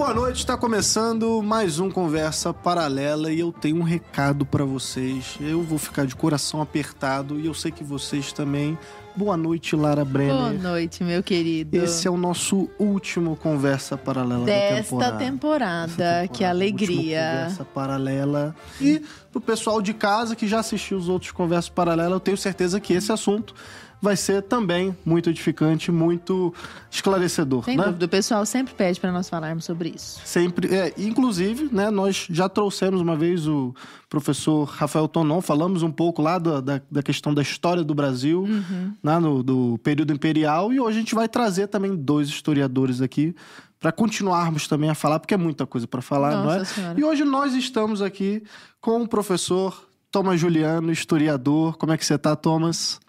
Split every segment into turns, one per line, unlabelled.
boa noite, está começando mais um Conversa Paralela e eu tenho um recado para vocês. Eu vou ficar de coração apertado e eu sei que vocês também. Boa noite, Lara Brenner.
Boa noite, meu querido.
Esse é o nosso último Conversa Paralela
Desta
da temporada.
temporada.
Essa
Que
temporada,
alegria.
Conversa Paralela. E pro pessoal de casa que já assistiu os outros Conversas Paralela, eu tenho certeza que esse assunto vai ser também muito edificante, muito esclarecedor,
Sem
né?
dúvida, o pessoal sempre pede para nós falarmos sobre isso.
Sempre, é, inclusive, né, nós já trouxemos uma vez o professor Rafael Tonon, falamos um pouco lá da, da, da questão da história do Brasil, né, no, do período imperial, e hoje a gente vai trazer também dois historiadores aqui para continuarmos também a falar, porque é muita coisa para falar, não é?
Nossa Senhora.
E hoje nós estamos aqui com o professor Thomas Juliano, historiador. Como é que você tá, Thomas?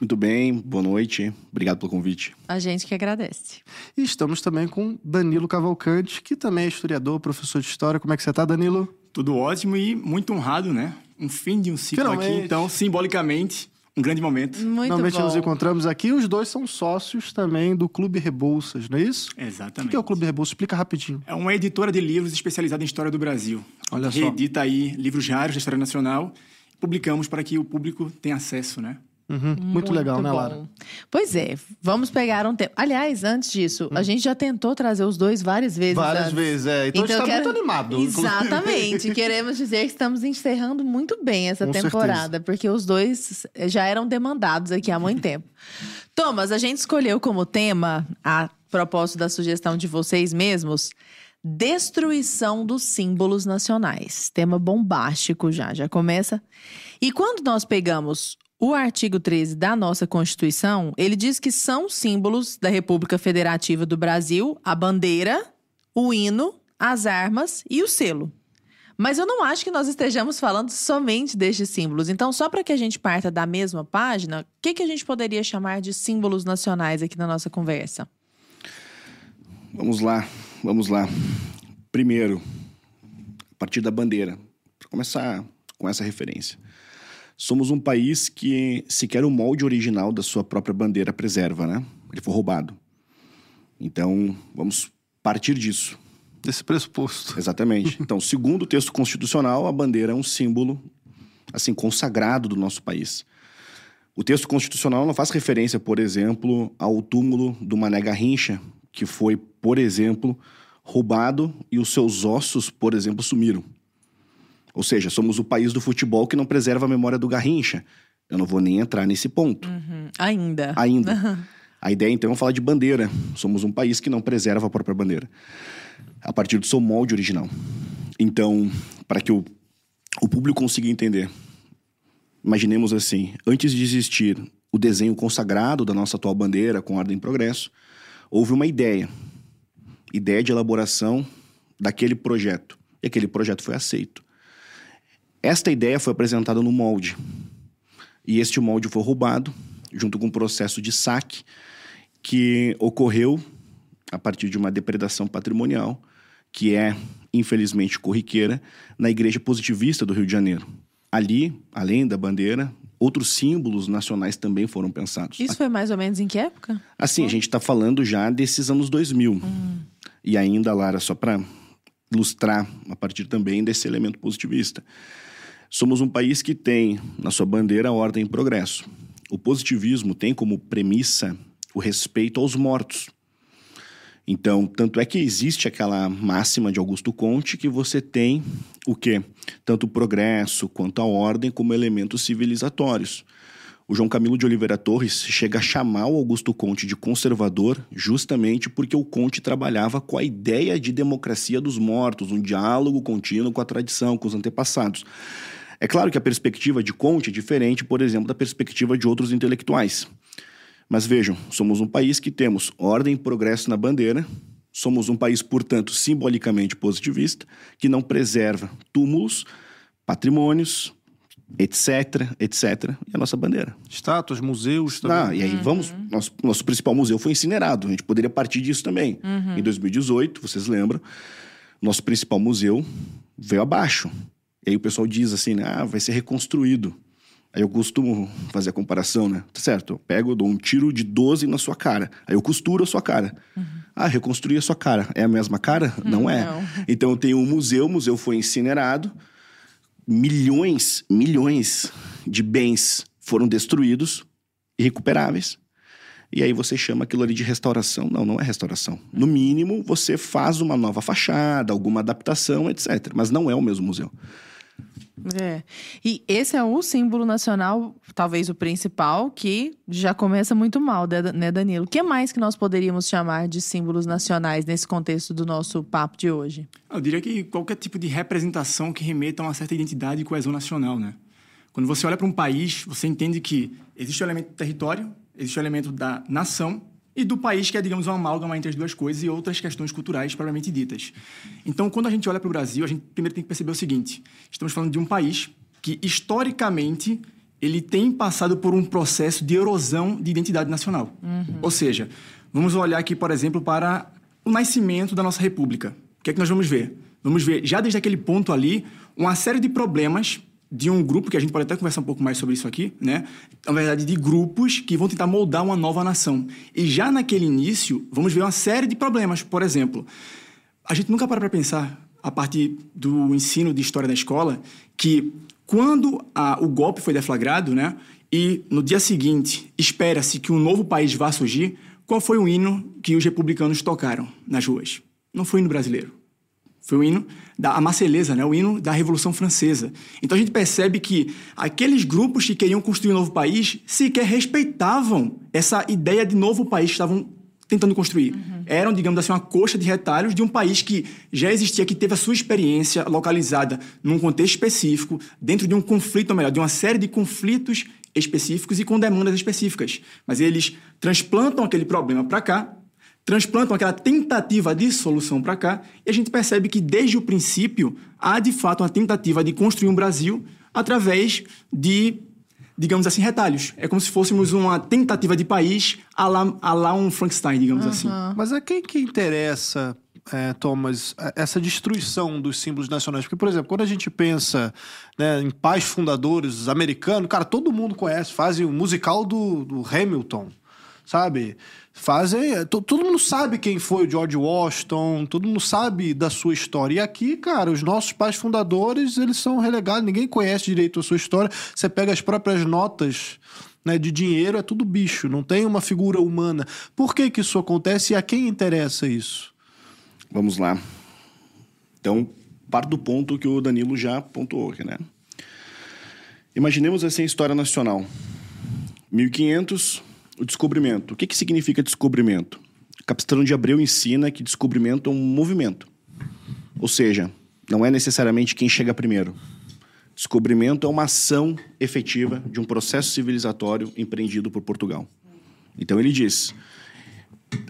Muito bem, boa noite. Obrigado pelo convite.
A gente que agradece.
E estamos também com Danilo Cavalcante, que também é historiador, professor de história. Como é que você tá, Danilo?
Tudo ótimo e muito honrado, né? Um fim de um ciclo
Finalmente.
aqui, então, simbolicamente, um grande momento.
Muito
Finalmente
bom.
nos encontramos aqui. Os dois são sócios também do Clube Rebouças, não é isso? O
Exatamente.
que é o Clube Rebouças? Explica rapidinho.
É uma editora de livros especializada em história do Brasil.
Olha só.
Reedita aí livros raros da história nacional. Publicamos para que o público tenha acesso, né?
Uhum. Muito, legal, né,
bom.
Lara?
Pois é, vamos pegar um tempo. Aliás, antes disso, a gente já tentou trazer os dois várias vezes.
Hum. Várias
antes.
vezes, é. Então, a gente
eu
tá
quero-
muito animado.
Exatamente. Queremos dizer que estamos encerrando muito bem essa
Com
temporada, porque os dois já eram demandados aqui há muito tempo. Thomas, a gente escolheu como tema, a propósito da sugestão de vocês mesmos, destruição dos símbolos nacionais. Tema bombástico já, já começa. E quando nós pegamos o artigo 13 da nossa Constituição, ele diz que são símbolos da República Federativa do Brasil a bandeira, o hino, as armas e o selo. Mas eu não acho que nós estejamos falando somente destes símbolos. Então, só para que a gente parta da mesma página, o que, que a gente poderia chamar de símbolos nacionais aqui na nossa conversa?
Vamos lá, vamos lá. Primeiro, a partir da bandeira. Para começar com essa referência. Somos um país que sequer o molde original da sua própria bandeira preserva, né? Ele foi roubado. Então, vamos partir disso.
Desse pressuposto.
Exatamente. Então, segundo o texto constitucional, a bandeira é um símbolo assim consagrado do nosso país. O texto constitucional não faz referência, por exemplo, ao túmulo do Mané Garrincha, que foi, por exemplo, roubado e os seus ossos, por exemplo, sumiram. Ou seja, somos o país do futebol que não preserva a memória do Garrincha. Eu não vou nem entrar nesse ponto.
Hum, ainda.
Ainda. A ideia, então, é falar de bandeira. Somos um país que não preserva a própria bandeira. A partir do seu molde original. Então, para que o, o público consiga entender, imaginemos assim: antes de existir o desenho consagrado da nossa atual bandeira, com ordem e progresso, houve uma ideia. Ideia de elaboração daquele projeto. E aquele projeto foi aceito. Esta ideia foi apresentada no molde. E este molde foi roubado, junto com um processo de saque que ocorreu a partir de uma depredação patrimonial, que é, infelizmente, corriqueira, na Igreja Positivista do Rio de Janeiro. Ali, além da bandeira, outros símbolos nacionais também foram pensados.
Isso foi mais ou menos em que época?
Assim, a gente está falando já desses anos 2000. E ainda, Lara, só para ilustrar a partir também desse elemento positivista. Somos um país que tem na sua bandeira a ordem e progresso. O positivismo tem como premissa o respeito aos mortos. Então, tanto é que existe aquela máxima de Augusto Conte que você tem o quê? Tanto o progresso quanto a ordem como elementos civilizatórios. O João Camilo de Oliveira Torres chega a chamar o Augusto Conte de conservador justamente porque o Conte trabalhava com a ideia de democracia dos mortos, um diálogo contínuo com a tradição, com os antepassados. É claro que a perspectiva de Conte é diferente, por exemplo, da perspectiva de outros intelectuais. Mas vejam, somos um país que temos ordem e progresso na bandeira, somos um país, portanto, simbolicamente positivista, que não preserva túmulos, patrimônios, etc, etc, e a nossa bandeira.
Estátuas, museus também.
Ah, e aí vamos. Nosso, nosso principal museu foi incinerado. A gente poderia partir disso também. Em 2018, vocês lembram, nosso principal museu veio abaixo. E aí o pessoal diz assim, né, ah, vai ser reconstruído. Aí eu costumo fazer a comparação, né? Tá certo, eu pego, eu dou um tiro de 12 na sua cara. Aí eu costuro a sua cara. Ah, reconstruir a sua cara. É a mesma cara? Não é.
não.
Então tem um museu, o museu foi incinerado, milhões, milhões de bens foram destruídos, irrecuperáveis. E aí você chama aquilo ali de restauração. Não, não é restauração. No mínimo, você faz uma nova fachada, alguma adaptação, etc. Mas não é o mesmo museu.
É. E esse é o símbolo nacional, talvez o principal, que já começa muito mal, né, né, Danilo? O que mais que nós poderíamos chamar de símbolos nacionais nesse contexto do nosso papo de hoje?
Eu diria que qualquer tipo de representação que remeta a uma certa identidade e coesão nacional, né? Quando você olha para um país, você entende que existe o elemento do território, existe o elemento da nação e do país, que é, digamos, uma amálgama entre as duas coisas e outras questões culturais propriamente ditas. Então, quando a gente olha para o Brasil, a gente primeiro tem que perceber o seguinte: estamos falando de um país que, historicamente, ele tem passado por um processo de erosão de identidade nacional. Ou seja, vamos olhar aqui, por exemplo, para o nascimento da nossa república. O que é que nós vamos ver? Vamos ver, já desde aquele ponto ali, uma série de problemas de um grupo, que a gente pode até conversar um pouco mais sobre isso aqui, né? Na verdade, de grupos que vão tentar moldar uma nova nação. E já naquele início, vamos ver uma série de problemas. Por exemplo, a gente nunca para para pensar, a partir do ensino de história da escola, que quando a- o golpe foi deflagrado, né? E no dia seguinte, espera-se que um novo país vá surgir, qual foi o hino que os republicanos tocaram nas ruas? Não foi o hino brasileiro. Foi o hino da a Marselhesa, né? o hino da Revolução Francesa. Então a gente percebe que aqueles grupos que queriam construir um novo país sequer respeitavam essa ideia de novo país que estavam tentando construir. Eram, digamos assim, uma coxa de retalhos de um país que já existia, que teve a sua experiência localizada num contexto específico, dentro de um conflito, ou melhor, de uma série de conflitos específicos e com demandas específicas. Mas eles transplantam aquele problema para cá, transplantam aquela tentativa de solução para cá, e a gente percebe que desde o princípio há de fato uma tentativa de construir um Brasil através de, digamos assim, retalhos. É como se fôssemos uma tentativa de país a lá, a lá um Frankenstein, digamos assim.
Mas a quem que interessa, é, Thomas, a- essa destruição dos símbolos nacionais? Porque, por exemplo, quando a gente pensa né, em pais fundadores americanos, cara, todo mundo conhece, fazem o musical do, do Hamilton, sabe? Fazem. to- todo mundo sabe quem foi o George Washington, todo mundo sabe da sua história. E aqui, cara, os nossos pais fundadores, eles são relegados, ninguém conhece direito a sua história. Você pega as próprias notas né, de dinheiro é tudo bicho, não tem uma figura humana. Por que, que isso acontece e a quem interessa isso?
Vamos lá. Então, parte do ponto que o Danilo já pontuou aqui, né? Imaginemos assim história nacional. 1500, o descobrimento. O que, que significa descobrimento? Capistrano de Abreu ensina que descobrimento é um movimento. Ou seja, não é necessariamente quem chega primeiro. Descobrimento é uma ação efetiva de um processo civilizatório empreendido por Portugal. Então ele diz: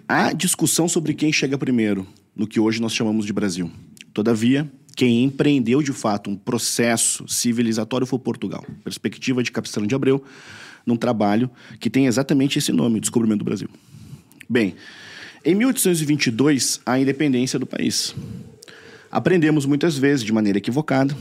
há discussão sobre quem chega primeiro no que hoje nós chamamos de Brasil. Todavia, quem empreendeu de fato um processo civilizatório foi Portugal. Perspectiva de Capistrano de Abreu, num trabalho que tem exatamente esse nome, Descobrimento do Brasil. Bem, em 1822, a independência do país. Aprendemos muitas vezes, de maneira equivocada,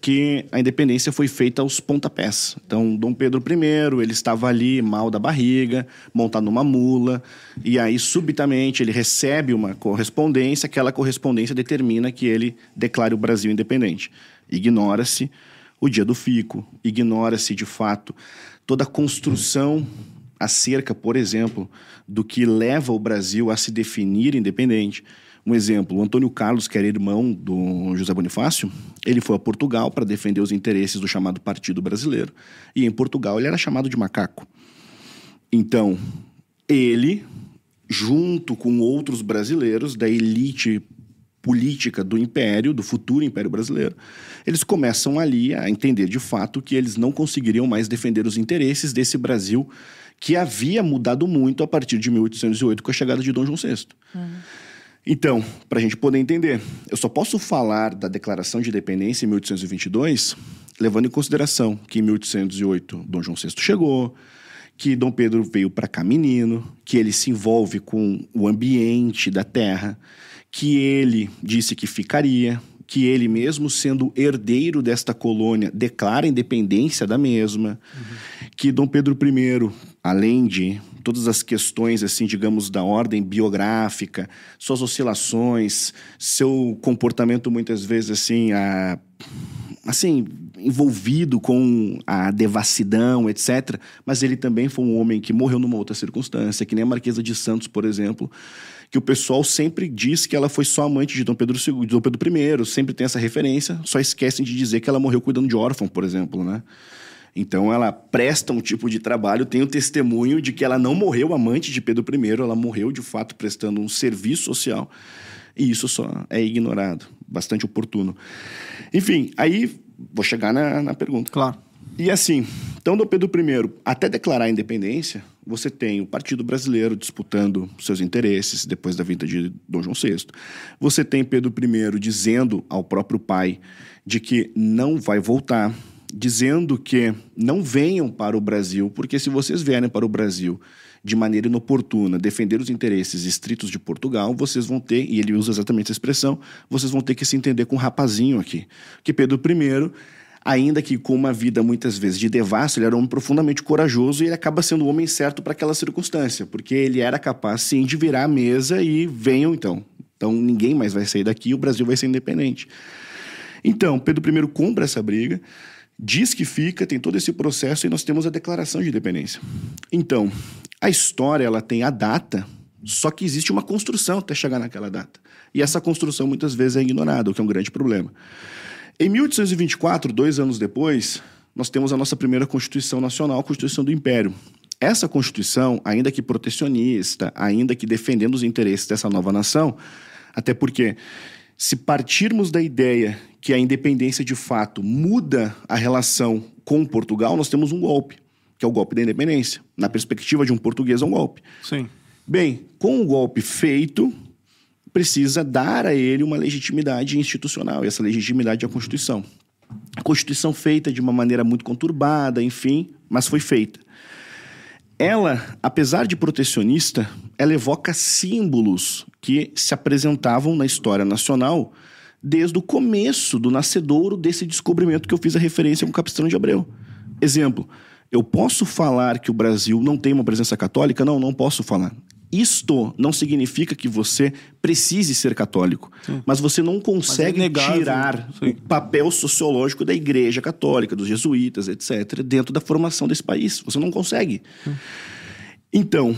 que a independência foi feita aos pontapés. Então, Dom Pedro I, ele estava ali, mal da barriga, montado numa mula, e aí, subitamente, ele recebe uma correspondência, aquela correspondência determina que ele declare o Brasil independente. Ignora-se o dia do fico, ignora-se, de fato, toda a construção acerca, por exemplo, do que leva o Brasil a se definir independente. Um exemplo, o Antônio Carlos, que era irmão do José Bonifácio, ele foi a Portugal para defender os interesses do chamado Partido Brasileiro. E em Portugal ele era chamado de macaco. Então, ele, junto com outros brasileiros da elite política do império, do futuro império brasileiro, eles começam ali a entender de fato que eles não conseguiriam mais defender os interesses desse Brasil que havia mudado muito a partir de 1808 com a chegada de Dom João VI. Então, para a gente poder entender, eu só posso falar da Declaração de Independência em 1822, levando em consideração que em 1808 Dom João VI chegou, que Dom Pedro veio para cá menino, que ele se envolve com o ambiente da terra, que ele disse que ficaria, que ele mesmo sendo herdeiro desta colônia declara independência da mesma, que Dom Pedro I, além de todas as questões, assim, digamos, da ordem biográfica, suas oscilações, seu comportamento muitas vezes, assim, a, assim, envolvido com a devassidão, etc. Mas ele também foi um homem que morreu numa outra circunstância, que nem a Marquesa de Santos, por exemplo, que o pessoal sempre diz que ela foi só amante de Dom Pedro II, de Dom Pedro I, sempre tem essa referência, só esquecem de dizer que ela morreu cuidando de órfão, por exemplo, né? Então ela presta um tipo de trabalho, tem o testemunho de que ela não morreu amante de Pedro I, ela morreu de fato prestando um serviço social. E isso só é ignorado, bastante oportuno. Enfim, aí vou chegar na, na pergunta.
Claro.
E assim, então Dom Pedro I, até declarar a independência, você tem o Partido Brasileiro disputando seus interesses depois da vinda de Dom João VI. Você tem Pedro I dizendo ao próprio pai de que não vai voltar, dizendo que não venham para o Brasil, porque se vocês vierem para o Brasil de maneira inoportuna, defender os interesses estritos de Portugal, vocês vão ter, e ele usa exatamente essa expressão, vocês vão ter que se entender com um rapazinho aqui. Que Pedro I, ainda que com uma vida muitas vezes de devasso, ele era um homem profundamente corajoso e ele acaba sendo o homem certo para aquela circunstância, porque ele era capaz sim de virar a mesa e venham então. Então ninguém mais vai sair daqui, o Brasil vai ser independente. Então, Pedro I compra essa briga, diz que fica, tem todo esse processo e nós temos a declaração de independência. Então, a história ela tem a data, só que existe uma construção até chegar naquela data. E essa construção muitas vezes é ignorada, o que é um grande problema. Em 1824, dois anos depois, nós temos a nossa primeira Constituição Nacional, a Constituição do Império. Essa Constituição, ainda que protecionista, ainda que defendendo os interesses dessa nova nação, até porque se partirmos da ideia que a independência de fato muda a relação com Portugal, nós temos um golpe, que é o golpe da independência. Na perspectiva de um português, é um golpe.
Sim.
Bem, com o golpe feito, precisa dar a ele uma legitimidade institucional, e essa legitimidade é a Constituição. A Constituição feita de uma maneira muito conturbada, enfim, mas foi feita. Ela, apesar de protecionista, ela evoca símbolos que se apresentavam na história nacional desde o começo do nascedouro desse descobrimento que eu fiz a referência com Capistrano de Abreu. Exemplo, eu posso falar que o Brasil não tem uma presença católica? Não, não posso falar. Isto não significa que você precise ser católico, Sim. mas você não consegue é tirar Sim. o papel sociológico da Igreja Católica, dos jesuítas, etc., dentro da formação desse país. Você não consegue. Sim. Então,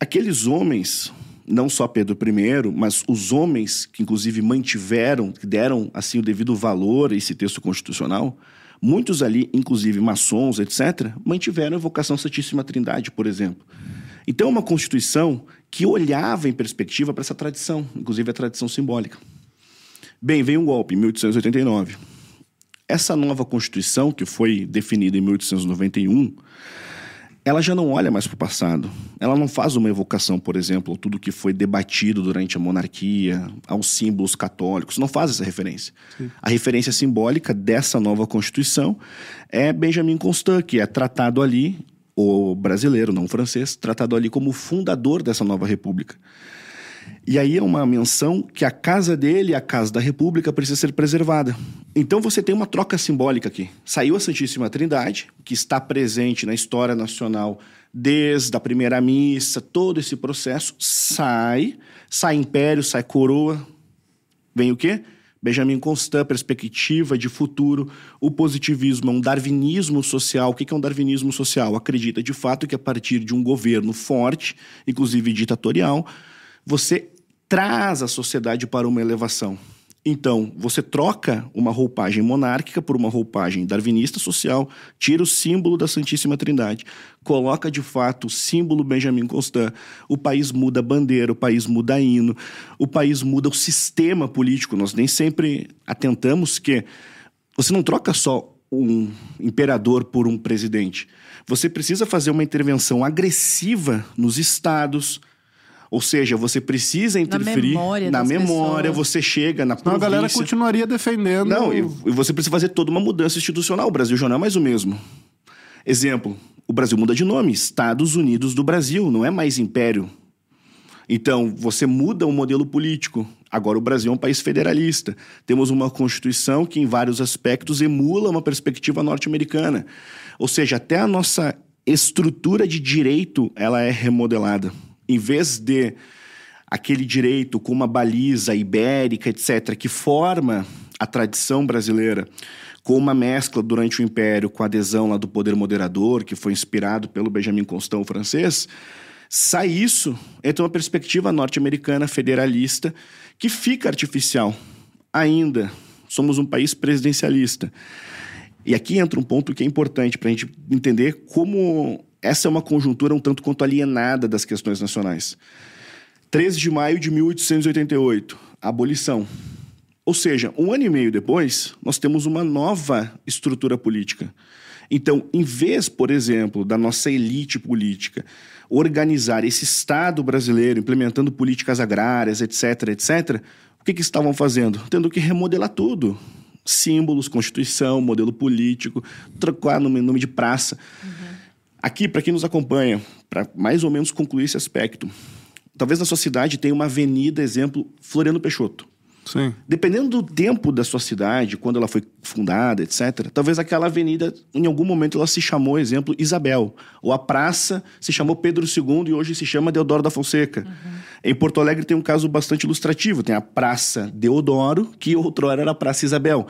aqueles homens não só Pedro I, mas os homens que inclusive mantiveram, que deram assim o devido valor a esse texto constitucional, muitos ali, inclusive maçons, etc., mantiveram a evocação Santíssima Trindade, por exemplo. Então, é uma constituição que olhava em perspectiva para essa tradição, inclusive a tradição simbólica. Bem, veio um golpe em 1889. Essa nova constituição, que foi definida em 1891, ela já não olha mais para o passado. Ela não faz uma evocação, por exemplo, a tudo que foi debatido durante a monarquia, aos símbolos católicos. Não faz essa referência. Sim. A referência simbólica dessa nova Constituição é Benjamin Constant, que é tratado ali, o brasileiro, não o francês, tratado ali como fundador dessa nova república. E aí é uma menção que a casa dele, a casa da República, precisa ser preservada. Então você tem uma troca simbólica aqui. Saiu a Santíssima Trindade, que está presente na história nacional desde a primeira missa, todo esse processo sai, sai império, sai coroa. Vem o quê? Benjamin Constant, perspectiva de futuro, o positivismo é um darwinismo social. O que é um darwinismo social? Acredita de fato que a partir de um governo forte, inclusive ditatorial, você traz a sociedade para uma elevação. Então, você troca uma roupagem monárquica por uma roupagem darwinista social, tira o símbolo da Santíssima Trindade, coloca de fato o símbolo Benjamin Constant, o país muda a bandeira, o país muda hino, o país muda o sistema político. Nós nem sempre atentamos que você não troca só um imperador por um presidente. Você precisa fazer uma intervenção agressiva nos estados, ou seja, você precisa interferir
na memória,
na memória você chega na
província. a galera continuaria defendendo.
Não, e, e você precisa fazer toda uma mudança institucional. O Brasil já não é mais o mesmo. Exemplo, o Brasil muda de nome, Estados Unidos do Brasil, não é mais império. Então, você muda o modelo político. Agora, o Brasil é um país federalista. Temos uma Constituição que, em vários aspectos, emula uma perspectiva norte-americana. Ou seja, até a nossa estrutura de direito ela é remodelada. Em vez de aquele direito com uma baliza ibérica, etc., que forma a tradição brasileira, com uma mescla durante o Império com a adesão lá do poder moderador, que foi inspirado pelo Benjamin Constant francês, sai isso entre uma perspectiva norte-americana federalista que fica artificial ainda. Somos um país presidencialista. E aqui entra um ponto que é importante para a gente entender como essa é uma conjuntura um tanto quanto alienada das questões nacionais. 13 de maio de 1888, abolição. Ou seja, um ano e meio depois, nós temos uma nova estrutura política. Então, em vez, por exemplo, da nossa elite política organizar esse Estado brasileiro, implementando políticas agrárias, etc., etc., o que, que estavam fazendo? Tendo que remodelar tudo. Símbolos, Constituição, modelo político, trocar nome, de praça. Uhum. Aqui, para quem nos acompanha, para mais ou menos concluir esse aspecto, talvez na sua cidade tenha uma avenida, exemplo, Floriano Peixoto.
Sim.
Dependendo do tempo da sua cidade, quando ela foi fundada, etc., talvez aquela avenida, em algum momento, ela se chamou, exemplo, Isabel. Ou a praça se chamou Pedro II e hoje se chama Deodoro da Fonseca. Uhum. Em Porto Alegre tem um caso bastante ilustrativo. Tem a Praça Deodoro, que outrora era a Praça Isabel.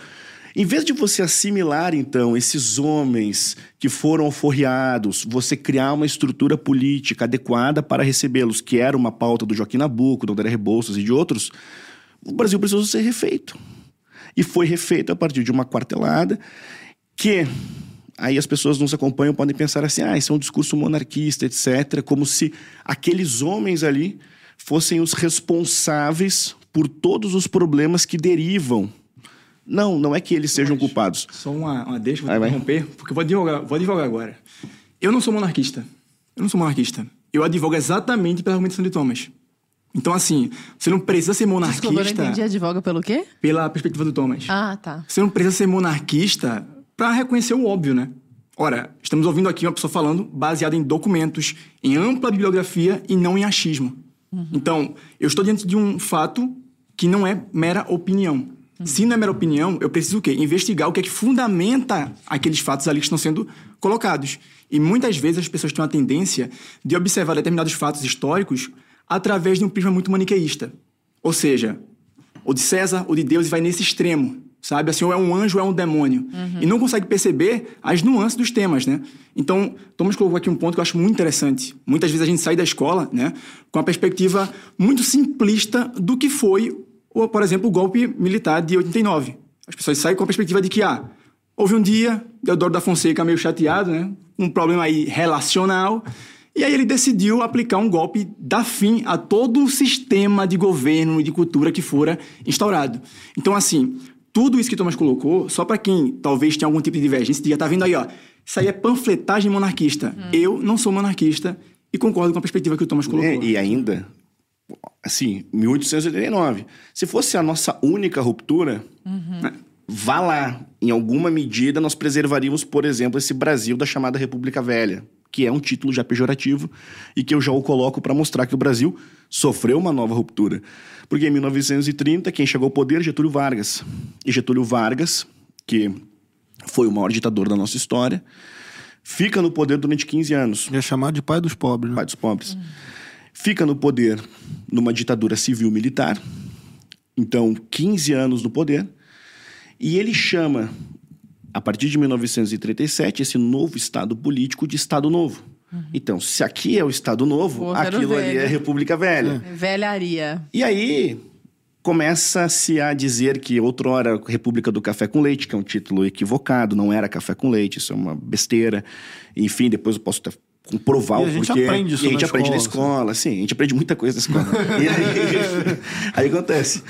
Em vez de você assimilar, então, esses homens que foram alforriados, você criar uma estrutura política adequada para recebê-los, que era uma pauta do Joaquim Nabuco, do André Rebouças e de outros, o Brasil precisou ser refeito. E foi refeito a partir de uma quartelada que aí as pessoas nos acompanham podem pensar assim: ah, isso é um discurso monarquista, etc., como se aqueles homens ali fossem os responsáveis por todos os problemas que derivam. Não, não é que eles sejam culpados.
Só uma, uma deixa, vou interromper, porque eu vou advogar, vou advogar agora. Eu não sou monarquista. Eu não sou monarquista. Eu advogo exatamente pela argumentação de Thomas. Então, assim, você não precisa ser monarquista. Desculpa, eu
não entendi. Advoga pelo quê?
Pela perspectiva do Thomas.
Ah, tá.
Você não precisa ser monarquista para reconhecer o óbvio, né? Ora, estamos ouvindo aqui uma pessoa falando baseada em documentos, em ampla bibliografia e não em achismo. Uhum. Então, eu estou diante de um fato que não é mera opinião. Se não é mera opinião, eu preciso o quê? Investigar o que é que fundamenta aqueles fatos ali que estão sendo colocados. E muitas vezes as pessoas têm uma tendência de observar determinados fatos históricos através de um prisma muito maniqueísta. Ou seja, o de César, o de Deus, e vai nesse extremo, sabe? Assim, ou é um anjo ou é um demônio. Uhum. E não consegue perceber as nuances dos temas, né? Então, Thomas colocou aqui um ponto que eu acho muito interessante. Muitas vezes a gente sai da escola, né, com a perspectiva muito simplista do que foi, por exemplo, o golpe militar de 89. As pessoas saem com a perspectiva de que, ah, houve um dia, Deodoro da Fonseca meio chateado, né, um problema aí relacional, e aí ele decidiu aplicar um golpe, dar fim a todo o sistema de governo e de cultura que fora instaurado. Então, assim, tudo isso que Thomas colocou, só para quem talvez tenha algum tipo de divergência, diga, tá vendo aí, ó, isso aí é panfletagem monarquista. Hum. Eu não sou monarquista e concordo com a perspectiva que o Thomas colocou. É,
e ainda, assim, 1889. Se fosse a nossa única ruptura, uhum. né, vá lá. Em alguma medida, nós preservaríamos, por exemplo, esse Brasil da chamada República Velha que é um título já pejorativo e que eu já o coloco para mostrar que o Brasil sofreu uma nova ruptura. Porque em 1930, quem chegou ao poder? Getúlio Vargas. E Getúlio Vargas, que foi o maior ditador da nossa história, fica no poder durante 15 anos.
É chamado de pai dos pobres, né?
Pai dos pobres. Uhum. Fica no poder numa ditadura civil-militar. Então, 15 anos no poder. E ele chama a partir de 1937, esse novo Estado político de Estado Novo. Uhum. Então, se aqui é o Estado Novo, aquilo ali é República Velha.
É. Velharia.
E aí começa-se a dizer que outrora República do Café com Leite, que é um título equivocado, não era Café com Leite, isso é uma besteira. Enfim, depois eu posso comprovar
o porquê. Aprende isso
e a gente
na
aprende
escola,
na escola, sim, a gente aprende muita coisa na escola. e aí, aí acontece.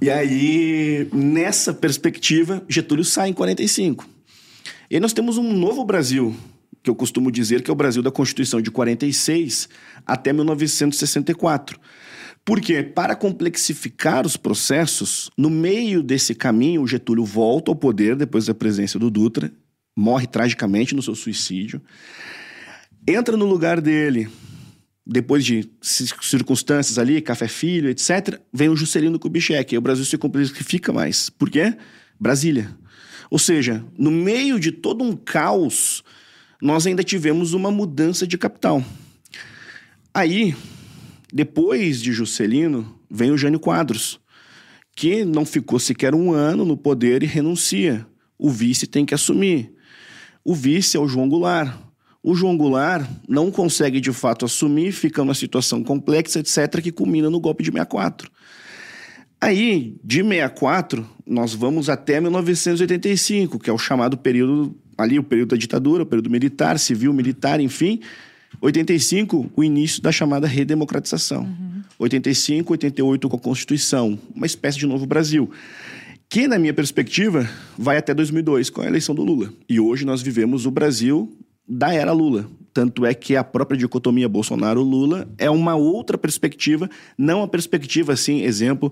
E aí, nessa perspectiva, Getúlio sai em 45. E aí nós temos um novo Brasil, que eu costumo dizer que é o Brasil da Constituição de 46 até 1964. Porque, para complexificar os processos, no meio desse caminho, o Getúlio volta ao poder depois da presença do Dutra, morre tragicamente no seu suicídio, entra no lugar dele, depois de circunstâncias ali, café filho, etc., vem o Juscelino Kubitschek, e o Brasil se complexifica mais. Por quê? Brasília. Ou seja, no meio de todo um caos nós ainda tivemos uma mudança de capital. Aí, depois de Juscelino, vem o Jânio Quadros, que não ficou sequer um ano no poder e renuncia. O vice tem que assumir. O vice é o João Goulart. O João Goulart não consegue de fato assumir, fica numa situação complexa, etc., que culmina no golpe de 64. Aí, de 64, nós vamos até 1985, que é o chamado período ali, o período da ditadura, o período militar, civil, militar, enfim. 85, o início da chamada redemocratização. Uhum. 85, 88 com a Constituição, uma espécie de novo Brasil. Que, na minha perspectiva, vai até 2002 com a eleição do Lula. E hoje nós vivemos o Brasil da era Lula. Tanto é que a própria dicotomia Bolsonaro-Lula é uma outra perspectiva, não a perspectiva, assim, exemplo,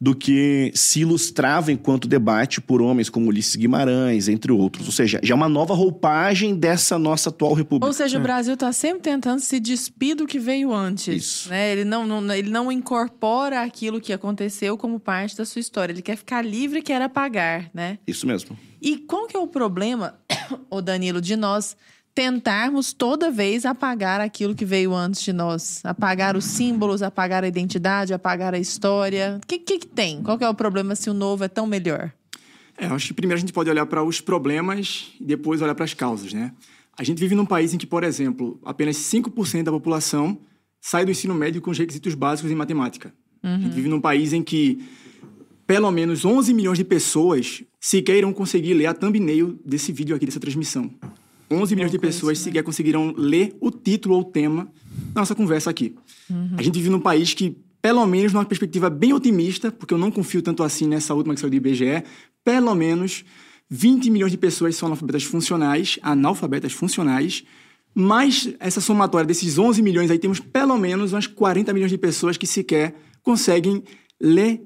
do que se ilustrava enquanto debate por homens como Ulisses Guimarães, entre outros. Ou seja, já é uma nova roupagem dessa nossa atual república.
Ou seja, o Brasil está sempre tentando se despir do que veio antes. Isso. Né? Ele, não, não, ele não incorpora aquilo que aconteceu como parte da sua história. Ele quer ficar livre e quer apagar, né?
Isso mesmo.
E qual que é o problema, o Danilo, de nós tentarmos toda vez apagar aquilo que veio antes de nós. Apagar os símbolos, apagar a identidade, apagar a história. O que, que, que tem? Qual que é o problema se o novo é tão melhor?
É, acho que primeiro a gente pode olhar para os problemas e depois olhar para as causas, né? A gente vive num país em que, por exemplo, apenas 5% da população sai do ensino médio com os requisitos básicos em matemática. Uhum. A gente vive num país em que pelo menos 11 milhões de pessoas sequer irão conseguir ler a thumbnail desse vídeo aqui, dessa transmissão. 11 milhões de pessoas sequer conseguiram ler o título ou o tema da nossa conversa aqui. Uhum. A gente vive num país que, pelo menos numa perspectiva bem otimista, porque eu não confio tanto assim nessa última que saiu do IBGE, pelo menos 20 milhões de pessoas são analfabetas funcionais, analfabetas funcionais, mas essa somatória desses 11 milhões aí temos pelo menos umas 40 milhões de pessoas que sequer conseguem ler,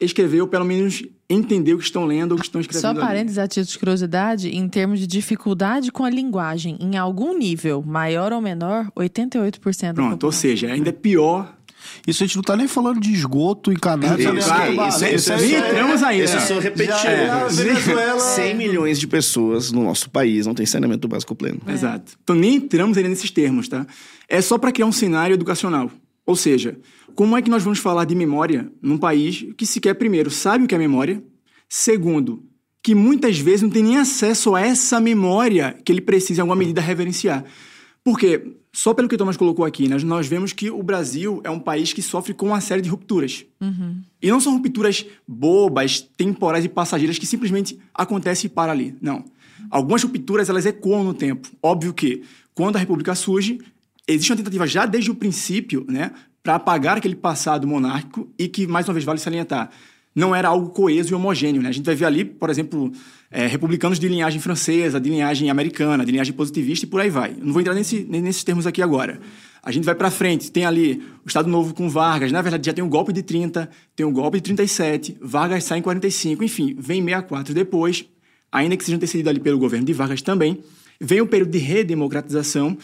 escrever ou pelo menos entender o que estão lendo ou o que estão escrevendo.
Só parênteses a título de curiosidade, em termos de dificuldade com a linguagem, em algum nível, maior ou menor, 88%
Pronto, ou seja, ainda é pior
isso a gente não tá nem falando de esgoto, encanado.
Isso, isso, é, isso, isso,
isso, nem entramos ainda.
Isso só repetir. É, 100 milhões de pessoas no nosso país não tem saneamento básico pleno.
É. Exato. Então nem entramos ainda nesses termos, tá? É só para criar um cenário educacional. Ou seja, como é que nós vamos falar de memória num país que sequer, primeiro, sabe o que é memória, segundo, que muitas vezes não tem nem acesso a essa memória que ele precisa, em alguma medida, reverenciar. Porque, só pelo que o Thomas colocou aqui, nós, nós vemos que o Brasil é um país que sofre com uma série de rupturas. Uhum. E não são rupturas bobas, temporais e passageiras que simplesmente acontecem e para ali. Não. Algumas rupturas, elas ecoam no tempo. Óbvio que, quando a República surge, existe uma tentativa já desde o princípio, né, para apagar aquele passado monárquico e que, mais uma vez, vale salientar, não era algo coeso e homogêneo. Né? A gente vai ver ali, por exemplo, é, republicanos de linhagem francesa, de linhagem americana, de linhagem positivista e por aí vai. Não vou entrar nesse, nesses termos aqui agora. A gente vai para frente, tem ali o Estado Novo com Vargas, na verdade já tem um golpe de 30, tem um golpe de 37, Vargas sai em 45, enfim, vem 64 depois, ainda que seja antecedido ali pelo governo de Vargas também, vem o período de redemocratização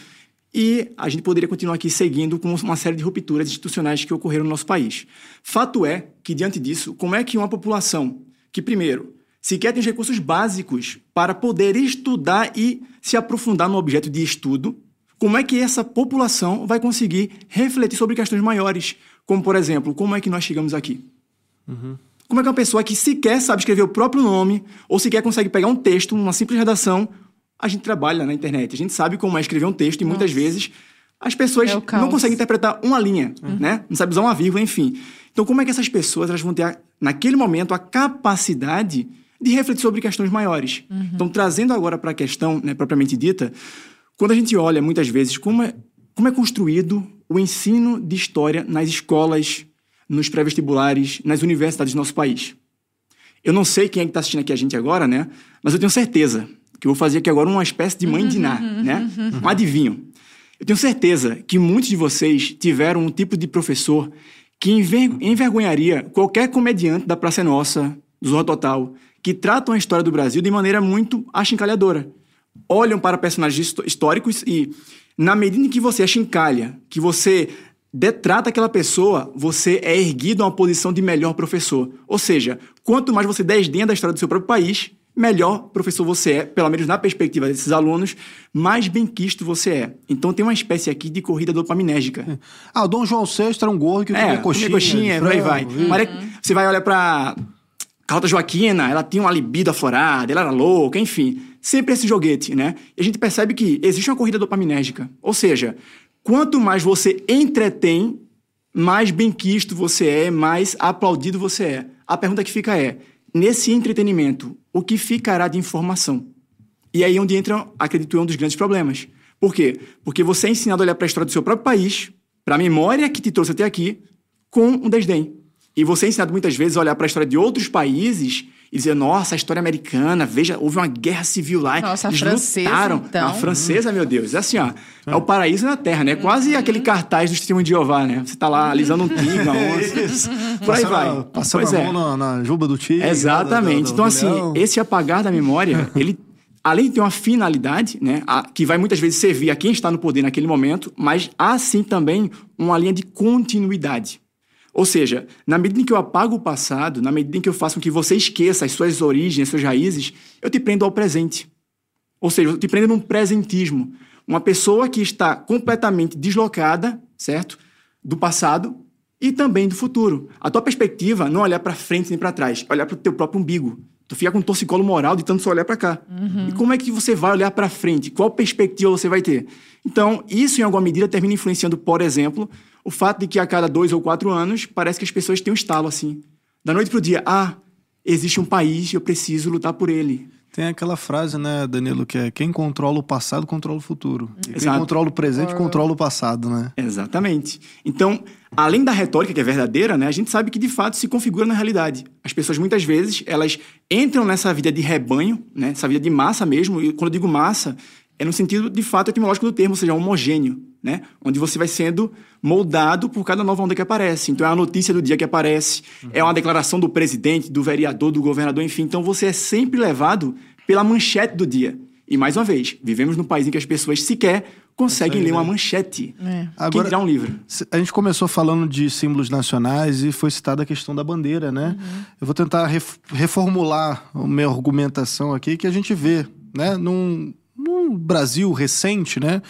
e a gente poderia continuar aqui seguindo com uma série de rupturas institucionais que ocorreram no nosso país. Fato é que, diante disso, como é que uma população que, primeiro, sequer tem os recursos básicos para poder estudar e se aprofundar no objeto de estudo, como é que essa população vai conseguir refletir sobre questões maiores? Como, por exemplo, como é que nós chegamos aqui? Uhum. Como é que uma pessoa que sequer sabe escrever o próprio nome, ou sequer consegue pegar um texto, uma simples redação, a gente trabalha na internet, a gente sabe como é escrever um texto e muitas vezes as pessoas é não conseguem interpretar uma linha, uhum. né? Não sabe usar uma vírgula, enfim. Então, como é que essas pessoas elas vão ter, naquele momento, a capacidade de refletir sobre questões maiores? Uhum. Então, trazendo agora para a questão né, propriamente dita, quando a gente olha, muitas vezes, como é, como é construído o ensino de história nas escolas, nos pré-vestibulares, nas universidades do nosso país. Eu não sei quem é que está assistindo aqui a gente agora, né? Mas eu tenho certeza que eu vou fazer aqui agora uma espécie de mãe de Ná, uhum. né? Um adivinho. Eu tenho certeza que muitos de vocês tiveram um tipo de professor que envergonharia qualquer comediante da Praça Nossa, do Zorro Total, que tratam a história do Brasil de maneira muito achincalhadora. Olham para personagens históricos e, na medida em que você achincalha, que você detrata aquela pessoa, você é erguido a uma posição de melhor professor. Ou seja, quanto mais você desdenha da história do seu próprio país, melhor professor você é, pelo menos na perspectiva desses alunos, mais bem quisto você é. Então tem uma espécie aqui de corrida dopaminérgica.
Ah, o Dom João VI era um gorro que
É,
comia coxinha.
comer coxinha, por aí vai. Maria- Você vai olhar pra Carlota Joaquina, ela tinha uma libido aflorada, ela era louca, enfim. Sempre esse joguete, né? E a gente percebe que existe uma corrida dopaminérgica. Ou seja, quanto mais você entretém, mais benquisto você é, mais aplaudido você é. A pergunta que fica é, nesse entretenimento, o que ficará de informação? E aí é onde entra, acredito eu, um dos grandes problemas. Por quê? Porque você é ensinado a olhar para a história do seu próprio país, para a memória que te trouxe até aqui, com um desdém. E você é ensinado muitas vezes a olhar para a história de outros países e dizer, nossa, a história americana, veja, houve uma guerra civil lá.
Nossa, a
eles
francesa,
lutaram.
então.
A francesa, meu Deus, é assim, ó, é o paraíso na Terra, né? Quase aquele cartaz do Testemunho de Jeová, né? Você tá lá alisando um tigre, uma onça. Por aí vai.
a- Passando
Pois
a
é.
mão na, na juba do tigre.
Exatamente.
do- do-
então, assim, esse apagar da memória, ele, além de ter uma finalidade, né, a- que vai muitas vezes servir a quem está no poder naquele momento, mas há sim também uma linha de continuidade. Ou seja, na medida em que eu apago o passado, na medida em que eu faço com que você esqueça as suas origens, as suas raízes, eu te prendo ao presente. Ou seja, eu te prendo num presentismo. Uma pessoa que está completamente deslocada, certo? Do passado e também do futuro. A tua perspectiva não é olhar para frente nem para trás, é olhar para o teu próprio umbigo. Tu fica com um torcicolo moral de tanto só olhar para cá. E como é que você vai olhar para frente? Qual perspectiva você vai ter? Então, isso em alguma medida termina influenciando, por exemplo, o fato de que a cada dois ou quatro anos parece que as pessoas têm um estalo assim. Da noite pro dia, ah, existe um país e eu preciso lutar por ele.
Tem aquela frase, né, Danilo, que é quem controla o passado controla o futuro. E quem controla o presente controla o passado, né?
Exatamente. Então, além da retórica que é verdadeira, né, a gente sabe que de fato se configura na realidade. As pessoas muitas vezes elas entram nessa vida de rebanho, né, essa vida de massa mesmo. E quando eu digo massa, é no sentido de fato etimológico do termo, ou seja, homogêneo, né, onde você vai sendo moldado por cada nova onda que aparece. Então é a notícia do dia que aparece, é uma declaração do presidente, do vereador, do governador, enfim. Então você é sempre levado pela manchete do dia. E mais uma vez, vivemos num país em que as pessoas sequer conseguem ler uma manchete.
É.
Quem
Agora-
dirá um livro?
A gente começou falando de símbolos nacionais e foi citada a questão da bandeira, né? Eu vou tentar ref- reformular a minha argumentação aqui, que a gente vê, né? Num, num Brasil recente, né?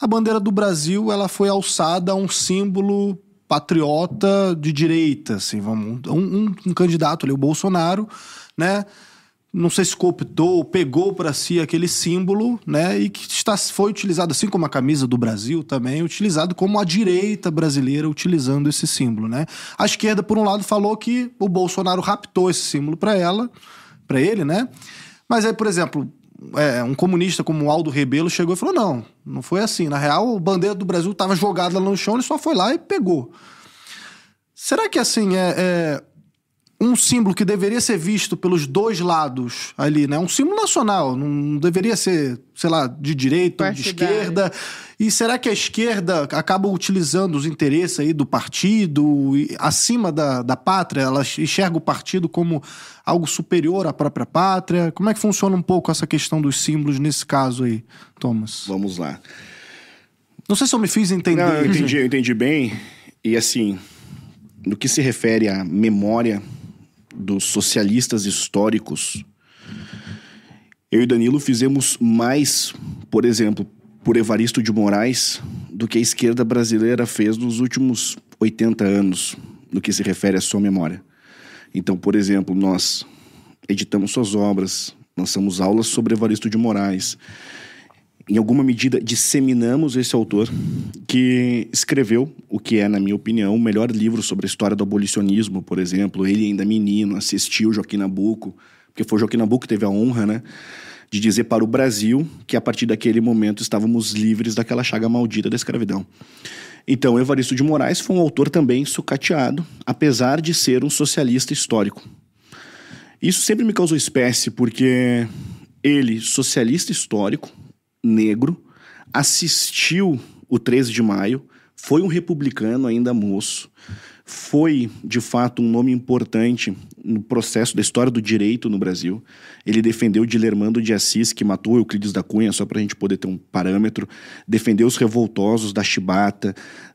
A bandeira do Brasil, ela foi alçada a um símbolo patriota de direita, assim, vamos... Um, um- um candidato ali, o Bolsonaro, né? não sei se cooptou, pegou para si aquele símbolo, né? E que está, foi utilizado, assim como a camisa do Brasil também, utilizado como a direita brasileira utilizando esse símbolo, né? A esquerda, por um lado, falou que o Bolsonaro raptou esse símbolo para ela, para ele, né? Mas aí, por exemplo, é, um comunista como o Aldo Rebelo chegou e falou: não, não foi assim. Na real, a bandeira do Brasil estava jogada lá no chão, ele só foi lá e pegou. Será que assim é, é um símbolo que deveria ser visto pelos dois lados ali, né? Um símbolo nacional, não deveria ser, sei lá, de direita ou de esquerda. E será que a esquerda acaba utilizando os interesses aí do partido e, acima da, da pátria? Ela enxerga o partido como algo superior à própria pátria? Como é que funciona um pouco essa questão dos símbolos nesse caso aí, Thomas?
Vamos lá.
Não sei se eu me fiz entender.
Não, eu entendi, eu entendi bem. E assim, no que se refere à memória dos socialistas históricos, eu e Danilo fizemos mais, por exemplo, por Evaristo de Moraes, do que a esquerda brasileira fez nos últimos 80 anos, no que se refere à sua memória. Então, por exemplo, nós editamos suas obras, lançamos aulas sobre Evaristo de Moraes, em alguma medida, disseminamos esse autor que escreveu o que é, na minha opinião, o melhor livro sobre a história do abolicionismo, por exemplo. Ele ainda menino assistiu Joaquim Nabuco, porque foi Joaquim Nabuco que teve a honra, né, de dizer para o Brasil que a partir daquele momento estávamos livres daquela chaga maldita da escravidão. Então, Evaristo de Moraes foi um autor também sucateado, apesar de ser um socialista histórico. Isso sempre me causou espécie, porque ele, socialista histórico, negro, assistiu o 13 de maio, foi um republicano ainda moço, foi de fato um nome importante no processo da história do direito no Brasil. Ele defendeu Dilermando de Assis, que matou Euclides da Cunha, só para a gente poder ter um parâmetro, defendeu os revoltosos da Chibata,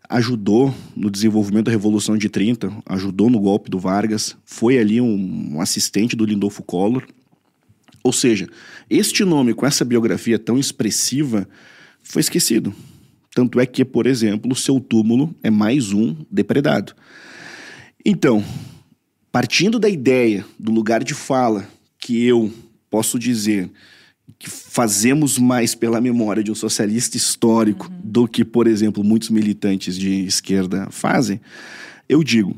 ajudou no desenvolvimento da Revolução de 30, ajudou no golpe do Vargas, foi ali um, assistente do Lindolfo Collor. Ou seja, este nome com essa biografia tão expressiva foi esquecido. Tanto é que, por exemplo, o seu túmulo é mais um depredado. Então, partindo da ideia, do lugar de fala, que eu posso dizer que fazemos mais pela memória de um socialista histórico uhum. do que, por exemplo, muitos militantes de esquerda fazem, eu digo: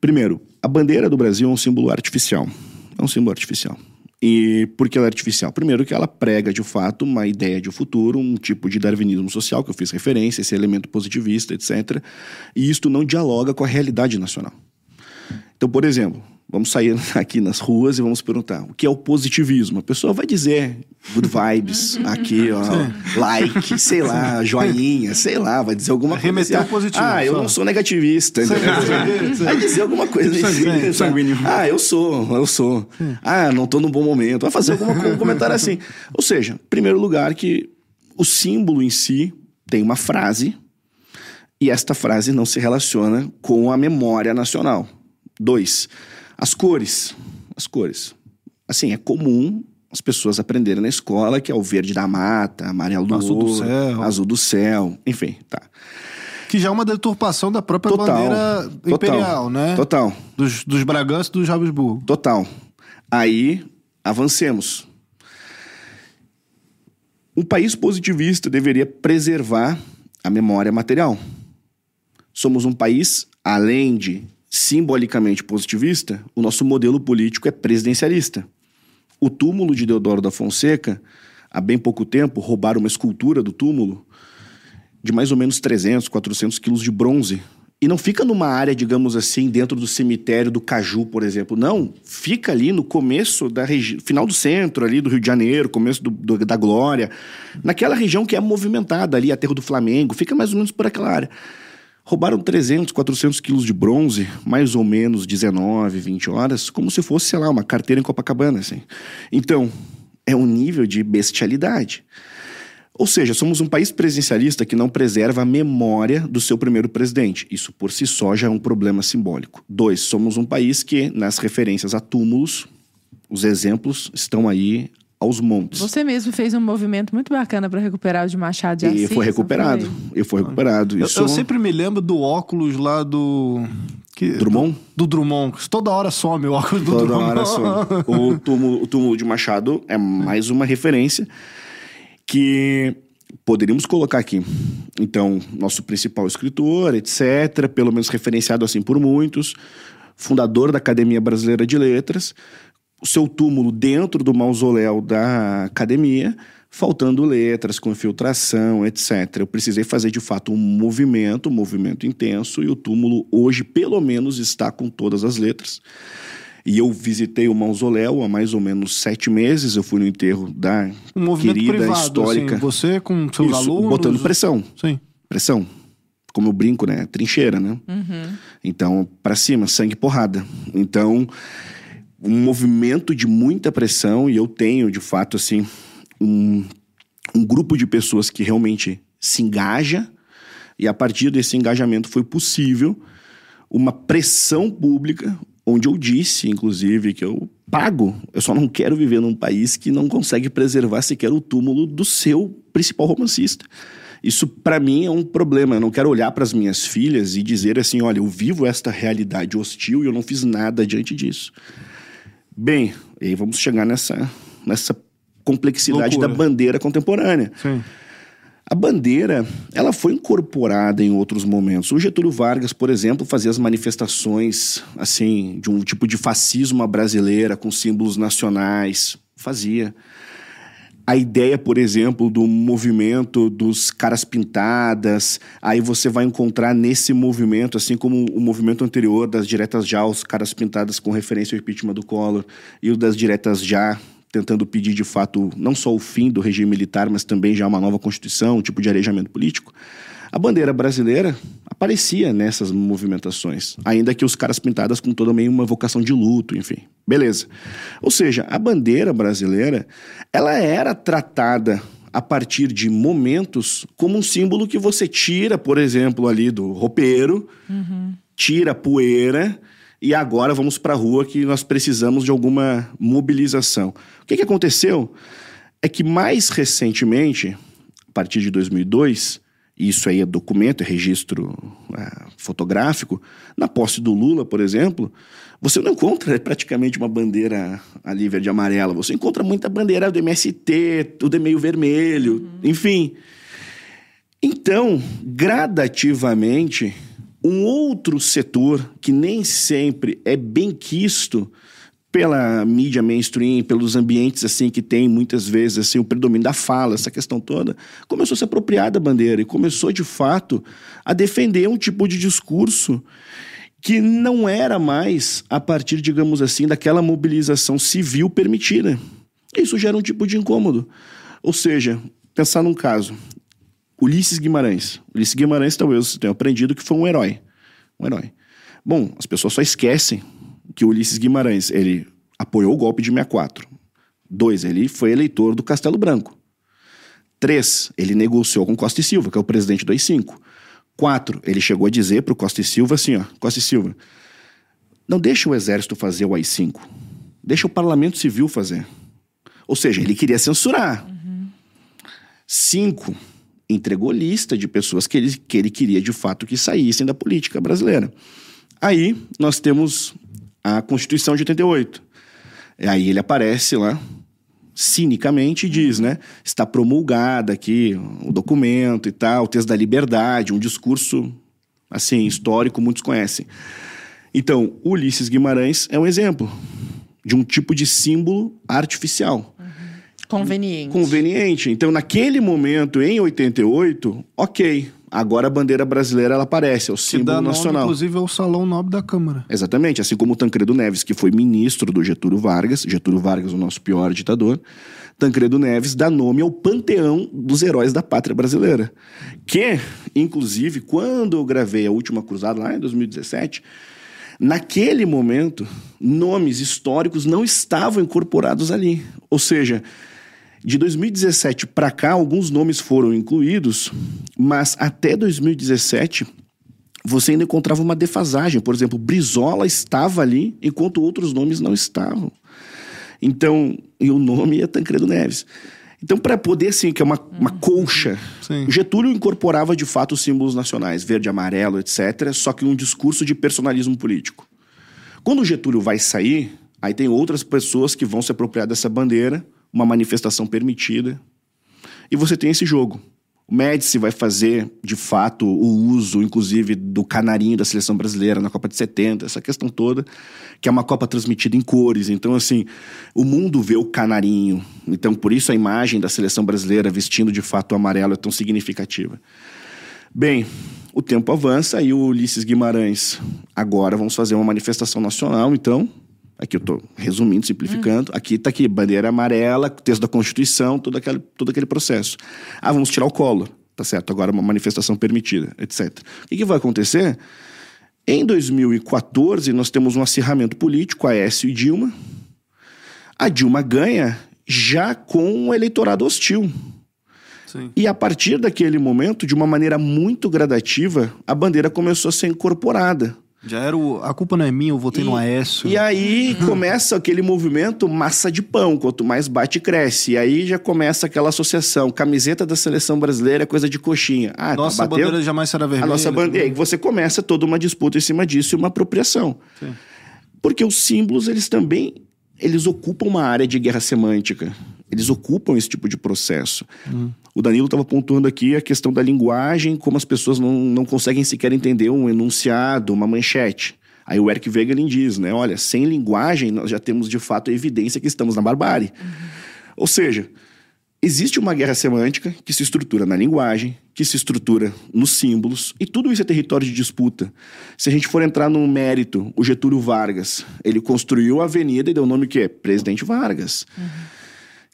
primeiro, a bandeira do Brasil é um símbolo artificial. É um símbolo artificial. E por que ela é artificial? Primeiro, que ela prega de fato uma ideia de futuro, um tipo de darwinismo social, que eu fiz referência, esse elemento positivista, etc. E isto não dialoga com a realidade nacional. Então, por exemplo, Vamos sair aqui nas ruas e vamos perguntar o que é o positivismo. A pessoa vai dizer good vibes, aqui, ó, like, sei lá, joinha, sei lá, vai dizer alguma coisa.
Remeter assim, positivo.
Ah, eu não sou negativista. vai dizer alguma coisa assim. Sanguíneo. Ah, eu sou, eu sou. Ah, não tô num bom momento. Vai fazer alguma, um comentário assim. Ou seja, primeiro lugar que o símbolo em si tem uma frase e esta frase não se relaciona com a memória nacional. Dois, as cores. As cores. Assim, é comum as pessoas aprenderem na escola que é o verde da mata, amarelo do azul ouro, do céu. azul do céu, enfim, tá.
Que já é uma deturpação da própria total, bandeira total, imperial, né?
Total.
Dos, dos Bragança e dos Habsburgo.
Total. Aí, avancemos. Um país positivista deveria preservar a memória material. Somos um país, além de simbolicamente positivista, o nosso modelo político é presidencialista. O túmulo de Deodoro da Fonseca, há bem pouco tempo, roubaram uma escultura do túmulo de mais ou menos 300, 400 quilos de bronze. E não fica numa área, digamos assim, dentro do cemitério do Caju, por exemplo. Não, fica ali no começo da região, final do centro ali do Rio de Janeiro, começo do, do, da Glória, naquela região que é movimentada ali, Aterro do Flamengo, fica mais ou menos por aquela área. Roubaram 300, 400 quilos de bronze, mais ou menos 19, 20 horas, como se fosse, sei lá, uma carteira em Copacabana, assim. Então, é um nível de bestialidade. Ou seja, somos um país presidencialista que não preserva a memória do seu primeiro presidente. Isso por si só já é um problema simbólico. Dois, somos um país que, nas referências a túmulos, os exemplos estão aí aos montes.
Você mesmo fez um movimento muito bacana para recuperar o de Machado de Assis.
E foi recuperado. Foi? E foi recuperado.
Eu, eu, sempre me lembro do óculos lá do...
Que, Drummond?
Do, do, Drummond. Toda hora some o óculos do Toda Drummond. Toda hora some.
o, túmulo, o túmulo de Machado é mais uma referência que poderíamos colocar aqui. Então, nosso principal escritor, etc., pelo menos referenciado assim por muitos, fundador da Academia Brasileira de Letras, o seu túmulo dentro do mausoléu da academia, faltando letras, com infiltração, etc. Eu precisei fazer de fato um movimento, um movimento intenso, e o túmulo hoje, pelo menos, está com todas as letras. E eu visitei o mausoléu há mais ou menos sete meses. Eu fui no enterro da um querida privado, assim, histórica.
Assim, você com seus Isso, alunos.
Botando pressão.
Sim.
Pressão. Como eu brinco, né? Trincheira, né? Uhum. Então, para cima, sangue porrada. Então, um movimento de muita pressão e eu tenho, de fato, assim, um, um grupo de pessoas que realmente se engaja e a partir desse engajamento foi possível uma pressão pública onde eu disse, inclusive, que eu pago. Eu só não quero viver num país que não consegue preservar sequer o túmulo do seu principal romancista. Isso para mim é um problema. Eu não quero olhar para as minhas filhas e dizer assim, olha, eu vivo esta realidade hostil e eu não fiz nada diante disso. Bem, e aí vamos chegar nessa, nessa complexidade Loucura. da bandeira contemporânea.
Sim.
A bandeira, ela foi incorporada em outros momentos. O Getúlio Vargas, por exemplo, fazia as manifestações assim de um tipo de fascismo brasileira com símbolos nacionais, fazia a ideia, por exemplo, do movimento dos caras pintadas, aí você vai encontrar nesse movimento, assim como o movimento anterior das diretas já, os caras pintadas com referência ao impeachment do Collor, e o das diretas já, tentando pedir de fato não só o fim do regime militar, mas também já uma nova constituição, um tipo de arejamento político. A bandeira brasileira aparecia nessas movimentações, ainda que os caras pintadas com toda meio uma vocação de luto, enfim. Beleza. Ou seja, a bandeira brasileira, ela era tratada a partir de momentos como um símbolo que você tira, por exemplo, ali do roupeiro, uhum. tira a poeira e agora vamos para a rua que nós precisamos de alguma mobilização. O que, que aconteceu é que mais recentemente, a partir de 2002, e isso aí é documento, é registro é, fotográfico, na posse do Lula, por exemplo, você não encontra praticamente uma bandeira ali verde e amarela, você encontra muita bandeira do MST, tudo é meio vermelho, uhum. enfim. Então, gradativamente, um outro setor que nem sempre é bem quisto pela mídia mainstream, pelos ambientes assim que tem muitas vezes assim o predomínio da fala, essa questão toda, começou a se apropriar da bandeira e começou de fato a defender um tipo de discurso que não era mais a partir, digamos assim, daquela mobilização civil permitida. Isso gera um tipo de incômodo. Ou seja, pensar num caso, Ulisses Guimarães. Ulisses Guimarães, talvez tenha aprendido que foi um herói. Um herói. Bom, as pessoas só esquecem que Ulisses Guimarães, ele apoiou o golpe de 64. Dois, ele foi eleitor do Castelo Branco. Três, ele negociou com Costa e Silva, que é o presidente do AI-5. Quatro, ele chegou a dizer para o Costa e Silva assim, ó, Costa e Silva, não deixa o exército fazer o AI-5, deixa o parlamento civil fazer. Ou seja, ele queria censurar. Uhum. Cinco, entregou lista de pessoas que ele, que ele queria de fato que saíssem da política brasileira. Aí nós temos a Constituição de 88. Aí ele aparece lá, cinicamente, e diz, né? Está promulgada aqui o documento e tal, o texto da liberdade, um discurso, assim, histórico, muitos conhecem. Então, Ulisses Guimarães é um exemplo de um tipo de símbolo artificial.
Conveniente.
Conveniente. Então, naquele momento, em 88, ok. Agora a bandeira brasileira ela aparece, é o símbolo
nome,
nacional.
inclusive, é o Salão Nobre da Câmara.
Exatamente, assim como o Tancredo Neves, que foi ministro do Getúlio Vargas, Getúlio Vargas, o nosso pior ditador. Tancredo Neves dá nome ao panteão dos heróis da pátria brasileira. Que, inclusive, quando eu gravei a última cruzada, lá em 2017, naquele momento, nomes históricos não estavam incorporados ali. Ou seja, de 2017 para cá, alguns nomes foram incluídos, mas até 2017 você ainda encontrava uma defasagem. Por exemplo, Brizola estava ali, enquanto outros nomes não estavam. Então, e o nome é Tancredo Neves. Então, para poder, assim, que é uma, uma uhum. colcha, Sim. Getúlio incorporava de fato os símbolos nacionais, verde, amarelo, etc., só que um discurso de personalismo político. Quando o Getúlio vai sair, aí tem outras pessoas que vão se apropriar dessa bandeira uma manifestação permitida. E você tem esse jogo. O Médici vai fazer, de fato, o uso, inclusive, do canarinho da seleção brasileira na Copa de 70, essa questão toda, que é uma Copa transmitida em cores. Então, assim, o mundo vê o canarinho. Então, por isso a imagem da seleção brasileira vestindo, de fato, o amarelo é tão significativa. Bem, o tempo avança e o Ulisses Guimarães. Agora vamos fazer uma manifestação nacional, então, Aqui eu estou resumindo, simplificando. Hum. Aqui está aqui, bandeira amarela, texto da Constituição, todo aquele, todo aquele processo. Ah, vamos tirar o colo. Tá certo, agora uma manifestação permitida, etc. O que, que vai acontecer? Em 2014, nós temos um acirramento político, Aécio e Dilma. A Dilma ganha já com um eleitorado hostil. Sim. E a partir daquele momento, de uma maneira muito gradativa, a bandeira começou a ser incorporada.
Já era o. A culpa não é minha, eu votei e, no Aécio.
E aí começa aquele movimento massa de pão. Quanto mais bate, cresce. E aí já começa aquela associação. Camiseta da seleção brasileira é coisa de coxinha. Ah,
tá, nossa tá, bandeira jamais será vermelha.
A nossa bandeira. E aí você começa toda uma disputa em cima disso e uma apropriação. Sim. Porque os símbolos, eles também. Eles ocupam uma área de guerra semântica. Eles ocupam esse tipo de processo. Hum. O Danilo estava pontuando aqui a questão da linguagem, como as pessoas não, não conseguem sequer entender um enunciado, uma manchete. Aí o Eric Wegelin diz, né? Olha, sem linguagem nós já temos de fato a evidência que estamos na barbárie. Uhum. Ou seja, existe uma guerra semântica que se estrutura na linguagem, que se estrutura nos símbolos, e tudo isso é território de disputa. Se a gente for entrar no mérito, o Getúlio Vargas, ele construiu a avenida e deu o nome que é Presidente Vargas. Uhum.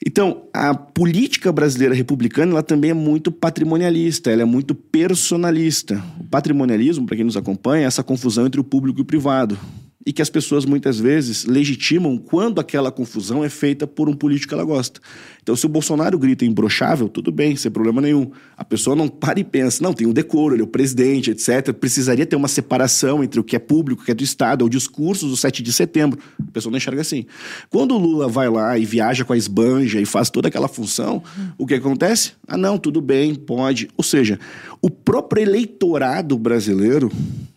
Então, a política brasileira republicana ela também é muito patrimonialista, ela é muito personalista. O patrimonialismo, para quem nos acompanha, é essa confusão entre o público e o privado. E que as pessoas muitas vezes legitimam quando aquela confusão é feita por um político que ela gosta. Então, se o Bolsonaro grita imbrochável, tudo bem, sem problema nenhum. A pessoa não para e pensa, não, tem um decoro, ele é o presidente, etc. Precisaria ter uma separação entre o que é público, o que é do Estado, é o discurso do 7 de setembro. A pessoa não enxerga assim. Quando o Lula vai lá e viaja com a esbanja e faz toda aquela função, o que acontece? Ah, não, tudo bem, pode. Ou seja, o próprio eleitorado brasileiro,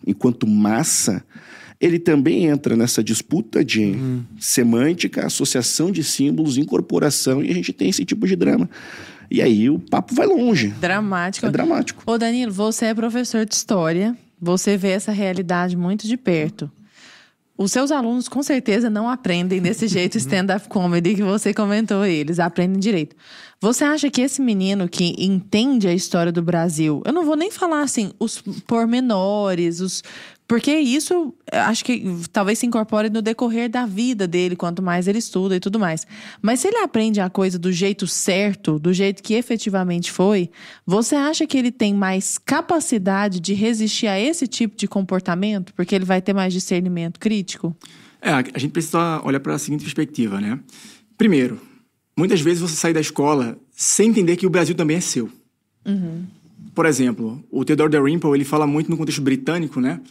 enquanto massa, ele também entra nessa disputa de uhum. semântica, associação de símbolos, incorporação, e a gente tem esse tipo de drama. E aí o papo vai longe.
Dramático.
É dramático.
Ô, Danilo, você é professor de história, você vê essa realidade muito de perto. Os seus alunos, com certeza, não aprendem desse jeito stand-up comedy que você comentou, eles aprendem direito. Você acha que esse menino que entende a história do Brasil, eu não vou nem falar assim, os pormenores, os porque isso, acho que talvez se incorpore no decorrer da vida dele, quanto mais ele estuda e tudo mais. Mas se ele aprende a coisa do jeito certo, do jeito que efetivamente foi, você acha que ele tem mais capacidade de resistir a esse tipo de comportamento? Porque ele vai ter mais discernimento crítico?
É, a gente precisa olhar para a seguinte perspectiva, né? Primeiro, muitas vezes você sai da escola sem entender que o Brasil também é seu. Uhum. Por exemplo, o Theodore Dalrymple, ele fala muito no contexto britânico, né?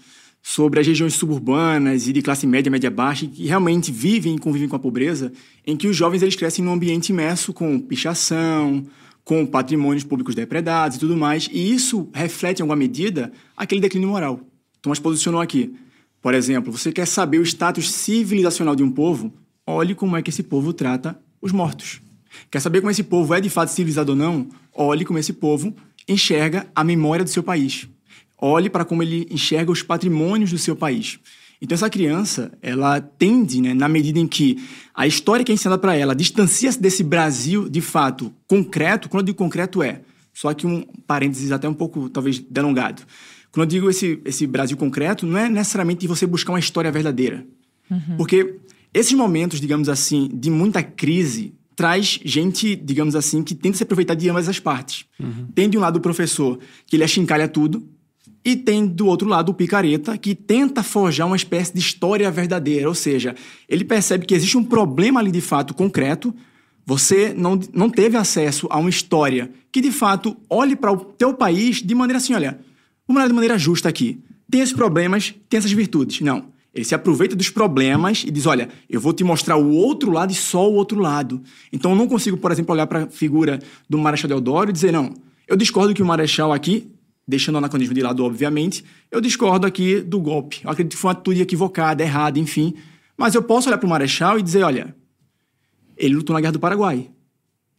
Sobre as regiões suburbanas e de classe média, média baixa, que realmente vivem e convivem com a pobreza, em que os jovens eles crescem num ambiente imerso com pichação, com patrimônios públicos depredados e tudo mais, e isso reflete em alguma medida aquele declínio moral. Thomas posicionou aqui. Por exemplo, você quer saber o status civilizacional de um povo? Olhe como é que esse povo trata os mortos. Quer saber como esse povo é de fato civilizado ou não? Olhe como esse povo enxerga a memória do seu país olhe para como ele enxerga os patrimônios do seu país. Então essa criança, ela tende, né, na medida em que a história que é ensinada para ela distancia-se desse Brasil de fato concreto, quando eu digo concreto é, só que um parênteses até um pouco talvez delongado. Quando eu digo esse, esse Brasil concreto, não é necessariamente você buscar uma história verdadeira. Uhum. Porque esses momentos, digamos assim, de muita crise, traz gente, digamos assim, que tenta se aproveitar de ambas as partes. Uhum. Tem de um lado o professor, que ele achincalha tudo, e tem do outro lado o picareta, que tenta forjar uma espécie de história verdadeira, ou seja, ele percebe que existe um problema ali de fato concreto, você não, não teve acesso a uma história que de fato olhe para o teu país de maneira assim, olha, vamos olhar de maneira justa aqui. Tem esses problemas, tem essas virtudes. Não. Ele se aproveita dos problemas e diz: Olha, eu vou te mostrar o outro lado e só o outro lado. Então eu não consigo, por exemplo, olhar para a figura do Marechal Deodoro e dizer: Não, eu discordo que o Marechal aqui deixando o anacronismo de lado, obviamente, eu discordo aqui do golpe. Eu acredito que foi uma atitude equivocada, errada, enfim. Mas eu posso olhar para o Marechal e dizer, olha, ele lutou na Guerra do Paraguai.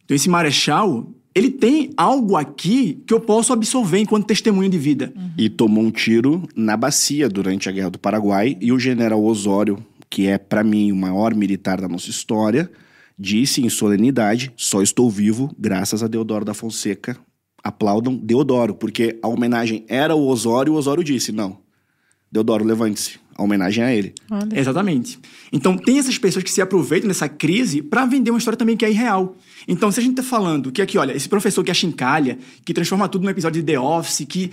Então esse Marechal, ele tem algo aqui que eu posso absorver enquanto testemunho de vida.
Uhum. E tomou um tiro na bacia durante a Guerra do Paraguai e o general Osório, que é para mim o maior militar da nossa história, disse em solenidade: "Só estou vivo graças a Deodoro da Fonseca, aplaudam Deodoro, porque a homenagem era o Osório e o Osório disse: não, Deodoro, levante-se. A homenagem é a ele.
Olha. Exatamente. Então, tem essas pessoas que se aproveitam dessa crise para vender uma história também que é irreal. Então, se a gente tá falando que aqui, olha, esse professor que é chincalha, que transforma tudo num episódio de The Office, que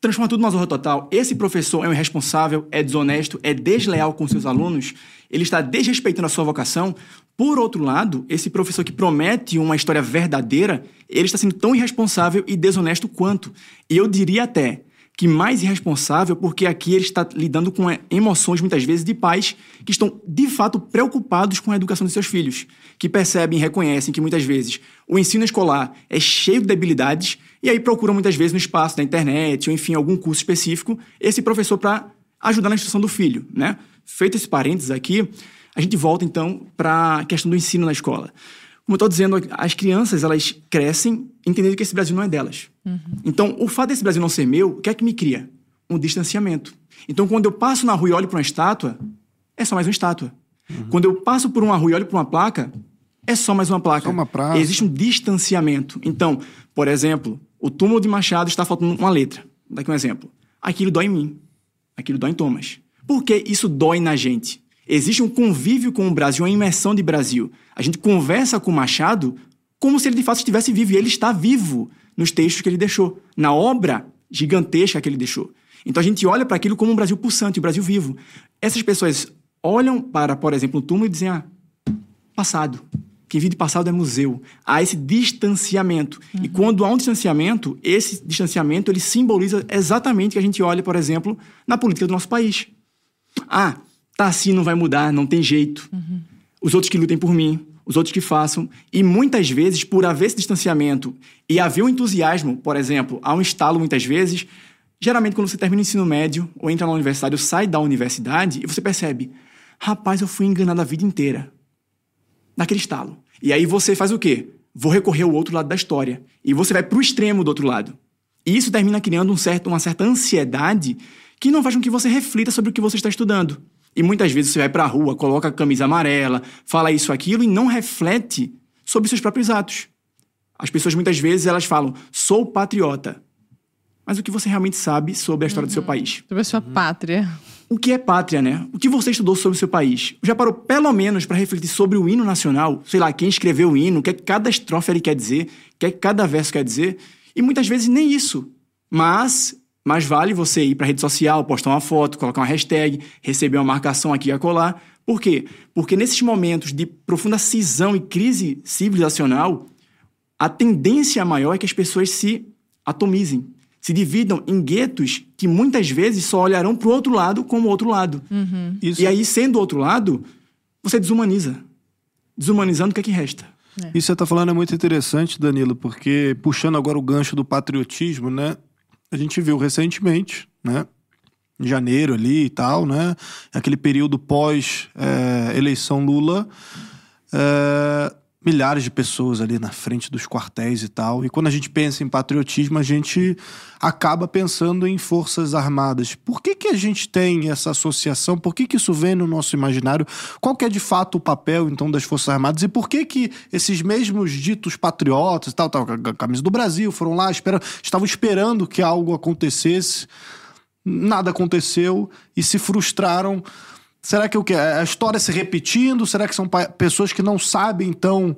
transforma tudo numa zorra total, esse professor é um irresponsável, é desonesto, é desleal com seus alunos, ele está desrespeitando a sua vocação, por outro lado, esse professor que promete uma história verdadeira, ele está sendo tão irresponsável e desonesto quanto. E eu diria até que mais irresponsável, porque aqui ele está lidando com emoções muitas vezes de pais que estão de fato preocupados com a educação de seus filhos, que percebem e reconhecem que muitas vezes o ensino escolar é cheio de debilidades e aí procuram muitas vezes no espaço da internet ou enfim algum curso específico esse professor para ajudar na instrução do filho, né? Feito esse parênteses aqui, a gente volta então para a questão do ensino na escola. Como eu estou dizendo, as crianças elas crescem entendendo que esse Brasil não é delas. Uhum. Então, o fato desse Brasil não ser meu, o que é que me cria? Um distanciamento. Então, quando eu passo na rua e olho para uma estátua, é só mais uma estátua. Uhum. Quando eu passo por uma rua e olho para uma placa, é só mais uma placa.
Só uma praça.
Existe um distanciamento. Então, por exemplo, o túmulo de Machado está faltando uma letra. Vou dar aqui um exemplo. Aquilo dói em mim. Aquilo dói em Thomas. Por que isso dói na gente? Existe um convívio com o Brasil, uma imersão de Brasil. A gente conversa com Machado como se ele de fato estivesse vivo. E ele está vivo nos textos que ele deixou, na obra gigantesca que ele deixou. Então a gente olha para aquilo como um Brasil pulsante, um Brasil vivo. Essas pessoas olham para, por exemplo, o túmulo e dizem: ah, passado. Quem vive de passado é museu. Há esse distanciamento. Uhum. E quando há um distanciamento, esse distanciamento ele simboliza exatamente o que a gente olha, por exemplo, na política do nosso país. Ah, tá assim, não vai mudar, não tem jeito. Uhum. Os outros que lutem por mim, os outros que façam. E muitas vezes, por haver esse distanciamento e haver um entusiasmo, por exemplo, há um estalo muitas vezes, geralmente quando você termina o ensino médio ou entra na universidade ou sai da universidade, e você percebe, rapaz, eu fui enganado a vida inteira. Naquele estalo. E aí você faz o quê? Vou recorrer ao outro lado da história. E você vai para o extremo do outro lado. E isso termina criando um certo, uma certa ansiedade que não faz com que você reflita sobre o que você está estudando. E muitas vezes você vai para a rua, coloca a camisa amarela, fala isso, aquilo e não reflete sobre seus próprios atos. As pessoas muitas vezes elas falam, sou patriota. Mas o que você realmente sabe sobre a história uhum. do seu uhum. país?
Sobre a sua uhum. pátria.
O que é pátria, né? O que você estudou sobre o seu país? Já parou pelo menos para refletir sobre o hino nacional? Sei lá, quem escreveu o hino, o que, é que cada estrofe ele quer dizer, o que, é que cada verso quer dizer? E muitas vezes nem isso. Mas mais vale você ir para a rede social, postar uma foto, colocar uma hashtag, receber uma marcação aqui e acolá. Por quê? Porque nesses momentos de profunda cisão e crise civilizacional, a tendência maior é que as pessoas se atomizem, se dividam em guetos que muitas vezes só olharão para o outro lado como outro lado. Uhum. E aí, sendo outro lado, você desumaniza. Desumanizando, o que é que resta?
É. Isso que você está falando é muito interessante, Danilo, porque puxando agora o gancho do patriotismo, né? A gente viu recentemente, né? Em janeiro ali e tal, né? Aquele período pós é, eleição Lula, é, milhares de pessoas ali na frente dos quartéis e tal. E quando a gente pensa em patriotismo, a gente acaba pensando em forças armadas. Por que, que a gente tem essa associação? Por que, que isso vem no nosso imaginário? Qual que é de fato o papel então das forças armadas? E por que que esses mesmos ditos patriotas, tal, tal, camisa do Brasil, foram lá, esperam, estavam esperando que algo acontecesse? Nada aconteceu e se frustraram Será que o que? A história se repetindo? Será que são pessoas que não sabem, então,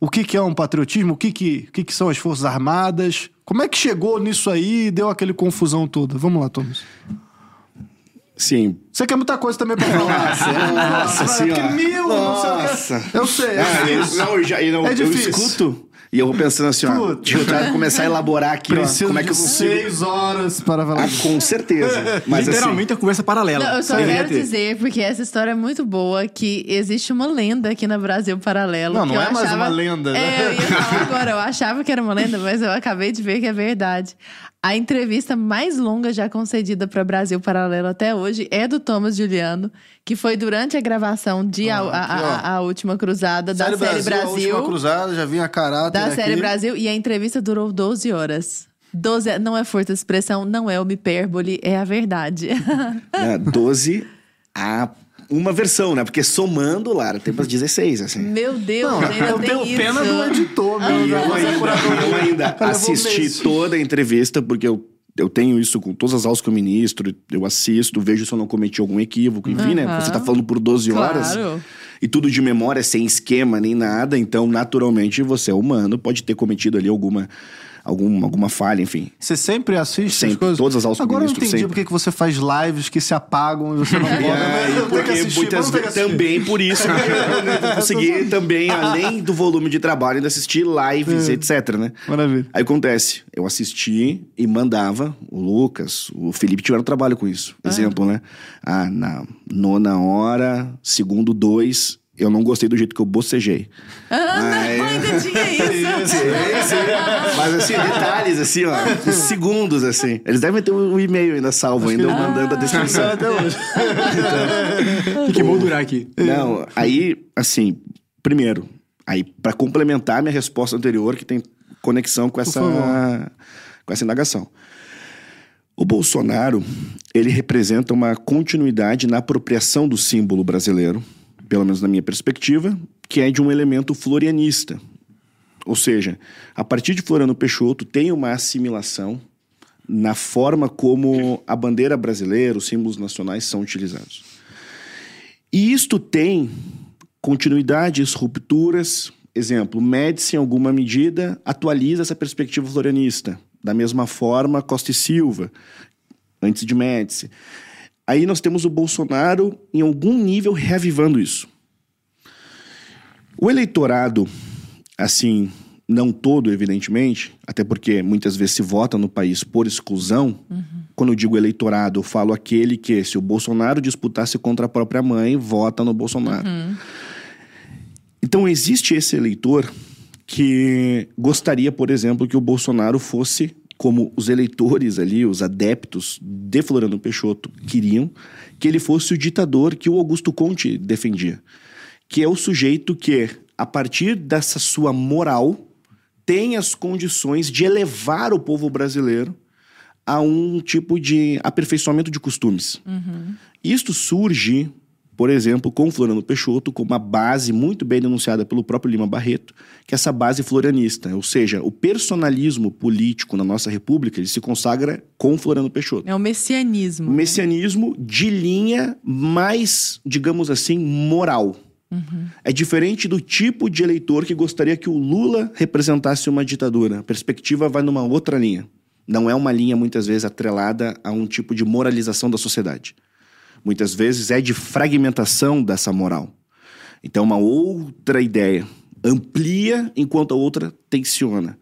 o que, que é um patriotismo? O que, que, o que, que são as Forças Armadas? Como é que chegou nisso aí e deu aquele confusão toda? Vamos lá, Thomas.
Sim.
Você quer muita coisa também pra falar.
Nossa, nossa senhora.
mil, nossa. Não sei eu sei.
É, eu, não, eu, já, eu, não, é eu escuto e eu vou pensando assim, ó, deixa eu começar a elaborar aqui, ó, como é que eu consigo...
seis horas para falar.
Ah, com certeza. Mas,
Literalmente
assim,
a conversa paralela.
Não, eu só quero dizer, porque essa história é muito boa, que existe uma lenda aqui no Brasil Paralelo.
Não, não é
achava...
mais uma lenda.
Né? É, eu ia falar agora, eu achava que era uma lenda, mas eu acabei de ver que é verdade. A entrevista mais longa já concedida para Brasil Paralelo até hoje é do Thomas Juliano, que foi durante a gravação de ah, a, a, a, a, Última Cruzada série da série Brasil. Brasil.
A Última Cruzada, já vinha caráter
Da
aqui.
série Brasil, e a entrevista durou 12 horas. 12, não é força de expressão, não é uma hipérbole, é a verdade.
É, 12 a uma versão, né? Porque somando, Lara, tem para 16, assim.
Meu Deus, não, ainda eu tenho isso.
pena do editor, meu.
E eu ainda, eu ainda assisti toda a entrevista, porque eu eu tenho isso com todas as aulas que eu ministro, eu assisto, vejo se eu não cometi algum equívoco, enfim, uhum. né? Você tá falando por 12 horas. Claro. E tudo de memória, sem esquema nem nada, então naturalmente você é humano, pode ter cometido ali alguma algum, alguma falha, enfim.
Você sempre assiste
sempre, coisas? todas as aulas
Agora
eu
não entendi por que você faz lives que se apagam e você não pode.
é, porque muitas vezes também por isso que eu consegui também, além do volume de trabalho, ainda assistir lives, é. etc, né?
Maravilha.
Aí acontece, eu assisti e mandava, o Lucas, o Felipe tiveram trabalho com isso. Ah. Exemplo, né? Ah, na nona hora, segundo dois, eu não gostei do jeito que eu bocejei.
Ah, Mas... não, ainda tinha isso.
Mas assim, detalhes, assim, ó, segundos, assim. Eles devem ter o um e-mail ainda salvo, ainda ah, mandando a descrição.
Até hoje.
então, Tem que moldurar aqui.
Não, aí, assim, primeiro, aí, para complementar minha resposta anterior, que tem conexão com essa, com essa indagação. O Bolsonaro, ele representa uma continuidade na apropriação do símbolo brasileiro pelo menos na minha perspectiva, que é de um elemento florianista. Ou seja, a partir de Floriano Peixoto tem uma assimilação na forma como a bandeira brasileira, os símbolos nacionais são utilizados. E isto tem continuidades, rupturas. Exemplo, Médici, em alguma medida, atualiza essa perspectiva florianista. Da mesma forma, Costa e Silva, antes de Médici. Aí nós temos o Bolsonaro, em algum nível, reavivando isso. O eleitorado, assim, não todo, evidentemente, até porque muitas vezes se vota no país por exclusão. Uhum. Quando eu digo eleitorado, eu falo aquele que, se o Bolsonaro disputasse contra a própria mãe, vota no Bolsonaro. Uhum. Então, existe esse eleitor que gostaria, por exemplo, que o Bolsonaro fosse como os eleitores ali, os adeptos de Floriano Peixoto queriam, que ele fosse o ditador que o Augusto Conte defendia. Que é o sujeito que, a partir dessa sua moral, tem as condições de elevar o povo brasileiro a um tipo de aperfeiçoamento de costumes. Uhum. Isto surge, por exemplo, com Floriano Peixoto, com uma base muito bem denunciada pelo próprio Lima Barreto, que é essa base florianista. Ou seja, o personalismo político na nossa república ele se consagra com Floriano Peixoto.
É o messianismo. O
né? messianismo de linha mais, digamos assim, moral. Uhum. É diferente do tipo de eleitor que gostaria que o Lula representasse uma ditadura. A perspectiva vai numa outra linha. Não é uma linha, muitas vezes, atrelada a um tipo de moralização da sociedade. Muitas vezes é de fragmentação dessa moral. Então, uma outra ideia amplia enquanto a outra tensiona.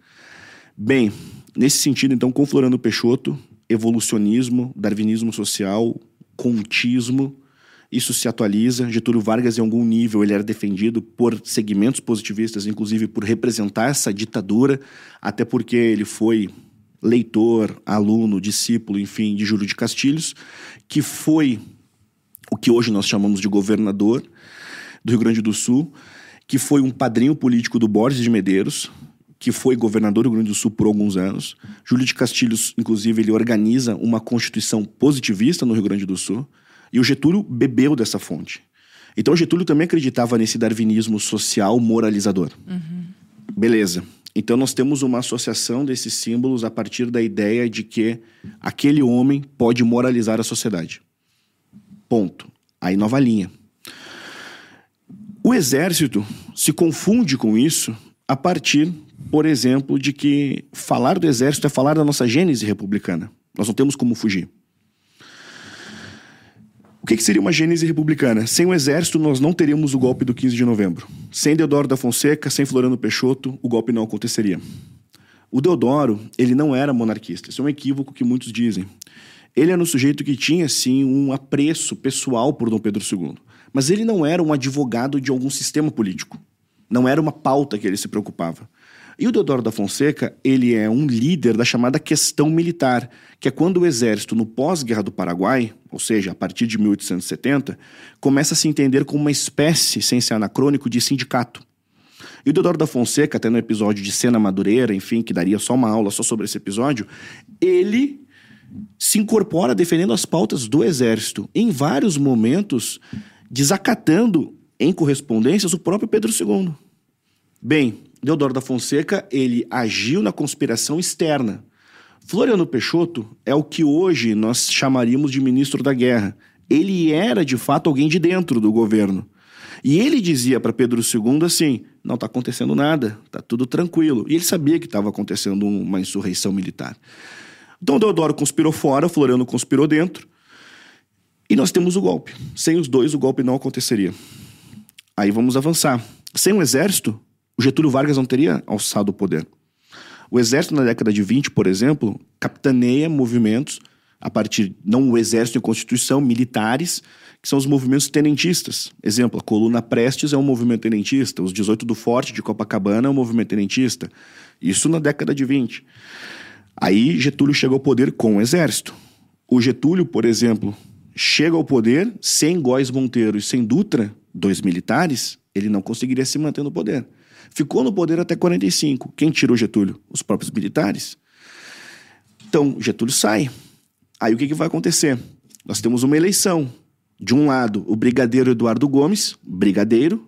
Bem, nesse sentido, então, com Florando Peixoto, evolucionismo, darwinismo social, contismo, isso se atualiza. Getúlio Vargas, em algum nível, ele era defendido por segmentos positivistas, inclusive por representar essa ditadura, até porque ele foi leitor, aluno, discípulo, enfim, de Júlio de Castilhos, que foi o que hoje nós chamamos de governador do Rio Grande do Sul, que foi um padrinho político do Borges de Medeiros, que foi governador do Rio Grande do Sul por alguns anos. Júlio de Castilhos, inclusive, ele organiza uma constituição positivista no Rio Grande do Sul. E o Getúlio bebeu dessa fonte. Então, o Getúlio também acreditava nesse darwinismo social moralizador. Uhum. Beleza. Então, nós temos uma associação desses símbolos a partir da ideia de que aquele homem pode moralizar a sociedade. Ponto. Aí, nova linha. O exército se confunde com isso a partir, por exemplo, de que falar do exército é falar da nossa gênese republicana. Nós não temos como fugir. O que, que, seria uma gênese republicana? Sem o exército, nós não teríamos o golpe do 15 de novembro. Sem Deodoro da Fonseca, sem Floriano Peixoto, o golpe não aconteceria. O Deodoro, ele não era monarquista. Isso é um equívoco que muitos dizem. Ele era um sujeito que tinha, sim, um apreço pessoal por Dom Pedro II. Mas ele não era um advogado de algum sistema político. Não era uma pauta que ele se preocupava. E o Deodoro da Fonseca, ele é um líder da chamada questão militar, que é quando o exército, no pós-guerra do Paraguai, ou seja, a partir de 1870, começa a se entender como uma espécie, sem ser anacrônico, de sindicato. E o Deodoro da Fonseca, até no episódio de Cena Madureira, enfim, que daria só uma aula só sobre esse episódio, ele se incorpora defendendo as pautas do exército, em vários momentos desacatando em correspondências o próprio Pedro II. Bem, Deodoro da Fonseca, ele agiu na conspiração externa. Floriano Peixoto é o que hoje nós chamaríamos de ministro da guerra. Ele era, de fato, alguém de dentro do governo. E ele dizia para Pedro II assim: não está acontecendo nada, está tudo tranquilo. E ele sabia que estava acontecendo uma insurreição militar. Então Deodoro conspirou fora, Floriano conspirou dentro. E nós temos o golpe. Sem os dois, o golpe não aconteceria. Aí vamos avançar. Sem o exército, o Getúlio Vargas não teria alçado o poder. O exército na década de 20, por exemplo, capitaneia movimentos a partir, não o exército e constituição, militares, que são os movimentos tenentistas. Exemplo, a coluna Prestes é um movimento tenentista, os 18 do Forte de Copacabana é um movimento tenentista. Isso na década de 20. Aí Getúlio chega ao poder com o exército. O Getúlio, por exemplo, chega ao poder sem Góes Monteiro e sem Dutra, dois militares, ele não conseguiria se manter no poder. Ficou no poder até 45. Quem tirou Getúlio? Os próprios militares. Então, Getúlio sai. Aí o que, que vai acontecer? Nós temos uma eleição. De um lado, o brigadeiro Eduardo Gomes, brigadeiro.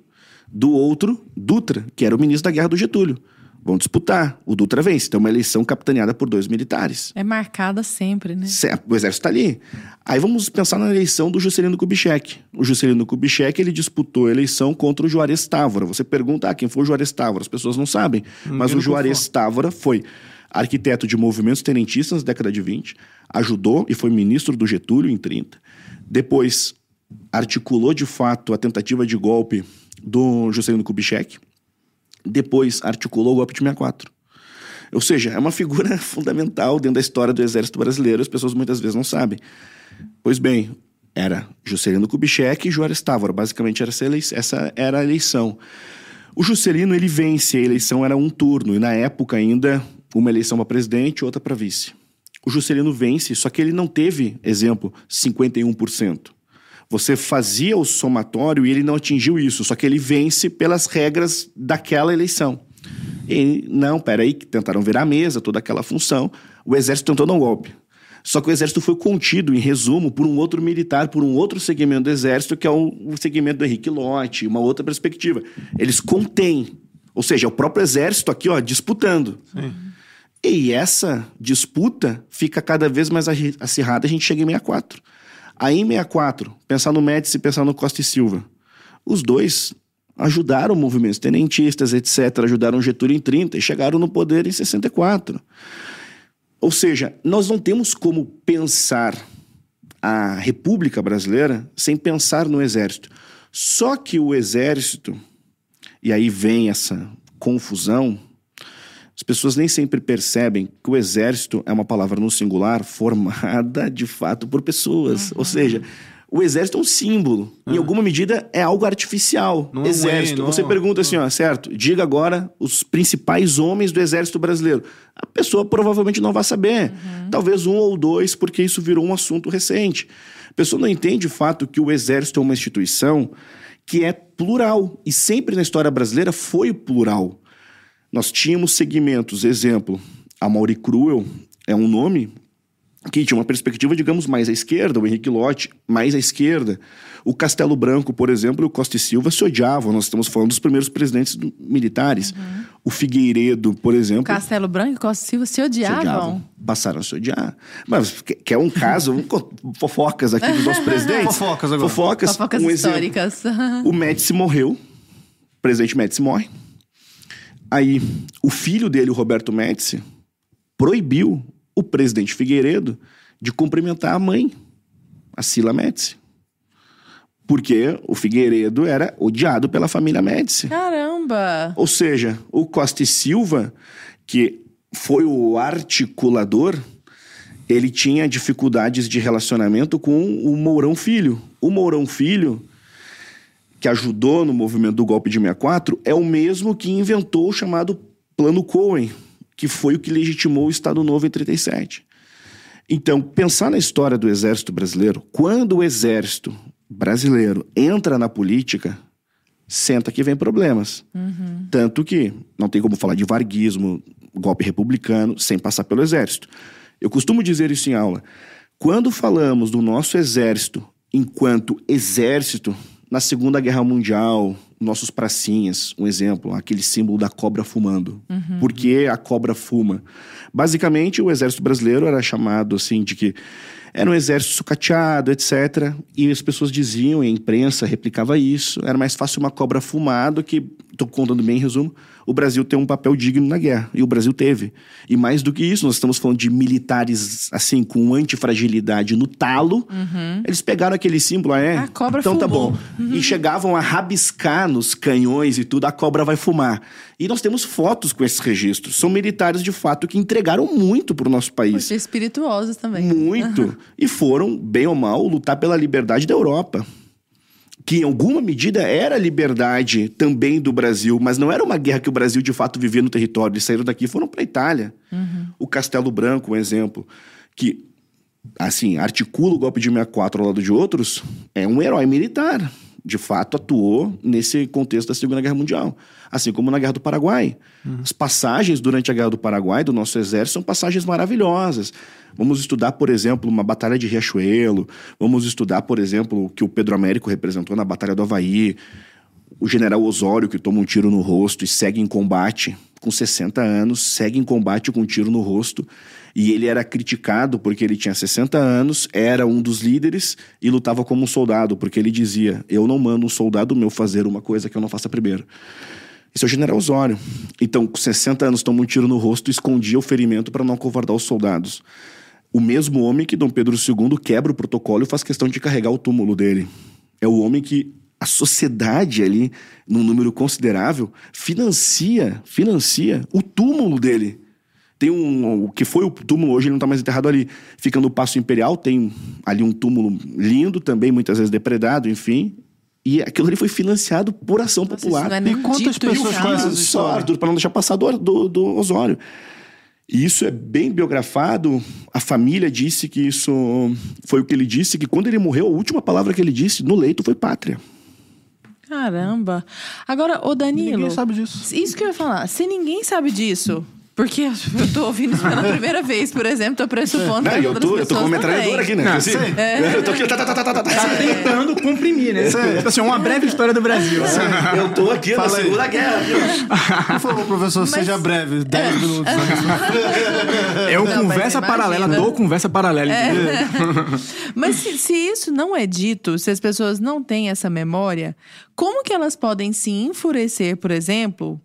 Do outro, Dutra, que era o ministro da guerra do Getúlio. Vão disputar. O Dutra vence. Então, uma eleição capitaneada por dois militares.
É marcada sempre, né?
O exército está ali. Aí vamos pensar na eleição do Juscelino Kubitschek. O Juscelino Kubitschek, ele disputou a eleição contra o Juarez Távora. Você pergunta, ah, quem foi o Juarez Távora? As pessoas não sabem. Hum, mas o Juarez Távora foi arquiteto de movimentos tenentistas na década de 20, ajudou e foi ministro do Getúlio em 30. Depois articulou de fato a tentativa de golpe do Juscelino Kubitschek. Depois articulou o golpe de 64. Ou seja, é uma figura fundamental dentro da história do Exército Brasileiro, as pessoas muitas vezes não sabem. Pois bem, era Juscelino Kubitschek e Juarez Távora, basicamente era essa, eleição, essa era a eleição. O Juscelino ele vence, a eleição era um turno, e na época ainda uma eleição para presidente e outra para vice. O Juscelino vence, só que ele não teve, exemplo, 51%. Você fazia o somatório e ele não atingiu isso, só que ele vence pelas regras daquela eleição. E não, peraí, tentaram virar a mesa, toda aquela função. O exército tentou dar um golpe. Só que o exército foi contido, em resumo, por um outro militar, por um outro segmento do exército, que é o, segmento do Henrique Lotte, uma outra perspectiva. Eles contêm, ou seja, é o próprio exército aqui, ó, disputando. Sim. E essa disputa fica cada vez mais acirrada, a gente chega em 64. Aí em 64, pensar no Médici e pensar no Costa e Silva. Os dois ajudaram movimentos tenentistas, etc., ajudaram Getúlio em 30 e chegaram no poder em 64. Ou seja, nós não temos como pensar a República Brasileira sem pensar no Exército. Só que o Exército, e aí vem essa confusão, as pessoas nem sempre percebem que o exército é uma palavra no singular formada de fato por pessoas. Uhum. Ou seja, o exército é um símbolo. Uhum. Em alguma medida é algo artificial. Não é exército. Não. Você pergunta assim, ó, certo? Diga agora os principais homens do exército brasileiro. A pessoa provavelmente não vai saber. Uhum. Talvez um ou dois, porque isso virou um assunto recente. A pessoa não entende de fato que o exército é uma instituição que é plural. E sempre na história brasileira foi plural. Nós tínhamos segmentos, exemplo, a Mauri Cruel é um nome que tinha uma perspectiva, digamos, mais à esquerda, o Henrique Lotte mais à esquerda. O Castelo Branco, por exemplo, e o Costa e Silva se odiavam. Nós estamos falando dos primeiros presidentes militares. Uhum. O Figueiredo, por exemplo.
Castelo Branco e Costa e Silva se odiavam. se odiavam.
Passaram a se odiar. Mas que é um caso, fofocas aqui dos nossos presidentes.
Fofocas agora.
Fofocas.
Fofocas um históricas.
Exemplo. o Médici morreu. O presidente Médici morre Aí, o filho dele, o Roberto Médici, proibiu o presidente Figueiredo de cumprimentar a mãe, a Sila Médici. Porque o Figueiredo era odiado pela família Médici.
Caramba!
Ou seja, o Costa e Silva, que foi o articulador, ele tinha dificuldades de relacionamento com o Mourão Filho. O Mourão Filho que ajudou no movimento do golpe de 64, é o mesmo que inventou o chamado Plano Cohen, que foi o que legitimou o Estado Novo em 37. Então, pensar na história do Exército Brasileiro, quando o Exército Brasileiro entra na política, senta que vem problemas. Uhum. Tanto que não tem como falar de varguismo, golpe republicano, sem passar pelo Exército. Eu costumo dizer isso em aula. Quando falamos do nosso Exército enquanto Exército, na Segunda Guerra Mundial, nossos pracinhas, um exemplo, aquele símbolo da cobra fumando. Uhum. Por que a cobra fuma? Basicamente, o exército brasileiro era chamado assim de que era um exército sucateado, etc. E as pessoas diziam, e a imprensa replicava isso, era mais fácil uma cobra fumar do que, estou contando bem em resumo, o Brasil ter um papel digno na guerra. E o Brasil teve. E mais do que isso, nós estamos falando de militares, assim, com antifragilidade no talo. Uhum. Eles pegaram aquele símbolo, ah, é?
A cobra
então
fumou.
tá bom. Uhum. E chegavam a rabiscar nos canhões e tudo, a cobra vai fumar. E nós temos fotos com esses registros. São militares, de fato, que entregaram muito para o nosso país.
Porque espirituosos também.
Muito. E foram, bem ou mal, lutar pela liberdade da Europa que em alguma medida era a liberdade também do Brasil, mas não era uma guerra que o Brasil de fato vivia no território. Eles saíram daqui e foram para a Itália. Uhum. O Castelo Branco, um exemplo, que assim articula o golpe de 64 ao lado de outros, é um herói militar. De fato, atuou nesse contexto da Segunda Guerra Mundial. Assim como na Guerra do Paraguai. Uhum. As passagens durante a Guerra do Paraguai do nosso exército são passagens maravilhosas. Vamos estudar, por exemplo, uma batalha de Riachuelo. Vamos estudar, por exemplo, o que o Pedro Américo representou na Batalha do Havaí. O general Osório, que toma um tiro no rosto e segue em combate, com 60 anos, segue em combate com um tiro no rosto. E ele era criticado porque ele tinha 60 anos, era um dos líderes e lutava como um soldado, porque ele dizia: Eu não mando um soldado meu fazer uma coisa que eu não faça primeiro. Esse é o general Osório. Então, com 60 anos, toma um tiro no rosto e escondia o ferimento para não acovardar os soldados. O mesmo homem que Dom Pedro II quebra o protocolo e faz questão de carregar o túmulo dele. É o homem que a sociedade ali, num número considerável, financia, financia o túmulo dele. Tem um. O que foi o túmulo hoje, ele não está mais enterrado ali. Fica no Paço Imperial, tem ali um túmulo lindo também, muitas vezes depredado, enfim. E aquilo ali foi financiado por ação
Nossa,
popular.
isso não é
E quantas pessoas
isso,
conhecem
Só? Arthur, para não deixar passar do, do, do Osório. E isso é bem biografado. A família disse que isso foi o que ele disse, que quando ele morreu, a última palavra que ele disse no leito foi pátria.
Caramba. Agora, ô Danilo.
Ninguém sabe disso.
Isso que eu ia falar. Se ninguém sabe disso, porque eu tô ouvindo isso pela primeira vez, por exemplo, tô pressupondo
Não,
que
eu tô, eu tô com metralhadora aqui, né? Assim, Eu tô aqui, tá, tá, tá, tá, tá, tá.
Tá tentando comprimir, né? Tipo assim, uma breve história do Brasil.
Eu tô aqui na. Segunda Guerra.
Por favor, professor, seja breve. 10 minutos.
É o
Não,
conversa paralela do conversa paralela. entendeu?
Mas se, se isso não é dito, se as pessoas não têm essa memória, como que elas podem se enfurecer, por exemplo,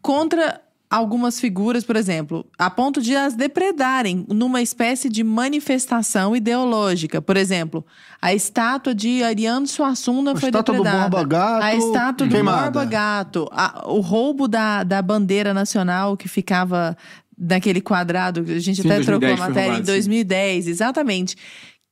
contra algumas figuras, por exemplo, a ponto de as depredarem numa espécie de manifestação ideológica? Por exemplo, a estátua de Ariano Suassuna
A
foi
estátua do
depredada.
Borba Gato
a estátua do. Borba Gato. A- o roubo da, da bandeira nacional que ficava naquele quadrado, a gente
Sim,
até
2010
trocou a matéria em
roubado, sim.
2010, exatamente.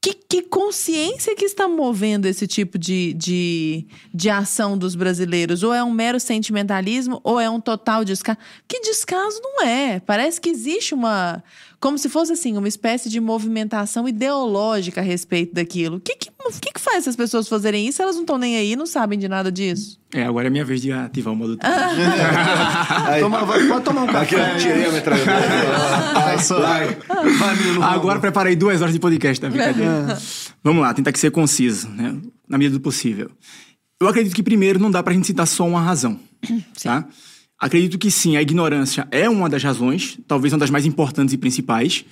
Que, que consciência que está movendo esse tipo de, de, de ação dos brasileiros? Ou é um mero sentimentalismo, ou é um total descaso? Que descaso não é. Parece que existe uma. Como se fosse assim, uma espécie de movimentação ideológica a respeito daquilo. O que, que, que, que faz essas pessoas fazerem isso? Elas não estão nem aí, não sabem de nada disso.
É, agora é minha vez de ativar o modo
Aí,
Toma, vai, pode tomar um
aqui
café.
eu tirei a metralhadora.
Passa. Vai, menino.
Agora preparei duas horas de podcast, tá brincadeira? Vamos lá, tentar que ser conciso, né? Na medida do possível. Eu acredito que primeiro não dá pra gente citar só uma razão, tá? Acredito que sim, a ignorância é uma das razões, talvez uma das mais importantes e principais,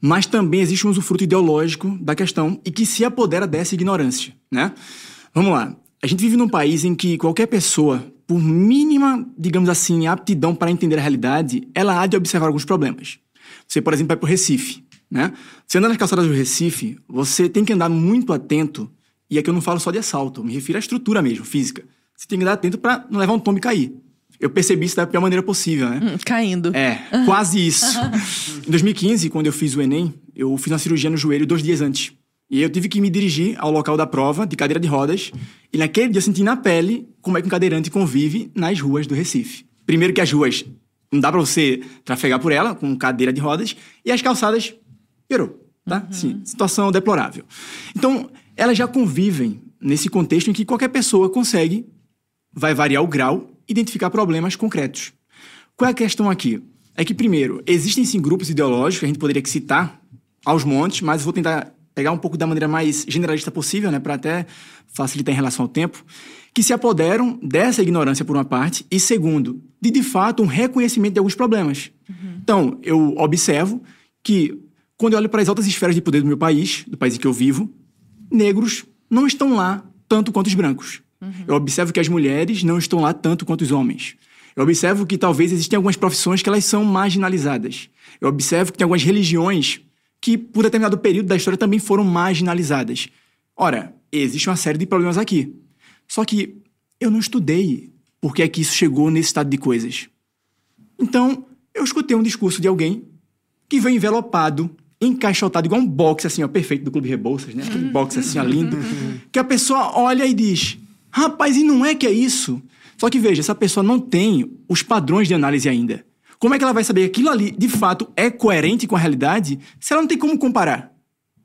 mas também existe um usufruto ideológico da questão e que se apodera dessa ignorância, né? Vamos lá. A gente vive num país em que qualquer pessoa, por mínima, digamos assim, aptidão para entender a realidade, ela há de observar alguns problemas. Você, por exemplo, vai para o Recife, né? Você anda nas calçadas do Recife, você tem que andar muito atento, e aqui eu não falo só de assalto, me refiro à estrutura mesmo, física. Você tem que andar atento para não levar um tombo e cair. Eu percebi isso da pior maneira possível, né?
Hum, caindo.
É, quase isso. em 2015, quando eu fiz o Enem, eu fiz uma cirurgia no joelho dois dias antes. E eu tive que me dirigir ao local da prova, de cadeira de rodas, e naquele dia eu senti na pele como é que um cadeirante convive nas ruas do Recife. Primeiro que as ruas não dá pra você trafegar por ela, com cadeira de rodas, e as calçadas piorou, tá? Sim, situação deplorável. Então, elas já convivem nesse contexto em que qualquer pessoa consegue, vai variar o grau, identificar problemas concretos. Qual é a questão aqui? É que, primeiro, existem sim grupos ideológicos, que a gente poderia citar aos montes, mas vou tentar pegar um pouco da maneira mais generalista possível, né, para até facilitar em relação ao tempo, que se apoderam dessa ignorância por uma parte e, segundo, de de fato um reconhecimento de alguns problemas. Então, eu observo que quando eu olho para as altas esferas de poder do meu país, do país em que eu vivo, negros não estão lá tanto quanto os brancos. Eu observo que as mulheres não estão lá tanto quanto os homens. Eu observo que talvez existem algumas profissões que elas são marginalizadas. Eu observo que tem algumas religiões que, por determinado período da história, também foram marginalizadas. Ora, existe uma série de problemas aqui. Só que eu não estudei por que é que isso chegou nesse estado de coisas. Então, eu escutei um discurso de alguém que veio envelopado, encaixotado, igual um box assim, ó, perfeito do Clube Rebouças, né? Aquele box assim, ó, lindo. Que a pessoa olha e diz: rapaz, e não é que é isso? Só que veja, essa pessoa não tem os padrões de análise ainda. Como é que ela vai saber que aquilo ali, de fato, é coerente com a realidade se ela não tem como comparar?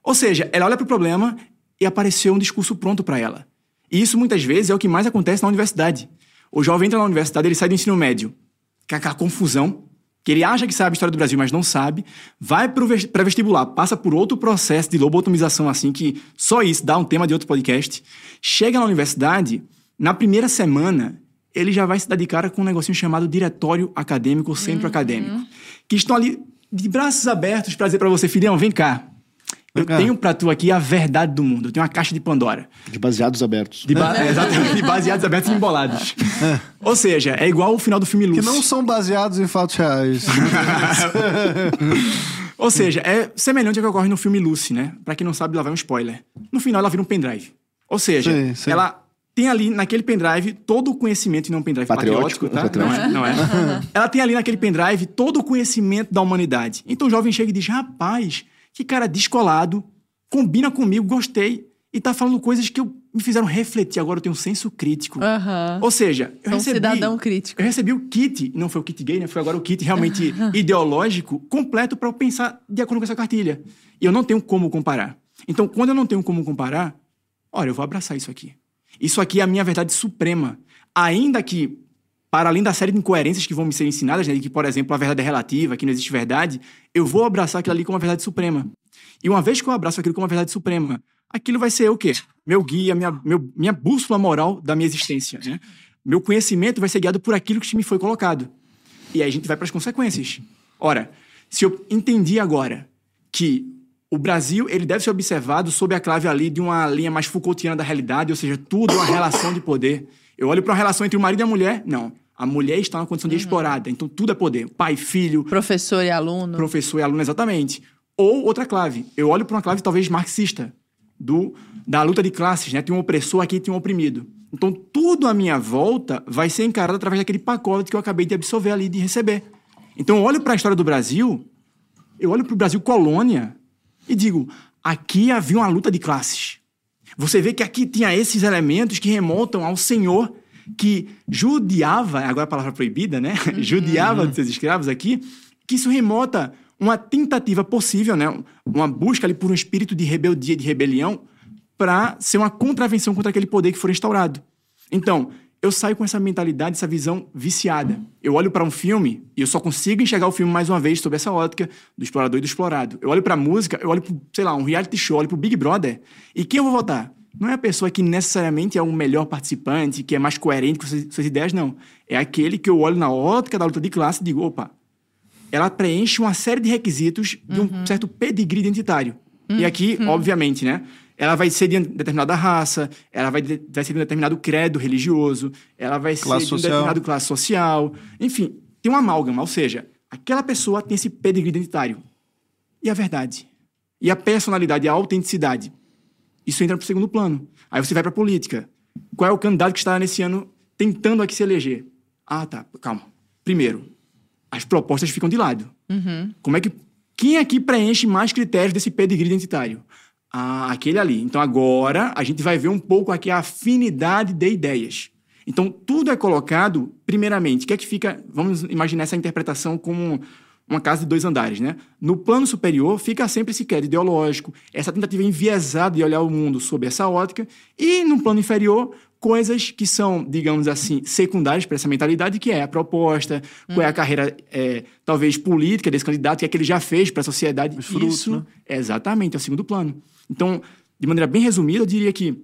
Ou seja, ela olha para o problema e apareceu um discurso pronto para ela. E isso, muitas vezes, é o que mais acontece na universidade. O jovem entra na universidade, ele sai do ensino médio, com aquela confusão, que ele acha que sabe a história do Brasil, mas não sabe, vai para o pré-vestibular, passa por outro processo de lobotomização, assim, que só isso dá um tema de outro podcast. Chega na universidade, na primeira semana, ele já vai se dar de cara com um negocinho chamado diretório acadêmico ou centro acadêmico, que estão ali de braços abertos para dizer para você, filhão, vem cá. Eu
Ah.
tenho pra tu aqui a verdade do mundo. Eu tenho uma caixa de Pandora.
De baseados abertos.
De, ba- é, exatamente, de baseados abertos e embolados. Ou seja, é igual o final do filme Lucy.
Que não são baseados em fatos reais.
Ou seja, é semelhante ao que ocorre no filme Lucy, né? Pra quem não sabe, lá vai um spoiler. No final, ela vira um pendrive. Ou seja,
Sim, sim.
ela tem ali naquele pendrive todo o conhecimento, e não um pendrive
Patriótico,
patriótico, tá?
patriótico.
Não é, não é. ela tem ali naquele pendrive todo o conhecimento da humanidade. Então o jovem chega e diz: rapaz, que cara descolado, combina comigo, gostei. E tá falando coisas que eu, me fizeram refletir. Agora eu tenho um senso crítico.
Aham.
Ou seja, eu
É um
recebi...
cidadão crítico.
Eu recebi o kit, não foi o kit gay, né? Foi agora o kit realmente ideológico completo para eu pensar de acordo com essa cartilha. E eu não tenho como comparar. Então, quando eu não tenho como comparar, olha, eu vou abraçar isso aqui. Isso aqui é a minha verdade suprema. Ainda que, para além da série de incoerências que vão me ser ensinadas, né, de que, por exemplo, a verdade é relativa, que não existe verdade, eu vou abraçar aquilo ali como uma verdade suprema. E uma vez que eu abraço aquilo como uma verdade suprema, aquilo vai ser o quê? Meu guia, minha, meu- minha bússola moral da minha existência. Né? Meu conhecimento vai ser guiado por aquilo que me foi colocado. E aí a gente vai para as consequências. Ora, se eu entendi agora que o Brasil ele deve ser observado sob a clave ali de uma linha mais Foucaultiana da realidade, ou seja, tudo é uma relação de poder. Eu olho para uma relação entre o marido e a mulher, não. A mulher está na condição de explorada, então tudo é poder. Pai, filho,
Professor e aluno.
professor e aluno exatamente. Ou outra clave. Eu olho para uma clave talvez marxista, do da luta de classes, né? Tem um opressor aqui, tem um oprimido. Então tudo à minha volta vai ser encarado através daquele pacote que eu acabei de absorver ali, de receber. Então eu olho para a história do Brasil, eu olho para o Brasil colônia e digo, aqui havia uma luta de classes. Você vê que aqui tinha esses elementos que remontam ao Senhor que judiava, agora a palavra proibida, né? judiava dos seus escravos aqui, que isso remota uma tentativa possível, né? Uma busca ali por um espírito de rebeldia, de rebelião, para ser uma contravenção contra aquele poder que for instaurado. Então, eu saio com essa mentalidade, essa visão viciada. Eu olho para um filme e eu só consigo enxergar o filme mais uma vez sob essa ótica do explorador e do explorado. Eu olho para música, eu olho para, sei lá, um reality show, eu olho para o Big Brother. E quem eu vou votar? Não é a pessoa que necessariamente é o melhor participante, que é mais coerente com suas, suas ideias, não. É aquele que eu olho na ótica da luta de classe e digo, opa, ela preenche uma série de requisitos de um certo pedigree identitário. E aqui, obviamente, né? Ela vai ser de determinada raça, ela vai, de, vai ser de um determinado credo religioso, ela vai
Classe
ser de um
social.
determinado classe social. Enfim, tem uma amálgama, ou seja, aquela pessoa tem esse pedigree identitário. E a verdade? E a personalidade, a autenticidade? Isso entra para o segundo plano. Aí você vai para a política. Qual é o candidato que está nesse ano tentando aqui se eleger? Ah, tá, calma. Primeiro, as propostas ficam de lado. Como é que. Quem aqui preenche mais critérios desse pedigree identitário? Ah, aquele ali. Então agora a gente vai ver um pouco aqui a afinidade de ideias. Então tudo é colocado, primeiramente, o que é que fica. Vamos imaginar essa interpretação como uma casa de dois andares, né? No plano superior fica sempre esse crédito ideológico, essa tentativa enviesada de olhar o mundo sob essa ótica, e no plano inferior, coisas que são, digamos assim, secundárias para essa mentalidade, que é a proposta, qual é a carreira, é, talvez, política desse candidato, o que é que ele já fez para a sociedade.
Os frutos,
Isso,
né?
exatamente, é o segundo plano. Então, de maneira bem resumida, eu diria que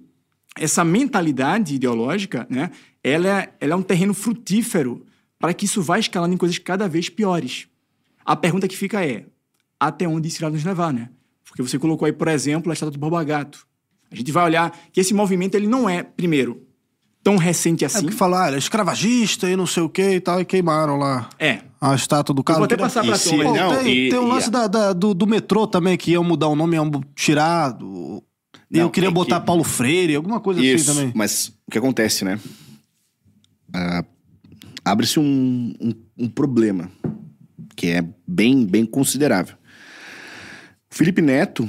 essa mentalidade ideológica, né, ela é, ela é um terreno frutífero para que isso vá escalando em coisas cada vez piores. A pergunta que fica é, até onde isso irá nos levar, né? Porque você colocou aí, por exemplo, a estátua do Borba Gato. A gente vai olhar que esse movimento, ele não é, primeiro, tão recente
É
assim.
porque falaram, escravagista e não sei o que e tal, e queimaram lá
É.
a estátua do cara.
vou até passar pra
E Não,
tem,
e-
tem um
e
lance
a-
da, da- do, do metrô também, que iam mudar o nome, iam tirar. do-
Não,
eu queria botar
que-
Paulo Freire, alguma coisa
Isso,
assim também.
mas o que acontece, né? Ah, Abre-se um, um, um problema que é bem, bem considerável. Felipe Neto,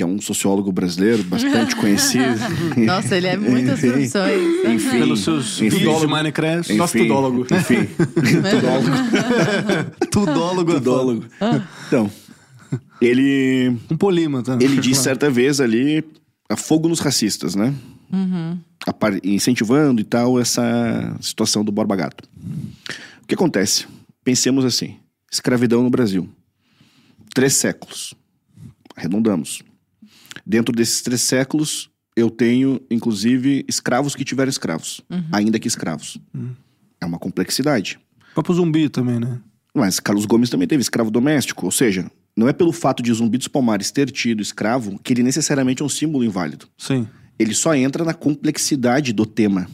que é um sociólogo brasileiro bastante conhecido.
Nossa, ele é muitas
Enfim,
profissões.
Enfim,
Pelos seus
enfim,
vídeos de Minecraft.
Nosso tudólogo.
Enfim, tudólogo.
Tudólogo. é
tudólogo. Então, ele
Um polímata.
Ele disse certa vez ali, a fogo nos racistas, né? A par- Incentivando e tal essa situação do Borba Gato. O que acontece? Pensemos assim: escravidão no Brasil. Três séculos. Arredondamos. Dentro desses três séculos, eu tenho, inclusive, escravos que tiveram escravos, ainda que escravos. É uma complexidade.
Papo zumbi também, né?
Mas Carlos Gomes também teve escravo doméstico, ou seja, Não é pelo fato de Zumbi dos Palmares ter tido escravo que ele necessariamente é um símbolo inválido.
Sim.
Ele só entra na complexidade do tema.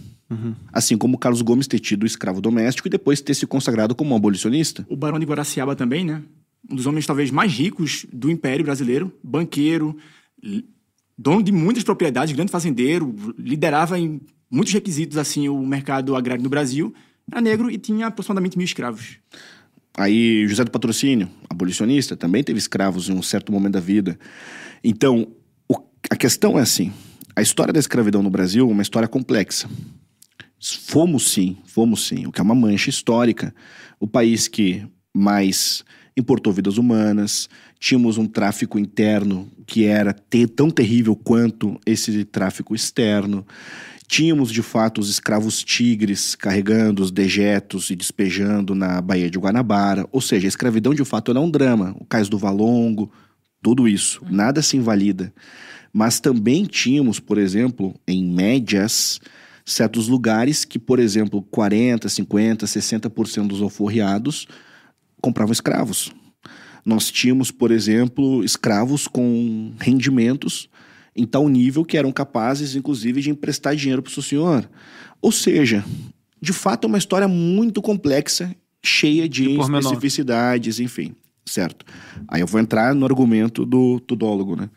Assim como Carlos Gomes ter tido escravo doméstico e depois ter se consagrado como um abolicionista.
O Barão de Guaraciaba também, né? Um dos homens talvez mais ricos do Império Brasileiro, banqueiro, dono de muitas propriedades, grande fazendeiro, liderava em muitos requisitos assim o mercado agrário no Brasil. Era negro e tinha aproximadamente mil escravos.
Aí José do Patrocínio, abolicionista, também teve escravos em um certo momento da vida. Então, o- a questão é assim: a história da escravidão no Brasil é uma história complexa. Fomos sim, fomos sim, o que é uma mancha histórica. O país que mais importou vidas humanas, tínhamos um tráfico interno que era tão terrível quanto esse tráfico externo. Tínhamos, de fato, os escravos tigres carregando os dejetos e despejando na Baía de Guanabara. Ou seja, a escravidão, de fato, era um drama. O Cais do Valongo, tudo isso. Nada se invalida. Mas também tínhamos, por exemplo, em médias, certos lugares que, por exemplo, 40, 50, 60% dos alforriados compravam escravos. Nós tínhamos, por exemplo, escravos com rendimentos em tal nível que eram capazes, inclusive, de emprestar dinheiro para o seu senhor. Ou seja, de fato é uma história muito complexa, cheia de, especificidades, enfim. Certo. Aí eu vou entrar no argumento do tudólogo, né?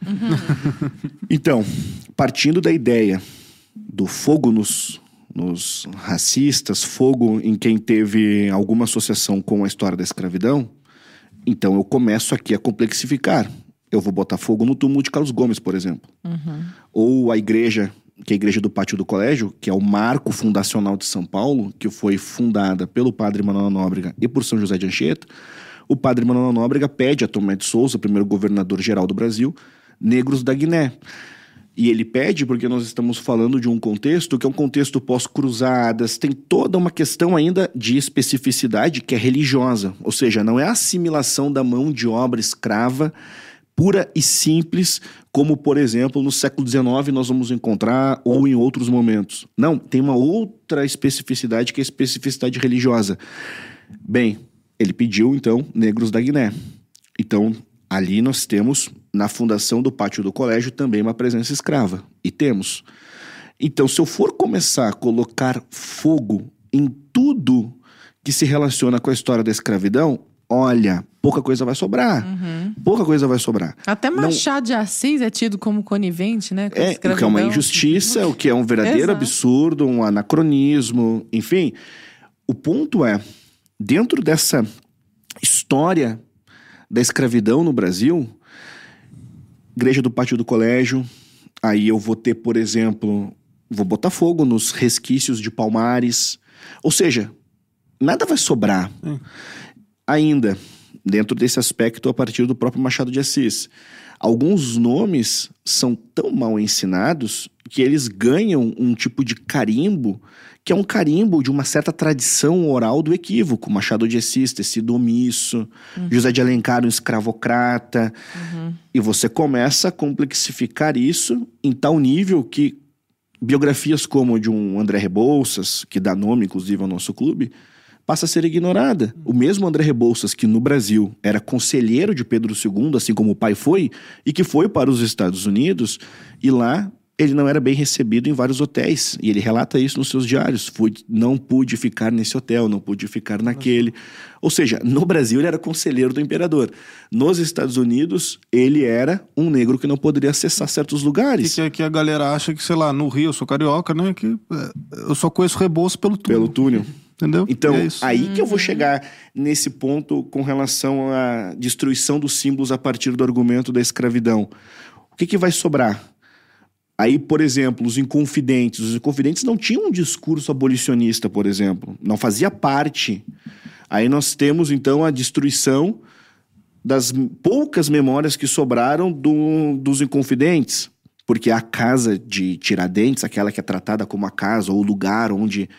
então, partindo da ideia do fogo nos, nos racistas, fogo em quem teve alguma associação com a história da escravidão, então eu começo aqui a complexificar. Eu vou botar fogo no túmulo de Carlos Gomes, por exemplo. Ou a igreja, que é a igreja do Pátio do Colégio, que é o marco fundacional de São Paulo, que foi fundada pelo padre Manuel Nóbrega e por São José de Anchieta. O padre Manuel Nóbrega pede a Tomé de Souza, primeiro governador geral do Brasil, negros da Guiné. E ele pede porque nós estamos falando de um contexto que é um contexto pós-cruzadas, tem toda uma questão ainda de especificidade que é religiosa. Ou seja, não é a assimilação da mão de obra escrava pura e simples, como, por exemplo, no século XIX nós vamos encontrar, ou em outros momentos. Não, tem uma outra especificidade que é a especificidade religiosa. Bem, ele pediu, então, negros da Guiné. Então, ali nós temos, na fundação do pátio do colégio, também uma presença escrava. E temos. Então, se eu for começar a colocar fogo em tudo que se relaciona com a história da escravidão, olha, pouca coisa vai sobrar. Pouca coisa vai sobrar.
Até
Não-
Machado de Assis é tido como conivente, né? Com
É, o que é uma injustiça, o que é um verdadeiro absurdo, um anacronismo, enfim. O ponto é, dentro dessa história da escravidão no Brasil, Igreja do Pátio do Colégio, aí eu vou ter, por exemplo, vou botar fogo nos resquícios de Palmares. Ou seja, nada vai sobrar. Ainda, dentro desse aspecto, a partir do próprio Machado de Assis. Alguns nomes são tão mal ensinados que eles ganham um tipo de carimbo que é um carimbo de uma certa tradição oral do equívoco. Machado de Assis ter sido omisso, José de Alencar um escravocrata. E você começa a complexificar isso em tal nível que biografias como de um André Rebouças, que dá nome inclusive ao nosso clube, passa a ser ignorada. O mesmo André Rebouças, que no Brasil era conselheiro de Pedro II, assim como o pai foi, e que foi para os Estados Unidos, e lá ele não era bem recebido em vários hotéis. E ele relata isso nos seus diários. Fui, não pude ficar nesse hotel, não pude ficar naquele. Ou seja, no Brasil ele era conselheiro do imperador. Nos Estados Unidos, ele era um negro que não poderia acessar certos
E
lugares.
que, que a galera acha que, sei lá, no Rio, eu sou carioca, né? Que é, eu só conheço Rebouças pelo túnel.
Pelo túnel.
Entendeu?
Então,
É
aí que eu vou chegar nesse ponto com relação à destruição dos símbolos a partir do argumento da escravidão. O que, que vai sobrar? Aí, por exemplo, os inconfidentes. Os inconfidentes não tinham um discurso abolicionista, por exemplo. Não fazia parte. Aí nós temos, então, a destruição das poucas memórias que sobraram do- dos inconfidentes. Porque a casa de Tiradentes, aquela que é tratada como a casa ou o lugar onde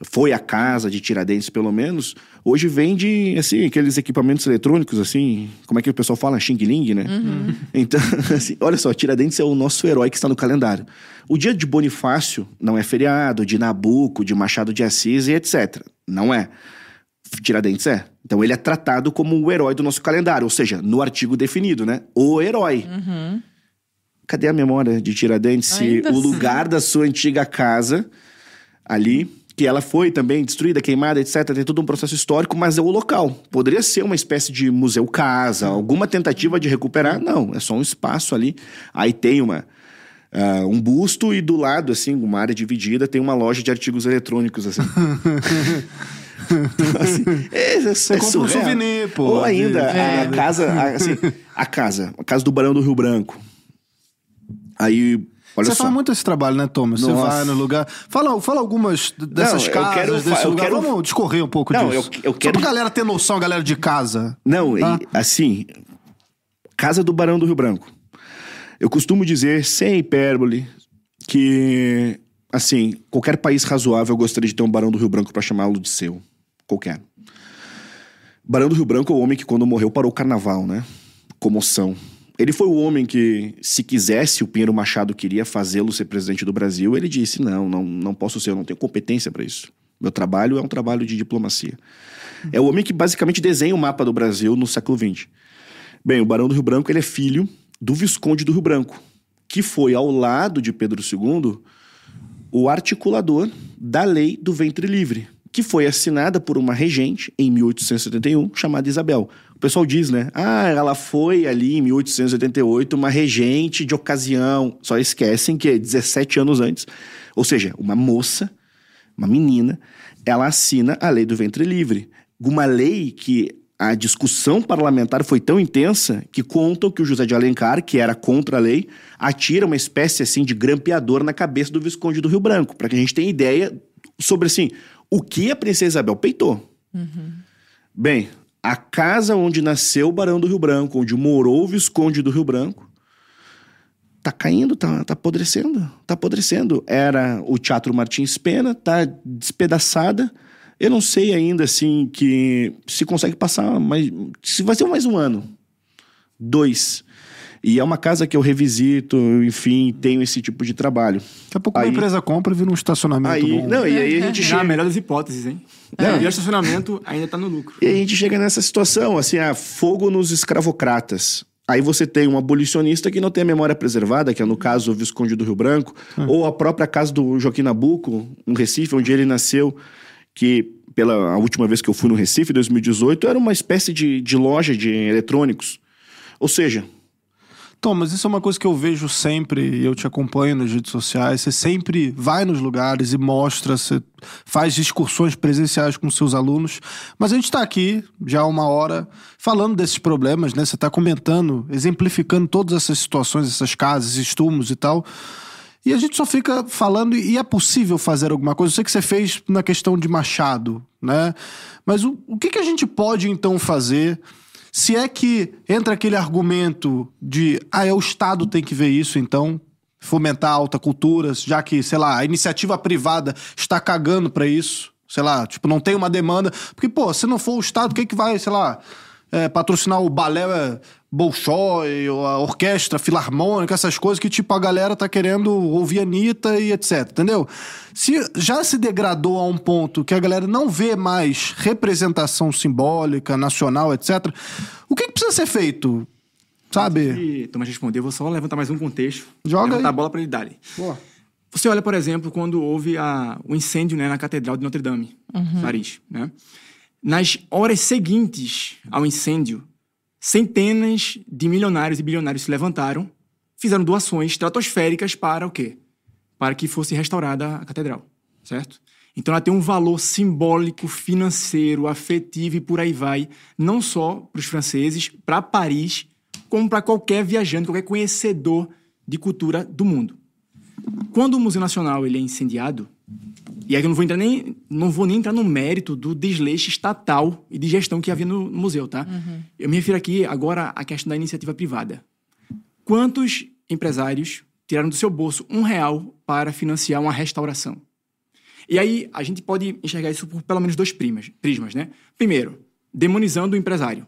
foi a casa de Tiradentes, pelo menos, hoje vende, assim, aqueles equipamentos eletrônicos, assim, como é que o pessoal fala? Xing Ling, né? Então, assim, olha só, Tiradentes é o nosso herói que está no calendário. O dia de Bonifácio não é feriado, de Nabuco, de Machado de Assis e etc. Não é. Tiradentes é. Então ele é tratado como o herói do nosso calendário, ou seja, no artigo definido, né? O herói.
Uhum.
Cadê a memória de Tiradentes? Se
Ainda
o
assim.
lugar da sua antiga casa ali, que ela foi também destruída, queimada, etc. Tem todo um processo histórico, mas é o local. Poderia ser uma espécie de museu casa, alguma tentativa de recuperar. Não, é só um espaço ali. Aí tem uma. ah, um busto e do lado, assim, uma área dividida, tem uma loja de artigos eletrônicos, assim. Então, assim, é, é,
Você
é
compra um souvenir, pô.
Ou ainda,
de-
a,
é.
casa, a, assim, a casa, a casa do Barão do Rio Branco. Aí, olha
Você
só.
faz muito esse trabalho, né, Thomas? Você vai no lugar. Fala, fala algumas dessas
eu
casas,
quero
desse
eu
lugar.
quero-
Vamos discorrer um pouco
Não,
disso.
eu- eu
Só
quero-
pra galera ter noção, a galera de casa.
Não,
Tá.
assim, Casa do Barão do Rio Branco. Eu costumo dizer, sem hipérbole, que, assim, qualquer país razoável gostaria de ter um Barão do Rio Branco pra chamá-lo de seu. Qualquer. Barão do Rio Branco é o homem que, quando morreu, parou o carnaval, né? Comoção. Ele foi o homem que, se quisesse, o Pinheiro Machado queria fazê-lo ser presidente do Brasil, ele disse: não, não, não posso ser, eu não tenho competência para isso. Meu trabalho é um trabalho de diplomacia. É o homem que basicamente desenha o mapa do Brasil no século XX. Bem, o Barão do Rio Branco ele é filho do Visconde do Rio Branco, que foi, ao lado de Pedro II, o articulador da lei do ventre livre, que foi assinada por uma regente em 1871, chamada Isabel. O pessoal diz, né? Ah, ela foi ali em 1888 uma regente de ocasião. Só esquecem que é 17 anos antes. Ou seja, uma moça, uma menina, ela assina a lei do ventre livre. Uma lei que a discussão parlamentar foi tão intensa que contam que o José de Alencar, que era contra a lei, atira uma espécie assim de grampeador na cabeça do Visconde do Rio Branco, para que a gente tenha ideia sobre assim, o que a princesa Isabel peitou. Bem, a casa onde nasceu o Barão do Rio Branco, onde morou o Visconde do Rio Branco, tá caindo, tá, tá apodrecendo, tá apodrecendo. Era o Teatro Martins Pena, tá despedaçada. Eu não sei ainda, assim, que se consegue passar mais... Se vai ser mais um ano. Dois. E é uma casa que eu revisito, enfim, tenho esse tipo de trabalho.
Daqui a pouco
Aí-
uma empresa compra e vira um estacionamento
Aí,
bom.
não, e aí a gente
Já
chega...
a melhor das hipóteses, hein?
É.
E o estacionamento ainda tá no lucro.
E aí a gente chega nessa situação, assim, ah, fogo nos escravocratas. Aí você tem um abolicionista que não tem a memória preservada, que é no caso o Visconde do Rio Branco, ou a própria casa do Joaquim Nabuco, no Recife, onde ele nasceu, que pela a última vez que eu fui no Recife, em 2018, era uma espécie de, de loja de eletrônicos. Ou seja,
Tom, mas isso é uma coisa que eu vejo sempre, eu te acompanho nas redes sociais. Você sempre vai nos lugares e mostra, você faz excursões presenciais com seus alunos. Mas a gente está aqui já há uma hora falando desses problemas, né? Você está comentando, exemplificando todas essas situações, essas casas, estúmulos e tal. E a gente só fica falando, e é possível fazer alguma coisa. Eu sei que você fez na questão de Machado, né? Mas o, o que, que a gente pode então fazer? Se é que entra aquele argumento de, ah, é o Estado tem que ver isso, então, fomentar alta cultura, já que, sei lá, a iniciativa privada está cagando pra isso, sei lá, tipo, não tem uma demanda. Porque, pô, se não for o Estado, quem que vai, sei lá, é, patrocinar o balé é, Bolshoi, ou a orquestra filarmônica, essas coisas que, tipo, a galera tá querendo ouvir a Anitta e etc, entendeu? Se já se degradou a um ponto que a galera não vê mais representação simbólica, nacional, etc, o que, que precisa ser feito? Sabe?
E Thomas respondeu, eu vou só levantar mais um contexto.
Joga
levantar
aí.
a bola para ele dar.
Boa.
Você olha, por exemplo, quando houve a, o incêndio né, na Catedral de Notre Dame, em Paris. Né? Nas horas seguintes ao incêndio, centenas de milionários e bilionários se levantaram, fizeram doações estratosféricas para o quê? Para que fosse restaurada a catedral, certo? Então ela tem um valor simbólico, financeiro, afetivo e por aí vai, não só para os franceses, para Paris, como para qualquer viajante, qualquer conhecedor de cultura do mundo. Quando o Museu Nacional ele é incendiado, e aí eu não vou entrar nem não vou nem entrar no mérito do desleixo estatal e de gestão que havia no, no museu, tá? Eu me refiro aqui agora à questão da iniciativa privada. Quantos empresários tiraram do seu bolso um real para financiar uma restauração? E aí a gente pode enxergar isso por pelo menos dois primas, prismas, né? Primeiro, demonizando o empresário.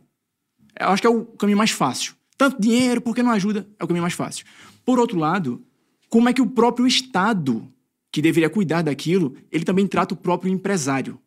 Eu acho que é o caminho mais fácil. Tanto dinheiro, porque não ajuda, é o caminho mais fácil. Por outro lado, como é que o próprio Estado, que deveria cuidar daquilo, ele também trata o próprio empresário?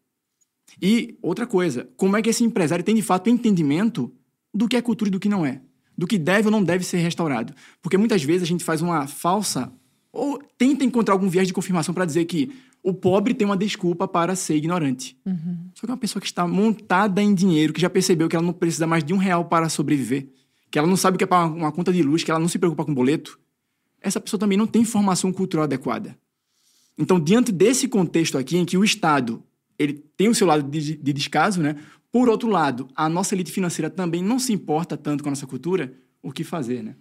E outra coisa, como é que esse empresário tem de fato entendimento do que é cultura e do que não é? Do que deve ou não deve ser restaurado? Porque muitas vezes a gente faz uma falsa ou tenta encontrar algum viés de confirmação para dizer que o pobre tem uma desculpa para ser ignorante. Uhum. Só que é uma pessoa que está montada em dinheiro, que já percebeu que ela não precisa mais de um real para sobreviver, que ela não sabe o que é pagar uma conta de luz, que ela não se preocupa com boleto, essa pessoa também não tem formação cultural adequada. Então, diante desse contexto aqui, em que o Estado ele tem o seu lado de, de descaso, né? Por outro lado, a nossa elite financeira também não se importa tanto com a nossa cultura, o que fazer, né?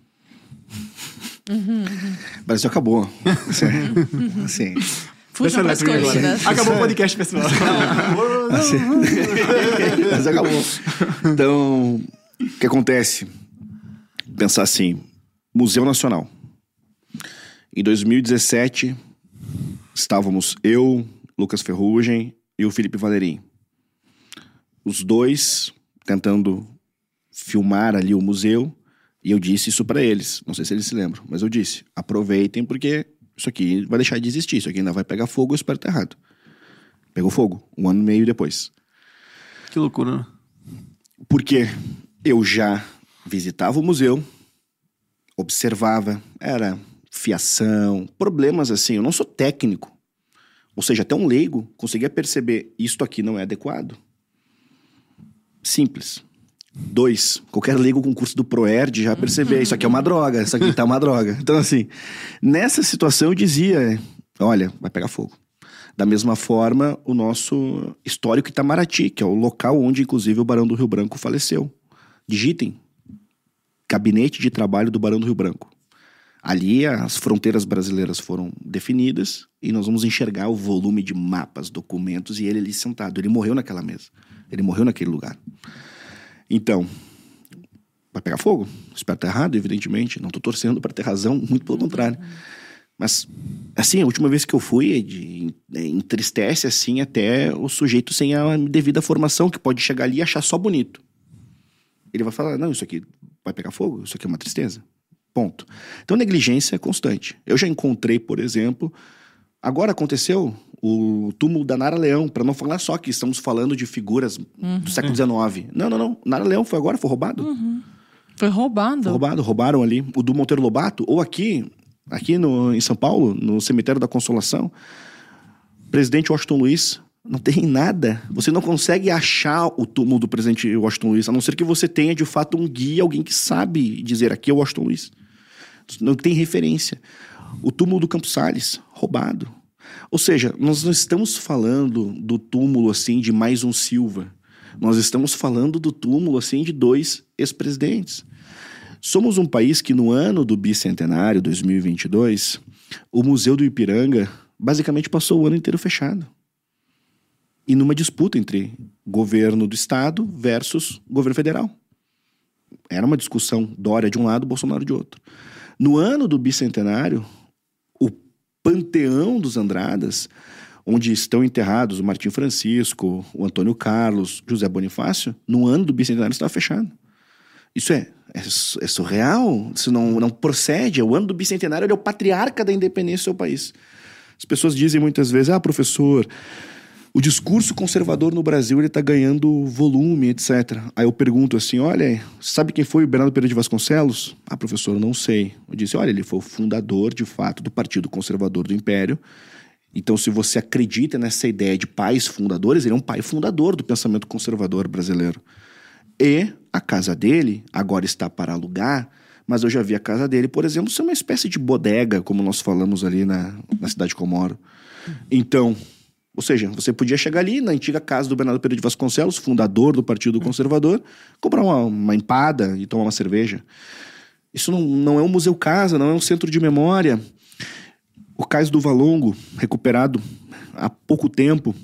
Uhum, uhum. Brasil acabou. assim.
Fuja para as colinas.
Acabou o podcast, pessoal.
assim. Mas acabou. Então, o que acontece? Pensar assim, Museu Nacional. Em 2017, estávamos eu, Lucas Ferrugem e o Felipe Valerim. Os dois tentando filmar ali o museu e eu disse isso para eles. Não sei se eles se lembram, mas eu disse: aproveitem porque isso aqui vai deixar de existir. Isso aqui ainda vai pegar fogo. Eu espero estar errado. Pegou fogo, um ano e meio depois.
Que loucura, né?
Porque eu já visitava o museu, observava, era fiação, problemas assim. Eu não sou técnico. Ou seja, até um leigo conseguia perceber isto aqui não é adequado. Simples. Dois, qualquer leigo com curso do ProErd já percebeu, isso aqui é uma droga, isso aqui tá uma droga. Então, assim, nessa situação eu dizia, olha, vai pegar fogo. Da mesma forma, o nosso histórico Itamaraty, que é o local onde, inclusive, o Barão do Rio Branco faleceu. Digitem. Gabinete de Trabalho do Barão do Rio Branco. Ali as fronteiras brasileiras foram definidas e nós vamos enxergar o volume de mapas, documentos e ele ali sentado. Ele morreu naquela mesa. Ele morreu naquele lugar. Então, vai pegar fogo. Espero estar errado, evidentemente. Não estou torcendo para ter razão, muito pelo contrário. Mas, assim, a última vez que eu fui, de, é, entristece, assim, até o sujeito sem a devida formação, que pode chegar ali e achar só bonito. Ele vai falar, não, isso aqui vai pegar fogo, isso aqui é uma tristeza. Ponto. Então, negligência é constante. Eu já encontrei, por exemplo, agora aconteceu o túmulo da Nara Leão, para não falar só que estamos falando de figuras uhum. do século XIX. Não, não, não. Nara Leão foi agora, foi roubado.
Uhum. Foi roubado. Foi
roubado, roubaram ali. O do Monteiro Lobato, ou aqui, aqui no, em São Paulo, no cemitério da Consolação, presidente Washington Luiz, não tem nada. Você não consegue achar o túmulo do presidente Washington Luiz, a não ser que você tenha de fato um guia, alguém que sabe dizer aqui é Washington Luiz. Não tem referência. O túmulo do Campos Salles, roubado. Ou seja, nós não estamos falando do túmulo assim de mais um Silva. Nós estamos falando do túmulo assim de dois ex-presidentes. Somos um país que no ano do bicentenário 2022, o Museu do Ipiranga basicamente passou o ano inteiro fechado. E numa disputa entre governo do estado versus governo federal. Era uma discussão Dória de um lado, Bolsonaro de outro. No ano do bicentenário, panteão dos Andradas, onde estão enterrados o Martim Francisco, o Antônio Carlos, José Bonifácio, no ano do bicentenário estava fechado. Isso é, é, é, surreal, isso não, não procede. O ano do bicentenário é o patriarca da independência do seu país. As pessoas dizem muitas vezes, ah, professor, o discurso conservador no Brasil ele está ganhando volume, etc. Aí eu pergunto assim, olha, sabe quem foi o Bernardo Pereira de Vasconcelos? Ah, professor, não sei. Eu disse, olha, ele foi o fundador, de fato, do Partido Conservador do Império. Então, se você acredita nessa ideia de pais fundadores, ele é um pai fundador do pensamento conservador brasileiro. E a casa dele agora está para alugar, mas eu já vi a casa dele, por exemplo, ser uma espécie de bodega, como nós falamos ali na, na cidade que eu moro. Então, ou seja, você podia chegar ali na antiga casa do Bernardo Pereira de Vasconcelos, fundador do Partido Conservador, comprar uma, uma empada e tomar uma cerveja. Isso não, não é um museu casa, não é um centro de memória. O Cais do Valongo, recuperado há pouco tempo,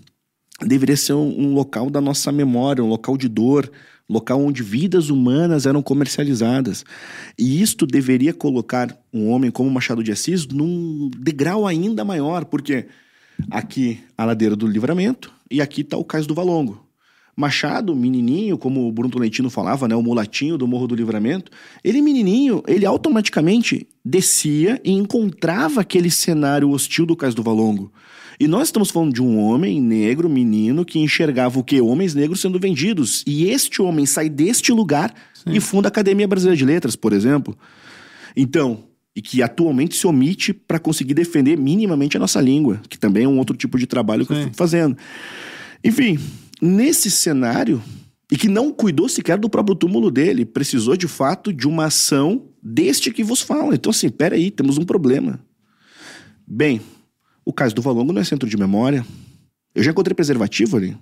deveria ser um, um local da nossa memória, um local de dor, local onde vidas humanas eram comercializadas. E isto deveria colocar um homem como Machado de Assis num degrau ainda maior, porque Aqui a ladeira do Livramento e aqui está o Cais do Valongo. Machado, menininho, como o Bruno Tolentino falava, né, o mulatinho do Morro do Livramento, ele menininho, ele automaticamente descia e encontrava aquele cenário hostil do Cais do Valongo. E nós estamos falando de um homem negro, menino, que enxergava o quê? Homens negros sendo vendidos. E este homem sai deste lugar Sim. e funda a Academia Brasileira de Letras, por exemplo. Então, e que atualmente se omite para conseguir defender minimamente a nossa língua, que também é um outro tipo de trabalho que Sim. eu fico fazendo. Enfim, nesse cenário, e que não cuidou sequer do próprio túmulo dele, precisou de fato de uma ação deste que vos fala. Então, assim, peraí, temos um problema. Bem, o caso do Valongo não é centro de memória. Eu já encontrei preservativo ali.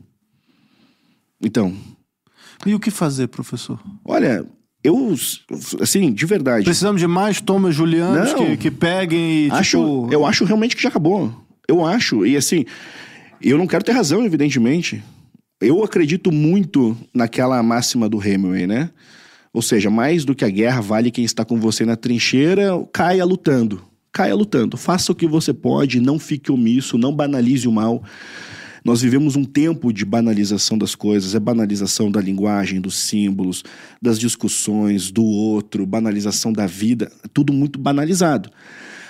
Então.
E o que fazer, professor?
Olha, eu, assim, de verdade.
Precisamos de mais Thomas Julianos que, que peguem e.
Acho,
tipo...
Eu acho realmente que já acabou. Eu acho. E assim, eu não quero ter razão, evidentemente. Eu acredito muito naquela máxima do Hemingway, né? Ou seja, mais do que a guerra, vale quem está com você na trincheira, caia lutando caia lutando. Faça o que você pode, não fique omisso, não banalize o mal. Nós vivemos um tempo de banalização das coisas, é banalização da linguagem, dos símbolos, das discussões, do outro, banalização da vida, tudo muito banalizado.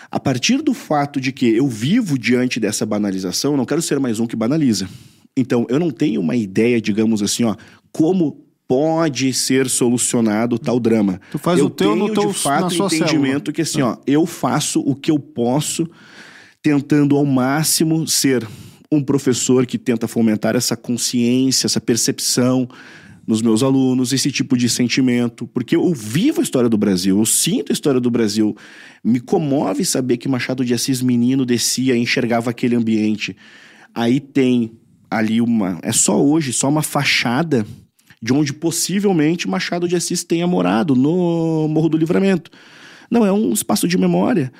A partir do fato de que eu vivo diante dessa banalização, eu não quero ser mais um que banaliza. Então, eu não tenho uma ideia, digamos assim, ó, como pode ser solucionado tal drama.
Tu faz
eu
o teu
tenho,
no teu,
de fato entendimento
célula.
que assim, ó, eu faço o que eu posso, tentando ao máximo ser um professor que tenta fomentar essa consciência, essa percepção nos meus alunos, esse tipo de sentimento, porque eu vivo a história do Brasil, eu sinto a história do Brasil, me comove saber que Machado de Assis menino descia e enxergava aquele ambiente. Aí tem ali uma, é só hoje, só uma fachada de onde possivelmente Machado de Assis tenha morado, no Morro do Livramento. Não, é um espaço de memória.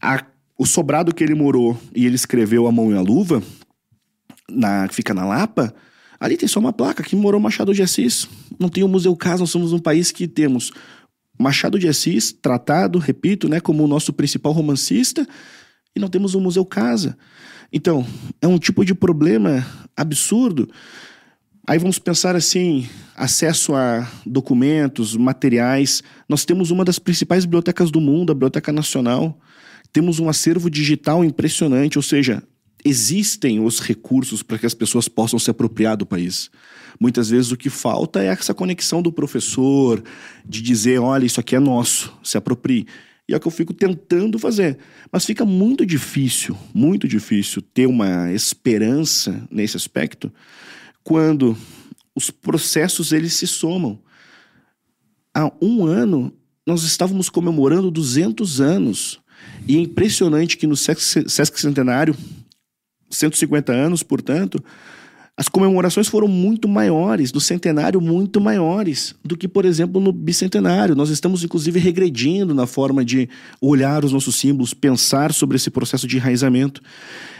A, o sobrado que ele morou e ele escreveu a mão e a luva, na, fica na Lapa, ali tem só uma placa que morou Machado de Assis. Não tem o Museu Casa, nós somos um país que temos Machado de Assis tratado, repito, né, como o nosso principal romancista, e não temos o Museu Casa. Então, é um tipo de problema absurdo. Aí vamos pensar assim: acesso a documentos, materiais. Nós temos uma das principais bibliotecas do mundo, a Biblioteca Nacional. Temos um acervo digital impressionante, ou seja, existem os recursos para que as pessoas possam se apropriar do país. Muitas vezes o que falta é essa conexão do professor, de dizer: olha, isso aqui é nosso, se aproprie. E é o que eu fico tentando fazer. Mas fica muito difícil, muito difícil ter uma esperança nesse aspecto quando os processos eles se somam. Há um ano, nós estávamos comemorando 200 anos. E é impressionante que no Sesc Centenário, 150 anos, portanto, as comemorações foram muito maiores, do centenário muito maiores do que, por exemplo, no bicentenário. Nós estamos, inclusive, regredindo na forma de olhar os nossos símbolos, pensar sobre esse processo de enraizamento.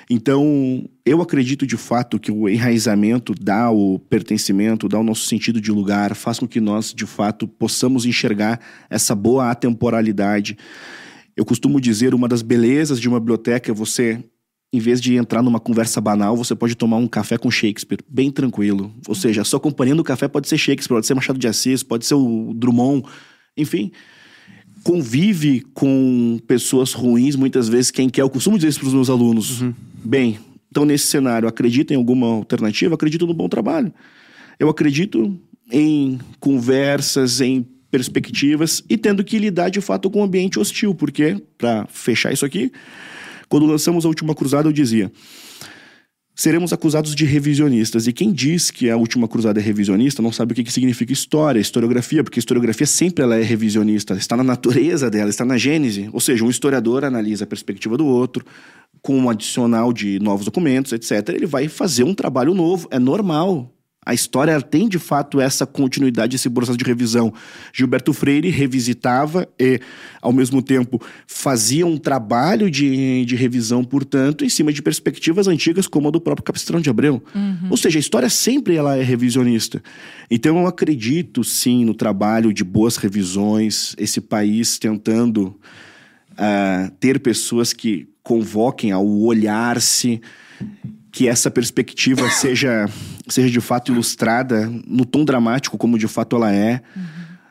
Então, eu acredito de fato que o enraizamento dá o pertencimento, dá o nosso sentido de lugar, faz com que nós, de fato, possamos enxergar essa boa atemporalidade. Eu costumo dizer, uma das belezas de uma biblioteca é você em vez de entrar numa conversa banal, você pode tomar um café com Shakespeare, bem tranquilo. Ou seja, a sua companhia no café pode ser Shakespeare, pode ser Machado de Assis, pode ser o Drummond, enfim. Convive com pessoas ruins, muitas vezes, quem quer. Eu costumo dizer isso para os meus alunos. Uhum. Bem, então nesse cenário, acredita em alguma alternativa? Acredito no bom trabalho. Eu acredito em conversas, em perspectivas e tendo que lidar de fato com um ambiente hostil, porque, para fechar isso aqui, quando lançamos a Última Cruzada, eu dizia: seremos acusados de revisionistas. E quem diz que a Última Cruzada é revisionista não sabe o que, que significa história, historiografia, porque historiografia sempre ela é revisionista, está na natureza dela, está na gênese. Ou seja, um historiador analisa a perspectiva do outro, com um adicional de novos documentos, etc. Ele vai fazer um trabalho novo, é normal. A história tem, de fato, essa continuidade, esse processo de revisão. Gilberto Freire revisitava e, ao mesmo tempo, fazia um trabalho de, de revisão, portanto, em cima de perspectivas antigas, como a do próprio Capistrão de Abreu. Uhum. Ou seja, a história sempre ela é revisionista. Então, eu acredito, sim, no trabalho de boas revisões, esse país tentando uh, ter pessoas que convoquem ao olhar-se que essa perspectiva seja, seja de fato ilustrada no tom dramático como de fato ela é. Uhum.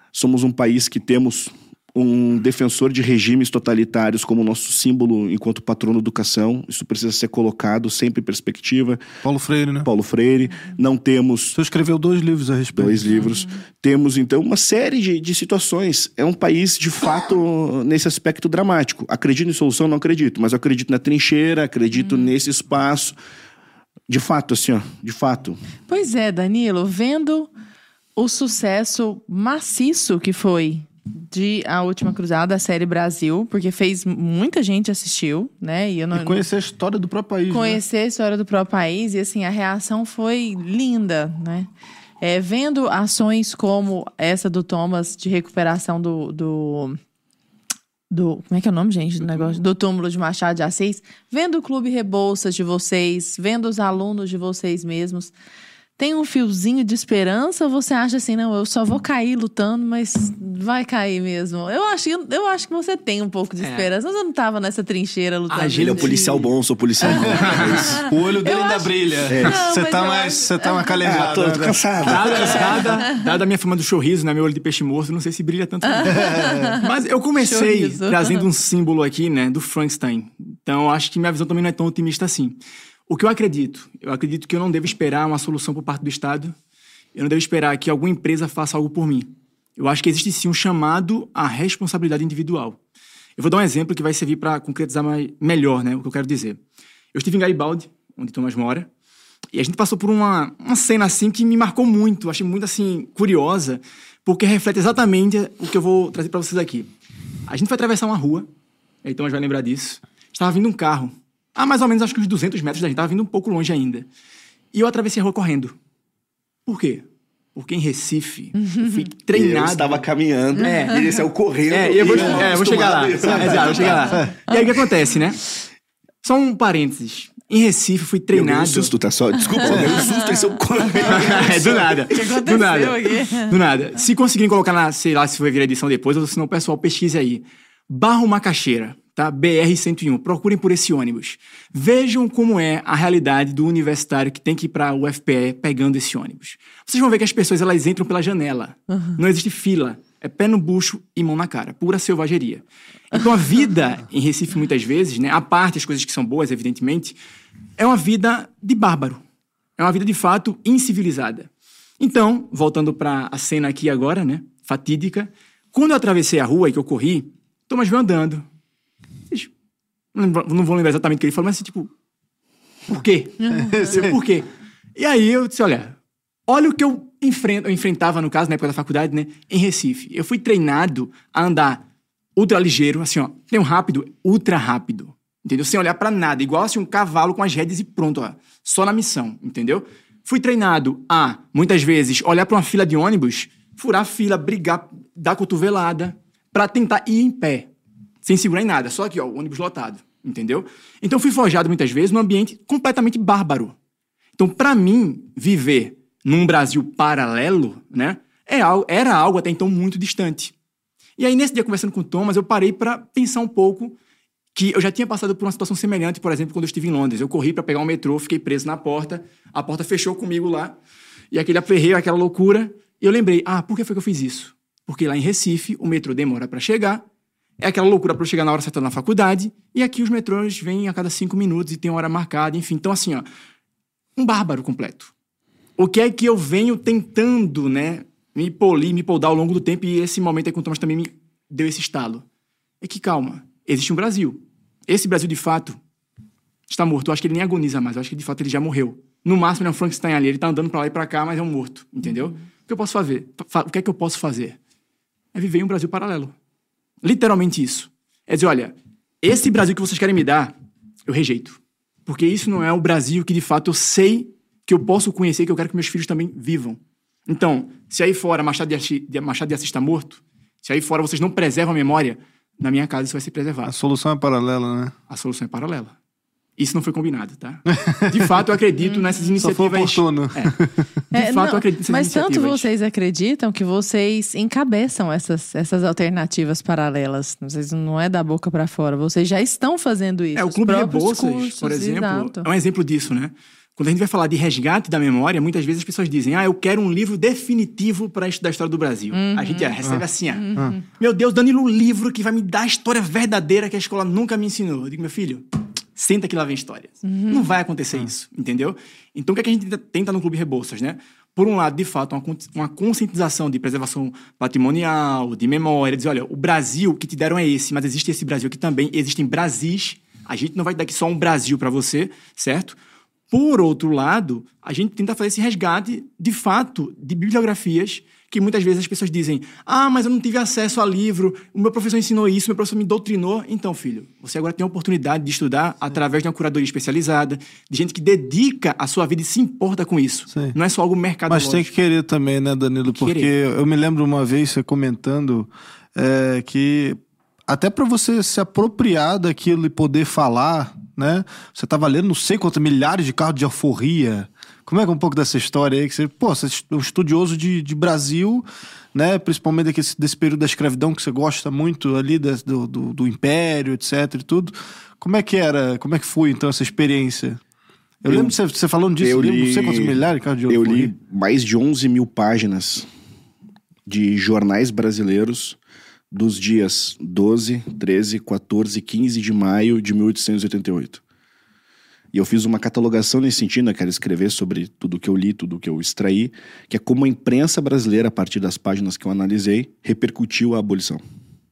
Somos um país que temos um defensor de regimes totalitários como nosso símbolo enquanto patrono da educação. Isso precisa ser colocado sempre em perspectiva.
Paulo Freire, né?
Paulo Freire. Não temos
Você escreveu dois livros a respeito.
dois livros. Temos, então, uma série de, de situações. É um país, de fato, nesse aspecto dramático. Acredito em solução? Não acredito. Mas eu acredito na trincheira, acredito nesse espaço. De fato, assim, ó. De fato.
Pois é, Danilo, vendo o sucesso maciço que foi de A Última Cruzada, a série Brasil, porque fez muita gente assistiu, né? E eu não
E conhecer a história do próprio país. né?
conhecer a história do próprio país e assim a reação foi linda, né? É, vendo ações como essa do Thomas de recuperação do, do do como é que é o nome gente do negócio? do túmulo de Machado de Assis, vendo o clube Rebouças de vocês, vendo os alunos de vocês mesmos, tem um fiozinho de esperança ou você acha assim, não, eu só vou cair lutando, mas vai cair mesmo? Eu acho, eu acho que você tem um pouco de
É.
esperança. Você não tava nessa trincheira lutando.
A gente
Ele é um
Gente.
policial bom, sou policial bom.
O olho dele
Eu
ainda
acho-
brilha. Você
mas
tá
eu
mais. Você tá mais
ah,
calejado.
tô, tô cansado.
Dada, dada, dada a minha fama do sorriso, né? Meu olho de peixe morto, não sei se brilha tanto. não. Mas eu comecei
Sorriso.
trazendo um símbolo aqui, né? Do Frankenstein. Então, acho que minha visão também não é tão otimista assim. O que eu acredito? Eu acredito que eu não devo esperar uma solução por parte do Estado. Eu não devo esperar que alguma empresa faça algo por mim. Eu acho que existe sim um chamado à responsabilidade individual. Eu vou dar um exemplo que vai servir para concretizar mais, melhor né, o que eu quero dizer. Eu estive em Garibaldi, onde Thomas mora, e a gente passou por uma, uma cena assim que me marcou muito, achei muito assim curiosa, porque reflete exatamente o que eu vou trazer para vocês aqui. A gente foi atravessar uma rua, aí Thomas vai lembrar disso. Estava vindo um carro, a mais ou menos acho que uns 200 metros da gente, estava vindo um pouco longe ainda. E eu atravessei a rua correndo. Por quê? Porque em Recife, eu fui
Eu
treinado.
estava caminhando
É.
ele saiu correndo.
É, eu vou, é, eu vou chegar lá. Exato, eu vou chegar lá. E aí o que acontece, né? Só um parênteses. Em Recife, fui
Eu um
treinado.
susto, tá só? Desculpa, eu um susto, eles saiu correndo.
é, do nada. do nada.
aqui?
Do nada. Se conseguirem colocar na, sei lá, se for vir a edição depois, ou se não, pessoal pesquise aí. Barro Macaxeira, tá? BR-101. Procurem por esse ônibus. Vejam como é a realidade do universitário que tem que ir para o UFPE pegando esse ônibus. Vocês vão ver que as pessoas elas entram pela janela. Não existe fila. É pé no bucho e mão na cara. Pura selvageria. Então a vida em Recife, muitas vezes, né? A parte as coisas que são boas, evidentemente, é uma vida de bárbaro. É uma vida, de fato, incivilizada. Então, voltando para a cena aqui agora, né? Fatídica. Quando eu atravessei a rua e que eu corri, Thomas veio andando. Não, vou lembrar exatamente o que ele falou, mas assim, tipo... Por quê? por quê? E aí eu disse, olha... Olha o que eu, enfrento, eu enfrentava, no caso, na época da faculdade, né? Em Recife. Eu fui treinado a andar ultra ligeiro, assim, ó. Tem um rápido, ultra rápido. Entendeu? Sem olhar pra nada. Igual assim um cavalo com as rédeas e pronto, ó. Só na missão, entendeu? Fui treinado a, muitas vezes, olhar pra uma fila de ônibus, furar a fila, brigar, dar cotovelada, pra tentar ir em pé. Sem segurar em nada. Só aqui, ó, o ônibus lotado. Entendeu? Então fui forjado muitas vezes num ambiente completamente bárbaro. Então, pra mim, viver num Brasil paralelo, né, é algo, era algo até então muito distante. E aí, nesse dia, conversando com o Thomas, eu parei para pensar um pouco que eu já tinha passado por uma situação semelhante, por exemplo, quando eu estive em Londres. Eu corri para pegar um metrô, fiquei preso na porta, a porta fechou comigo lá, e aquele aperreio, aquela loucura. E eu lembrei, ah, por que foi que eu fiz isso? Porque lá em Recife, o metrô demora para chegar, é aquela loucura para eu chegar na hora certa na faculdade, e aqui os metrôs vêm a cada cinco minutos e tem hora marcada, enfim. Então, assim, ó, um bárbaro completo. O que é que eu venho tentando, né, me polir, me poldar ao longo do tempo, e esse momento aí com o Thomas também me deu esse estalo. É que, calma, existe um Brasil. Esse Brasil, de fato, está morto. Eu acho que ele nem agoniza mais, eu acho que, de fato, ele já morreu. No máximo, ele é um Frankenstein ali, ele tá andando pra lá e pra cá, mas é um morto, entendeu? O que eu posso fazer? Fa- O que é que eu posso fazer? É viver em um Brasil paralelo. Literalmente isso. É dizer, olha, esse Brasil que vocês querem me dar, eu rejeito. Porque isso não é o Brasil que, de fato, eu sei que eu posso conhecer, que eu quero que meus filhos também vivam. Então, se aí fora Machado de Assis, Machado de Assis está morto, se aí fora vocês não preservam a memória, na minha casa isso vai ser
A
preservado.
solução é paralela, né?
A solução é paralela. Isso não foi combinado, tá? De fato, eu acredito nessas
Só
iniciativas...
foi oportuno.
É, de
É,
fato,
não,
eu acredito nessas
Mas tanto
iniciativas.
vocês acreditam que vocês encabeçam essas, essas alternativas paralelas. Vocês não é da boca para fora. Vocês já estão fazendo isso.
É, o Clube
próprios
Rebouças,
cursos,
por exemplo,
exato.
é um exemplo disso, né? Quando a gente vai falar de resgate da memória, muitas vezes as pessoas dizem: Ah, eu quero um livro definitivo para estudar a história do Brasil. A gente é, recebe assim: ah, Meu Deus, Danilo, um livro que vai me dar a história verdadeira que a escola nunca me ensinou. Eu digo, meu filho, senta que lá vem história. Não vai acontecer isso, entendeu? Então o que, é que a gente tenta, no Clube Rebouças, né? Por um lado, de fato, uma, uma conscientização de preservação patrimonial, de memória, dizer, olha, o Brasil que te deram é esse, mas existe esse Brasil aqui também, existem Brasis. A gente não vai dar aqui só um Brasil para você, certo? Por outro lado, a gente tenta fazer esse resgate, de fato, de bibliografias que muitas vezes as pessoas dizem: Ah, mas eu não tive acesso a livro, o meu professor ensinou isso, meu professor me doutrinou. Então, filho, você agora tem a oportunidade de estudar através de uma curadoria especializada, de gente que dedica a sua vida e se importa com isso.
Sim.
Não é só algo mercado
Mas tem que querer também, né, Danilo?
que
Porque
querer.
eu me lembro uma vez você comentando é, que até para você se apropriar daquilo e poder falar, né? Você tava lendo não sei quantos milhares de carros de alforria. Como é que é um pouco dessa história aí? Que você, pô, você é um estudioso de, de Brasil, né? Principalmente daquele, desse período da escravidão que você gosta muito ali da- do, do, do Império, etc e tudo. Como é que era? Como é que foi, então, essa experiência? Eu,
Eu-
lembro você, você falando disso,
eu
lembro não sei
li-
quantos milhares de carros de
Eu li mais de 11 mil páginas de jornais brasileiros dos dias 12, 13, 14 e 15 de maio de 1888. E eu fiz uma catalogação nesse sentido, né? quero escrever sobre tudo que eu li, tudo que eu extraí, que é como a imprensa brasileira, a partir das páginas que eu analisei, repercutiu a abolição.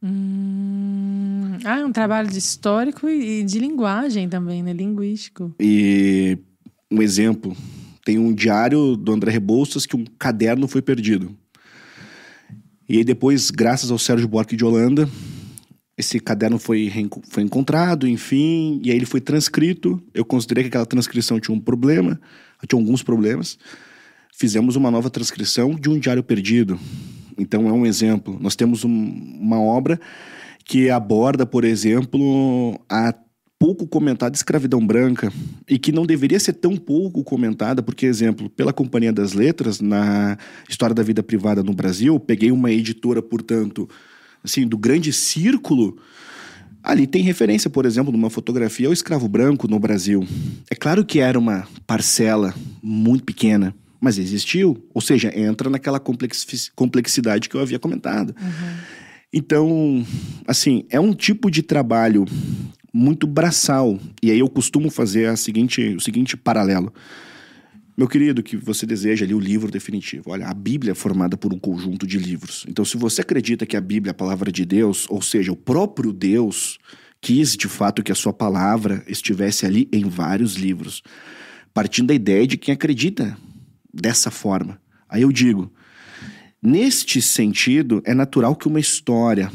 Hum, ah, é um trabalho de histórico e e de linguagem também, né? Linguístico.
E um exemplo, tem um diário do André Rebouças que um caderno foi perdido. E aí depois, graças ao Sérgio Buarque de Holanda, esse caderno foi, foi encontrado, enfim, e aí ele foi transcrito. Eu considerei que aquela transcrição tinha um problema, tinha alguns problemas. Fizemos uma nova transcrição de um diário perdido. Então é um exemplo. Nós temos um- uma obra que aborda, por exemplo, a pouco comentada escravidão branca e que não deveria ser tão pouco comentada, porque, exemplo, pela Companhia das Letras, na História da Vida Privada no Brasil, peguei uma editora, portanto, assim, do grande círculo, ali tem referência, por exemplo, numa fotografia ao escravo branco no Brasil. É claro que era uma parcela muito pequena, mas existiu, ou seja, entra naquela complexi- complexidade que eu havia comentado. Então, assim, é um tipo de trabalho muito braçal. E aí eu costumo fazer a seguinte, o seguinte paralelo. Meu querido, que você deseja ali o livro definitivo. Olha, a Bíblia é formada por um conjunto de livros. Então, se você acredita que a Bíblia é a palavra de Deus, ou seja, o próprio Deus quis de fato que a sua palavra estivesse ali em vários livros, partindo da ideia de quem acredita dessa forma. Aí eu digo, Neste sentido, é natural que uma história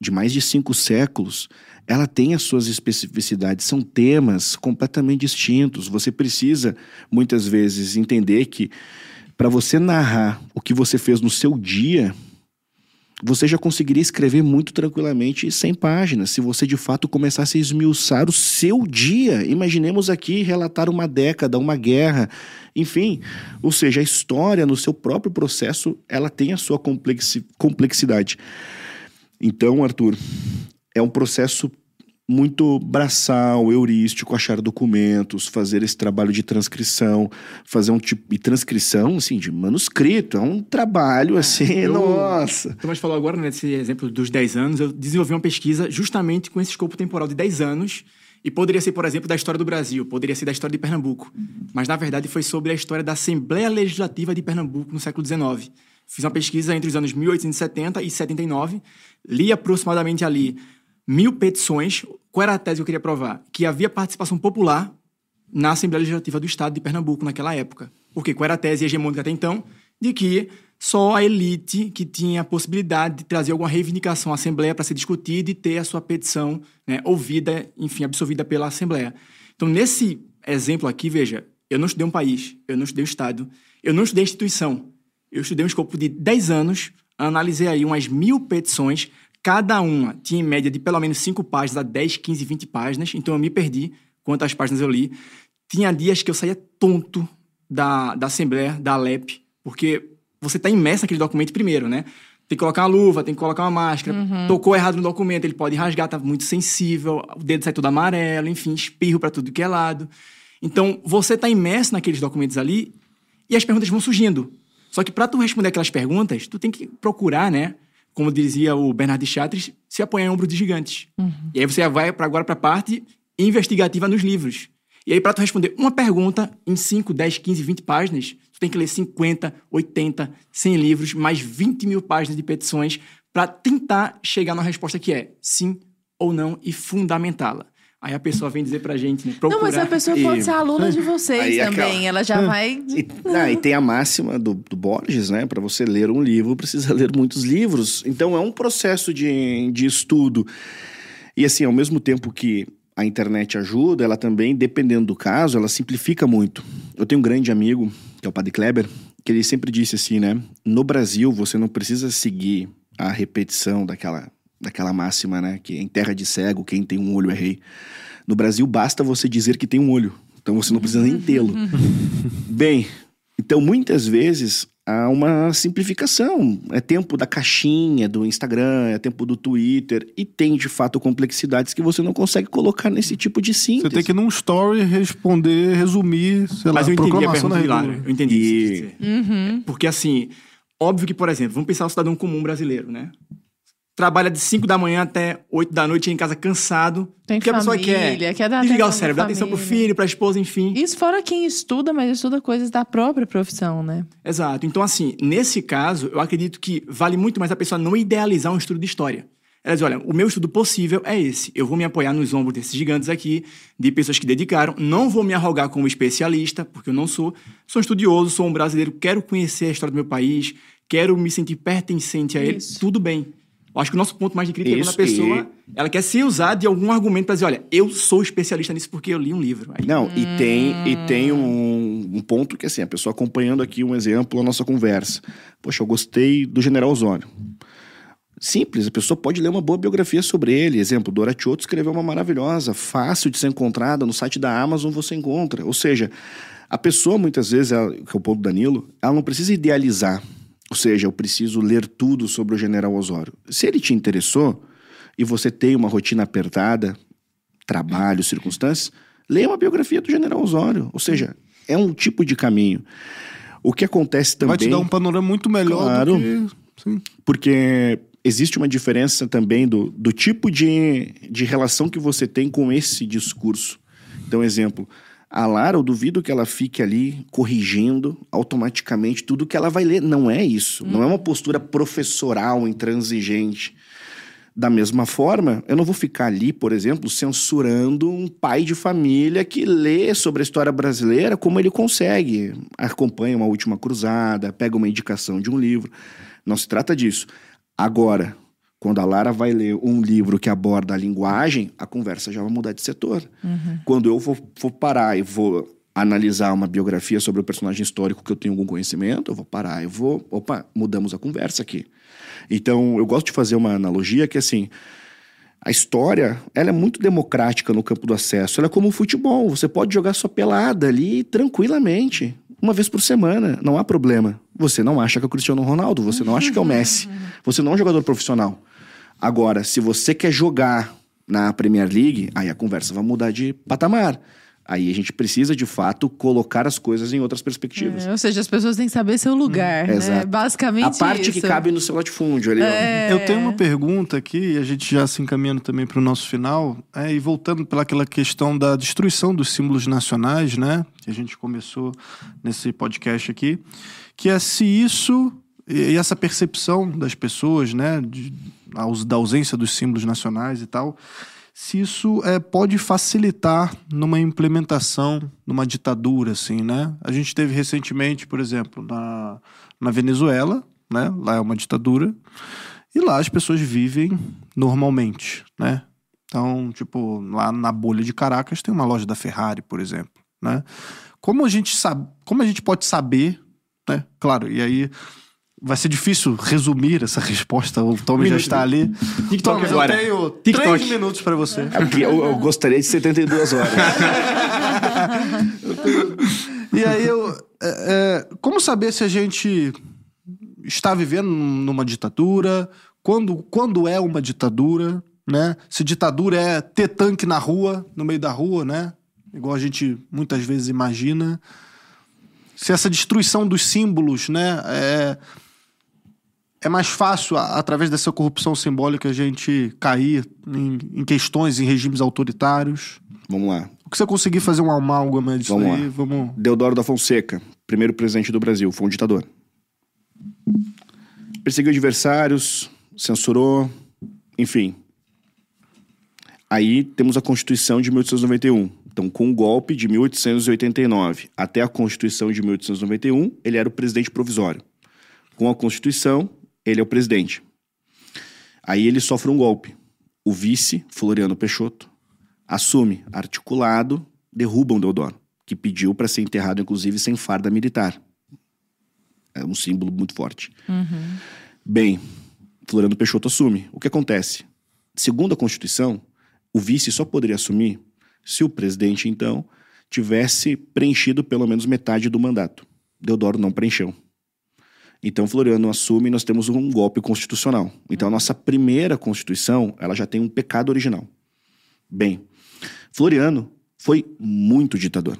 de mais de cinco séculos ela tem as suas especificidades, são temas completamente distintos. Você precisa, muitas vezes, entender que para você narrar o que você fez no seu dia, você já conseguiria escrever muito tranquilamente 100 páginas, se você de fato começasse a esmiuçar o seu dia. Imaginemos aqui relatar uma década, uma guerra, enfim. Ou seja, a história, no seu próprio processo, ela tem a sua complexi- complexidade. Então, Arthur, é um processo muito braçal, heurístico, achar documentos, fazer esse trabalho de transcrição, fazer um tipo de transcrição, assim, de manuscrito. É um trabalho, assim,
eu-
nossa.
Thomas falou agora, né, desse exemplo dos 10 anos, eu desenvolvi uma pesquisa justamente com esse escopo temporal de 10 anos, e poderia ser, por exemplo, da história do Brasil, poderia ser da história de Pernambuco, mas na verdade foi sobre a história da Assembleia Legislativa de Pernambuco no século XIX. Fiz uma pesquisa entre os anos 1870 e 79, li aproximadamente ali mil petições. Qual era a tese que eu queria provar? Que havia participação popular na Assembleia Legislativa do Estado de Pernambuco naquela época. Porque qual era a tese hegemônica até então? De que só a elite que tinha a possibilidade de trazer alguma reivindicação à Assembleia para ser discutida e ter a sua petição né, ouvida, enfim, absolvida pela Assembleia. Então, nesse exemplo aqui, veja, eu não estudei um país, eu não estudei um Estado, eu não estudei instituição. Eu estudei um escopo de 10 anos, analisei aí umas mil petições, cada uma tinha em média de pelo menos 5 páginas a 10, 15, 20 páginas, então eu me perdi quantas páginas eu li. Tinha dias que eu saía tonto da, da Assembleia, da Alep, porque você está imerso naquele documento primeiro, né? Tem que colocar uma luva, tem que colocar uma máscara. Tocou errado no documento, ele pode rasgar, tá muito sensível, o dedo sai todo amarelo, enfim, espirro para tudo que é lado. Então, você está imerso naqueles documentos ali e as perguntas vão surgindo. Só que para tu responder aquelas perguntas, tu tem que procurar, né? Como dizia o Bernard Chatres, se apoiar em ombros de gigantes. Uhum. E aí você vai pra, agora para a parte investigativa nos livros. E aí, para tu responder uma pergunta em 5, 10, 15, 20 páginas, tu tem que ler 50, 80, 100 livros, mais 20 mil páginas de petições para tentar chegar numa resposta que é sim ou não e fundamentá-la. Aí a pessoa vem dizer pra gente, né? Procurar.
Não, mas a pessoa pode ser aluna de vocês Aí, também. Aquela... Ela já vai.
E, ah, e, tem a máxima do, do Borges, né? Para você ler um livro, precisa ler muitos livros. Então é um processo de, de estudo. E assim, ao mesmo tempo que a internet ajuda, ela também, dependendo do caso, ela simplifica muito. Eu tenho um grande amigo, que é o Padre Kleber, que ele sempre disse assim, né? No Brasil, você não precisa seguir a repetição daquela daquela máxima, né? Que em terra de cego, quem tem um olho é rei. No Brasil, basta você dizer que tem um olho. Então você não precisa nem tê-lo. Bem, então muitas vezes há uma simplificação. É tempo da caixinha do Instagram, é tempo do Twitter, e tem de fato complexidades que você não consegue colocar nesse tipo de síntese.
Você tem que num story responder, resumir, sei
Mas
lá,
eu entendi a pergunta lá, eu entendi e... isso. Uhum. Porque assim, óbvio que, por exemplo, vamos pensar o cidadão comum brasileiro, né? Trabalha de 5 da manhã até 8 da noite em casa cansado.
Tem
que
família, a pessoa quer,
quer dar desligar o cérebro, dar atenção pro filho, pra esposa, enfim.
Isso fora quem estuda, mas estuda coisas da própria profissão, né?
Exato. Então, assim, nesse caso, eu acredito que vale muito mais a pessoa não idealizar um estudo de história. Ela diz, olha, o meu estudo possível é esse. Eu vou me apoiar nos ombros desses gigantes aqui, de pessoas que dedicaram. Não vou me arrogar como especialista, porque eu não sou. Sou estudioso, sou um brasileiro, quero conhecer a história do meu país, quero me sentir pertencente a ele. Tudo bem. Eu acho que o nosso ponto mais de crítica Isso, é quando a pessoa e... ela quer se usar de algum argumento para dizer, olha, eu sou especialista nisso porque eu li um livro.
Aí... Não, e tem, e tem um, um, ponto que assim, a pessoa acompanhando aqui um exemplo a nossa conversa. Poxa, eu gostei do General Osório. Simples, a pessoa pode ler uma boa biografia sobre ele. Exemplo, Dora Chioto escreveu uma maravilhosa, fácil de ser encontrada, no site da Amazon você encontra. Ou seja, a pessoa muitas vezes, ela, que é o ponto do Danilo, ela não precisa idealizar ou seja, eu preciso ler tudo sobre o general Osório. Se ele te interessou e você tem uma rotina apertada, trabalho, circunstâncias, leia uma biografia do general Osório. Ou seja, é um tipo de caminho. O que acontece também.
Vai te dar um panorama muito melhor claro, do que. Sim.
Porque existe uma diferença também do, do tipo de, de relação que você tem com esse discurso. Então, exemplo, a Lara, eu duvido que ela fique ali corrigindo automaticamente tudo que ela vai ler. Não é isso. Hum. Não é uma postura professoral, intransigente. Da mesma forma, eu não vou ficar ali, por exemplo, censurando um pai de família que lê sobre a história brasileira como ele consegue. Acompanha uma última cruzada, pega uma indicação de um livro. Não se trata disso. Agora, quando a Lara vai ler um livro que aborda a linguagem, a conversa já vai mudar de setor. Uhum. Quando eu for, for, parar e vou analisar uma biografia sobre o personagem histórico que eu tenho algum conhecimento, eu vou parar e vou. Opa, mudamos a conversa aqui. Então, eu gosto de fazer uma analogia que assim. A história, ela é muito democrática no campo do acesso. Ela é como o futebol. Você pode jogar sua pelada ali tranquilamente, uma vez por semana. Não há problema. Você não acha que é o Cristiano Ronaldo, você não acha que é o Messi. Você não é um jogador profissional. Agora, se você quer jogar na Premier League, aí a conversa vai mudar de patamar. Aí a gente precisa, de fato, colocar as coisas em outras perspectivas.
É, ou seja, as pessoas têm que saber seu lugar, hum, né? Basicamente
A parte
isso.
que cabe no seu latifúndio. Ali,
é... Eu tenho uma pergunta aqui, e a gente já se encaminhando também para o nosso final, é, e voltando pelaquela questão da destruição dos símbolos nacionais, né? Que a gente começou nesse podcast aqui, que é se isso e essa percepção das pessoas, né, de, da ausência dos símbolos nacionais e tal, se isso é, pode facilitar numa implementação, numa ditadura, assim, né? A gente teve recentemente, por exemplo, na, na Venezuela, né? Lá é uma ditadura, e lá as pessoas vivem normalmente, né? Então, tipo, lá na bolha de Caracas tem uma loja da Ferrari, por exemplo, né? Como a gente sabe, como a gente pode saber, né? Claro, e aí Vai ser difícil resumir essa resposta. O Tommy já está ali.
TikTok Tom, agora.
Eu tenho TikTok. 3 minutos para você.
É eu, eu, gostaria de 72 horas.
e aí eu. É, é, como saber se a gente está vivendo numa ditadura? Quando, quando é uma ditadura? Né? Se ditadura é ter tanque na rua, no meio da rua, né? igual a gente muitas vezes imagina. Se essa destruição dos símbolos, né, é, é mais fácil, através dessa corrupção simbólica, a gente cair em, em questões, em regimes autoritários.
Vamos lá.
O que você conseguir fazer um amálgama disso
Vamos
aí,
lá.
vamos...
Deodoro da Fonseca, primeiro presidente do Brasil, foi um ditador. Perseguiu adversários, censurou, enfim. Aí temos a Constituição de 1891. Então, com o golpe de 1889 até a Constituição de 1891, ele era o presidente provisório. Com a Constituição, ele é o presidente. Aí ele sofre um golpe. O vice, Floriano Peixoto, assume, articulado, derrubam Deodoro, que pediu para ser enterrado, inclusive, sem farda militar. É um símbolo muito forte. Bem, Floriano Peixoto assume. O que acontece? Segundo a Constituição, o vice só poderia assumir se o presidente, então, tivesse preenchido pelo menos metade do mandato. Deodoro não preencheu. Então, Floriano assume e nós temos um golpe constitucional. Então, a nossa primeira Constituição, ela já tem um pecado original. Bem, Floriano foi muito ditador.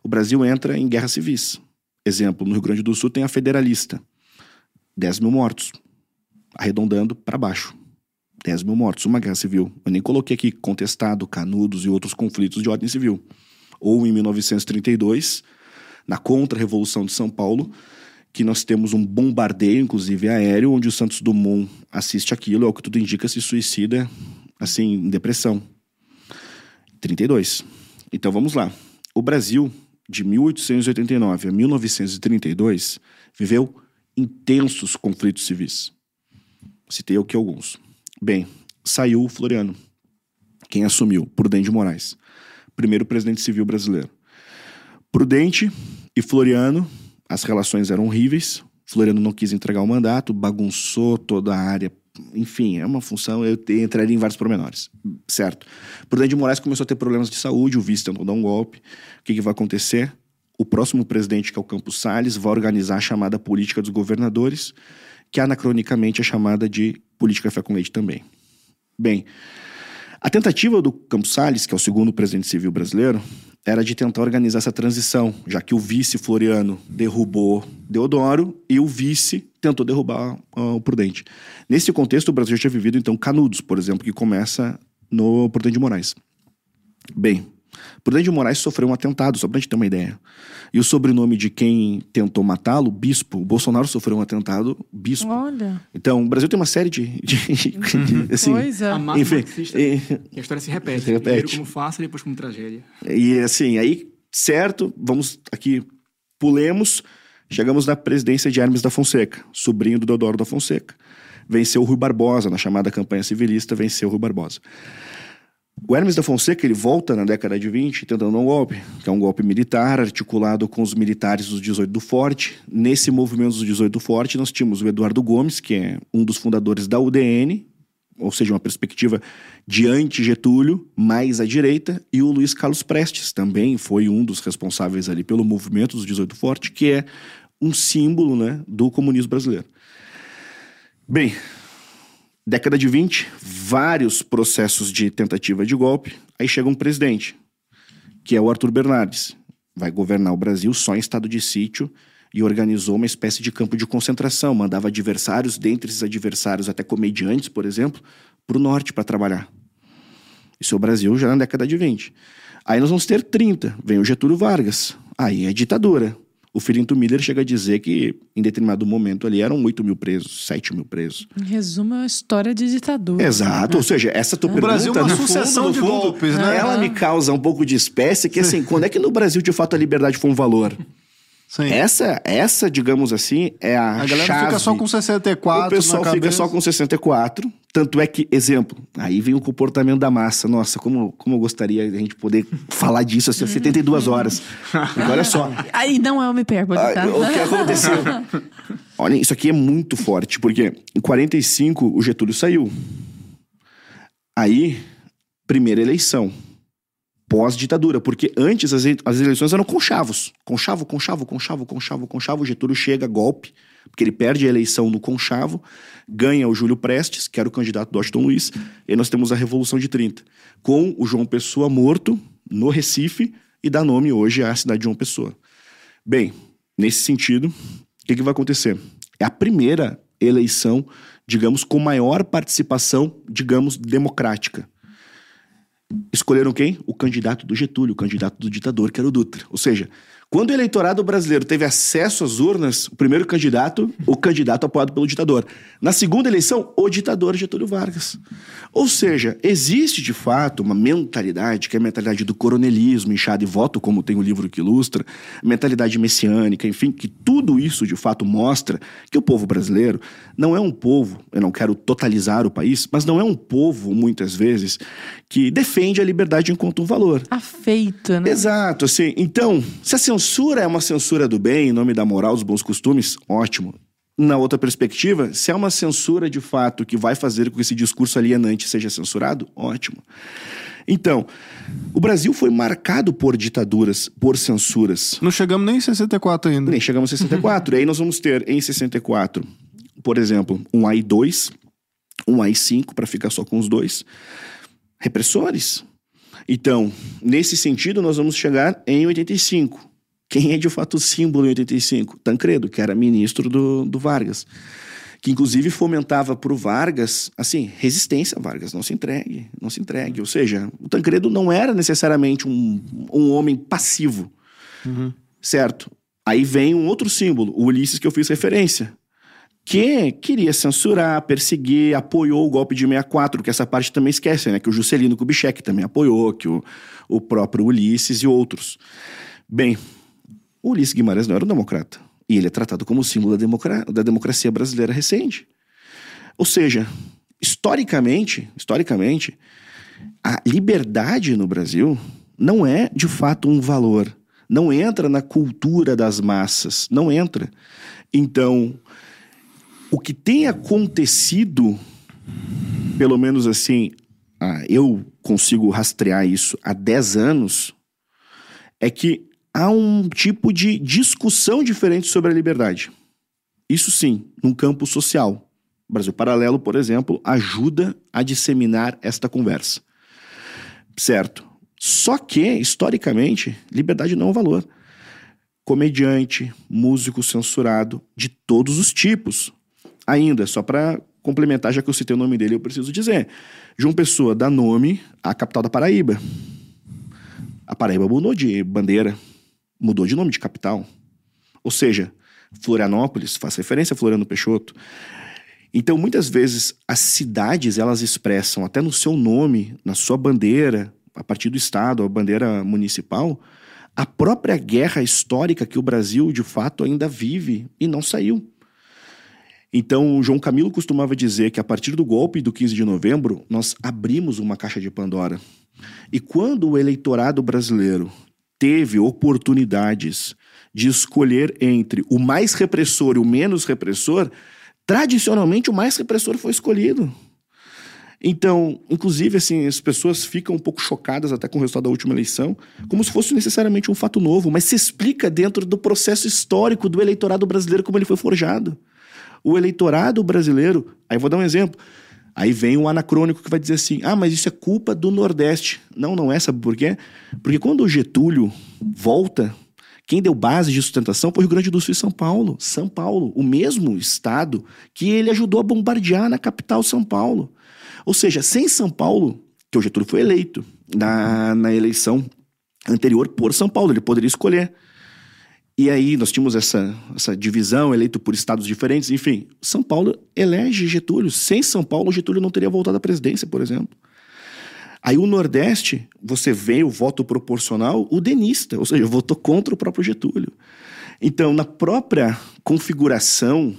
O Brasil entra em guerras civis. Exemplo, no Rio Grande do Sul tem a Federalista. 10 mil mortos. Arredondando para baixo. 10 mil mortos, uma guerra civil. Eu nem coloquei aqui contestado, canudos e outros conflitos de ordem civil. Ou em 1932, na contra-revolução de São Paulo, que nós temos um bombardeio, inclusive aéreo, onde o Santos Dumont assiste aquilo, ao que tudo indica, se suicida, assim, em depressão. 32. Então vamos lá. O Brasil, de 1889 a 1932, viveu intensos conflitos civis. Citei aqui alguns. Bem, saiu o Floriano. Quem assumiu? Prudente de Moraes. Primeiro presidente civil brasileiro. Prudente e Floriano, as relações eram horríveis. Floriano não quis entregar o mandato, bagunçou toda a área. Enfim, é uma função, eu entraria em vários pormenores. Certo. Prudente de Moraes começou a ter problemas de saúde, o vice tentou dar um golpe. O que, que vai acontecer? O próximo presidente, que é o Campos Salles, vai organizar a chamada política dos governadores, que anacronicamente é chamada de política fé com leite também. Bem, a tentativa do Campos Salles, que é o segundo presidente civil brasileiro, era de tentar organizar essa transição, já que o vice Floriano derrubou Deodoro e o vice tentou derrubar ah, o Prudente. Nesse contexto, o Brasil já tinha vivido, então, Canudos, por exemplo, que começa no Prudente de Moraes. Bem, Prudente de Moraes sofreu um atentado, só pra gente ter uma ideia. E o sobrenome de quem tentou matá-lo, Bispo. O Bolsonaro sofreu um atentado, Bispo.
Olha.
Então, o Brasil tem uma série de... de- de- assim,
Pois é.
A
enfim,
marxista,
e-
a história se repete.
Se repete.
Primeiro como farsa, depois como tragédia.
E assim, aí, certo, vamos aqui, pulemos, chegamos na presidência de Hermes da Fonseca, sobrinho do Deodoro da Fonseca. Venceu o Rui Barbosa, na chamada campanha civilista, venceu o Rui Barbosa. O Hermes da Fonseca, ele volta na década de 20 tentando um golpe, que é um golpe militar, articulado com os militares dos 18 do Forte. Nesse movimento dos 18 do Forte, nós tínhamos o Eduardo Gomes, que é um dos fundadores da UDN, ou seja, uma perspectiva de anti-Getúlio, mais à direita, e o Luiz Carlos Prestes também foi um dos responsáveis ali pelo movimento dos 18 Forte, que é um símbolo né, do comunismo brasileiro. Bem, década de 20, vários processos de tentativa de golpe, aí chega um presidente, que é o Arthur Bernardes, vai governar o Brasil só em estado de sítio e organizou uma espécie de campo de concentração, mandava adversários, dentre esses adversários até comediantes, por exemplo, para o norte para trabalhar. Isso é o Brasil já na década de 20. Aí nós vamos ter 30, vem o Getúlio Vargas, aí é ditadura. O Filinto Miller chega a dizer que em determinado momento ali eram 8 mil presos, 7 mil presos.
Em resumo, é uma história de ditadura.
Exato, ou seja, essa tua
O
pergunta,
Brasil é uma
fundo,
sucessão
no
de
fundo,
golpes, né?
Ela me causa um pouco de espécie, que assim, quando é que no Brasil de fato a liberdade foi um valor?
Sim.
Essa, essa, digamos assim, é a,
a galera
chave.
fica só com 64
O pessoal
na
fica
cabeça.
só com 64. Tanto é que, exemplo, aí vem o comportamento da massa. Nossa, como, como eu gostaria de a gente poder falar disso assim, 72 horas. Porque olha só.
Aí não é uma hipérbole,
Ah,
tá?
o que aconteceu? Olha, isso aqui é muito forte, porque em 45 o Getúlio saiu. Aí, primeira eleição. Pós-ditadura, porque antes as, as eleições eram conchavos. Conchavo, conchavo, conchavo, conchavo, conchavo. Getúlio chega, golpe, porque ele perde a eleição no conchavo, ganha o Júlio Prestes, que era o candidato do Washington Luiz, e nós temos a Revolução de 30, com o João Pessoa morto no Recife e dá nome hoje à cidade de João Pessoa. Bem, nesse sentido, o que, que vai acontecer? É a primeira eleição, digamos, com maior participação, digamos, democrática escolheram quem? O candidato do Getúlio, o candidato do ditador, que era o Dutra. Ou seja, quando o eleitorado brasileiro teve acesso às urnas, o primeiro candidato, o candidato apoiado pelo ditador. Na segunda eleição, o ditador Getúlio Vargas. Ou seja, existe de fato uma mentalidade, que é a mentalidade do coronelismo, inchado e voto, como tem o livro que ilustra, mentalidade messiânica, enfim, que tudo isso de fato mostra que o povo brasileiro não é um povo, eu não quero totalizar o país, mas não é um povo, muitas vezes, que defende a liberdade enquanto um valor.
Afeito, né?
Exato, assim. Então, se a censura é uma censura do bem, em nome da moral, dos bons costumes, ótimo. Na outra perspectiva, se é uma censura de fato que vai fazer com que esse discurso alienante seja censurado, ótimo. Então, o Brasil foi marcado por ditaduras, por censuras.
Não chegamos nem em 64 ainda.
Nem chegamos em 64. e aí nós vamos ter em 64, por exemplo, um AI-2, um AI-5, para ficar só com os dois, repressores. Então, nesse sentido, nós vamos chegar em 85. Quem é de fato símbolo em 85? Tancredo, que era ministro do, do Vargas. Que inclusive fomentava para o Vargas, assim, resistência, Vargas, não se entregue, não se entregue. Ou seja, o Tancredo não era necessariamente um, um homem passivo, uhum. certo? Aí vem um outro símbolo, o Ulisses que eu fiz referência que queria censurar, perseguir, apoiou o golpe de 64, que essa parte também esquece, né? Que o Juscelino Kubitschek também apoiou, que o, o próprio Ulisses e outros. Bem, o Ulisses Guimarães não era um democrata. E ele é tratado como símbolo da, democra da democracia brasileira recente. Ou seja, historicamente, historicamente, a liberdade no Brasil não é de fato um valor. Não entra na cultura das massas. Não entra. Então, o que tem acontecido, pelo menos assim, ah, eu consigo rastrear isso há 10 anos, é que há um tipo de discussão diferente sobre a liberdade. Isso sim, num campo social. O Brasil Paralelo, por exemplo, ajuda a disseminar esta conversa. Certo. Só que, historicamente, liberdade não é um valor. Comediante, músico censurado, de todos os tipos, ainda, só para complementar, já que eu citei o nome dele, eu preciso dizer. João Pessoa dá nome à capital da Paraíba. A Paraíba mudou de bandeira, mudou de nome de capital. Ou seja, Florianópolis faz referência a Floriano Peixoto. Então, muitas vezes, as cidades, elas expressam até no seu nome, na sua bandeira, a partir do Estado, a bandeira municipal, a própria guerra histórica que o Brasil, de fato, ainda vive e não saiu. Então, João Camilo costumava dizer que a partir do golpe do 15 de novembro, nós abrimos uma caixa de Pandora. E quando o eleitorado brasileiro teve oportunidades de escolher entre o mais repressor e o menos repressor, tradicionalmente o mais repressor foi escolhido. Então, inclusive, assim, as pessoas ficam um pouco chocadas até com o resultado da última eleição, como se fosse necessariamente um fato novo, mas se explica dentro do processo histórico do eleitorado brasileiro como ele foi forjado o eleitorado brasileiro. Aí vou dar um exemplo. Aí vem um anacrônico que vai dizer assim: ah, mas isso é culpa do Nordeste. Não, não é, sabe por quê? Porque quando o Getúlio volta, quem deu base de sustentação foi o Rio Grande do Sul e São Paulo. São Paulo, o mesmo estado que ele ajudou a bombardear na capital São Paulo. Ou seja, sem São Paulo, que o Getúlio foi eleito na, na eleição anterior por São Paulo, ele poderia escolher. E aí nós tínhamos essa, essa divisão, eleito por estados diferentes, enfim. São Paulo elege Getúlio. Sem São Paulo, Getúlio não teria voltado à presidência, por exemplo. Aí o Nordeste, você vê o voto proporcional, o denista, ou seja, votou contra o próprio Getúlio. Então, na própria configuração,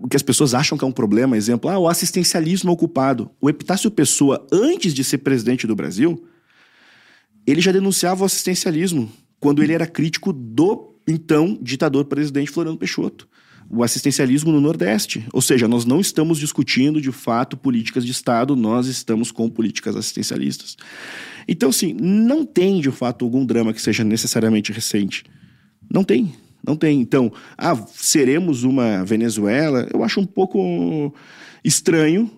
o que as pessoas acham que é um problema, exemplo, ah, o assistencialismo ocupado. O Epitácio Pessoa, antes de ser presidente do Brasil, ele já denunciava o assistencialismo quando ele era crítico do então ditador presidente Floriano Peixoto. o assistencialismo no Nordeste. Ou seja, nós não estamos discutindo de fato políticas de Estado, nós estamos com políticas assistencialistas. Então, assim, não tem de fato algum drama que seja necessariamente recente. Não tem. Não tem. Então, ah, seremos uma Venezuela? Eu acho um pouco estranho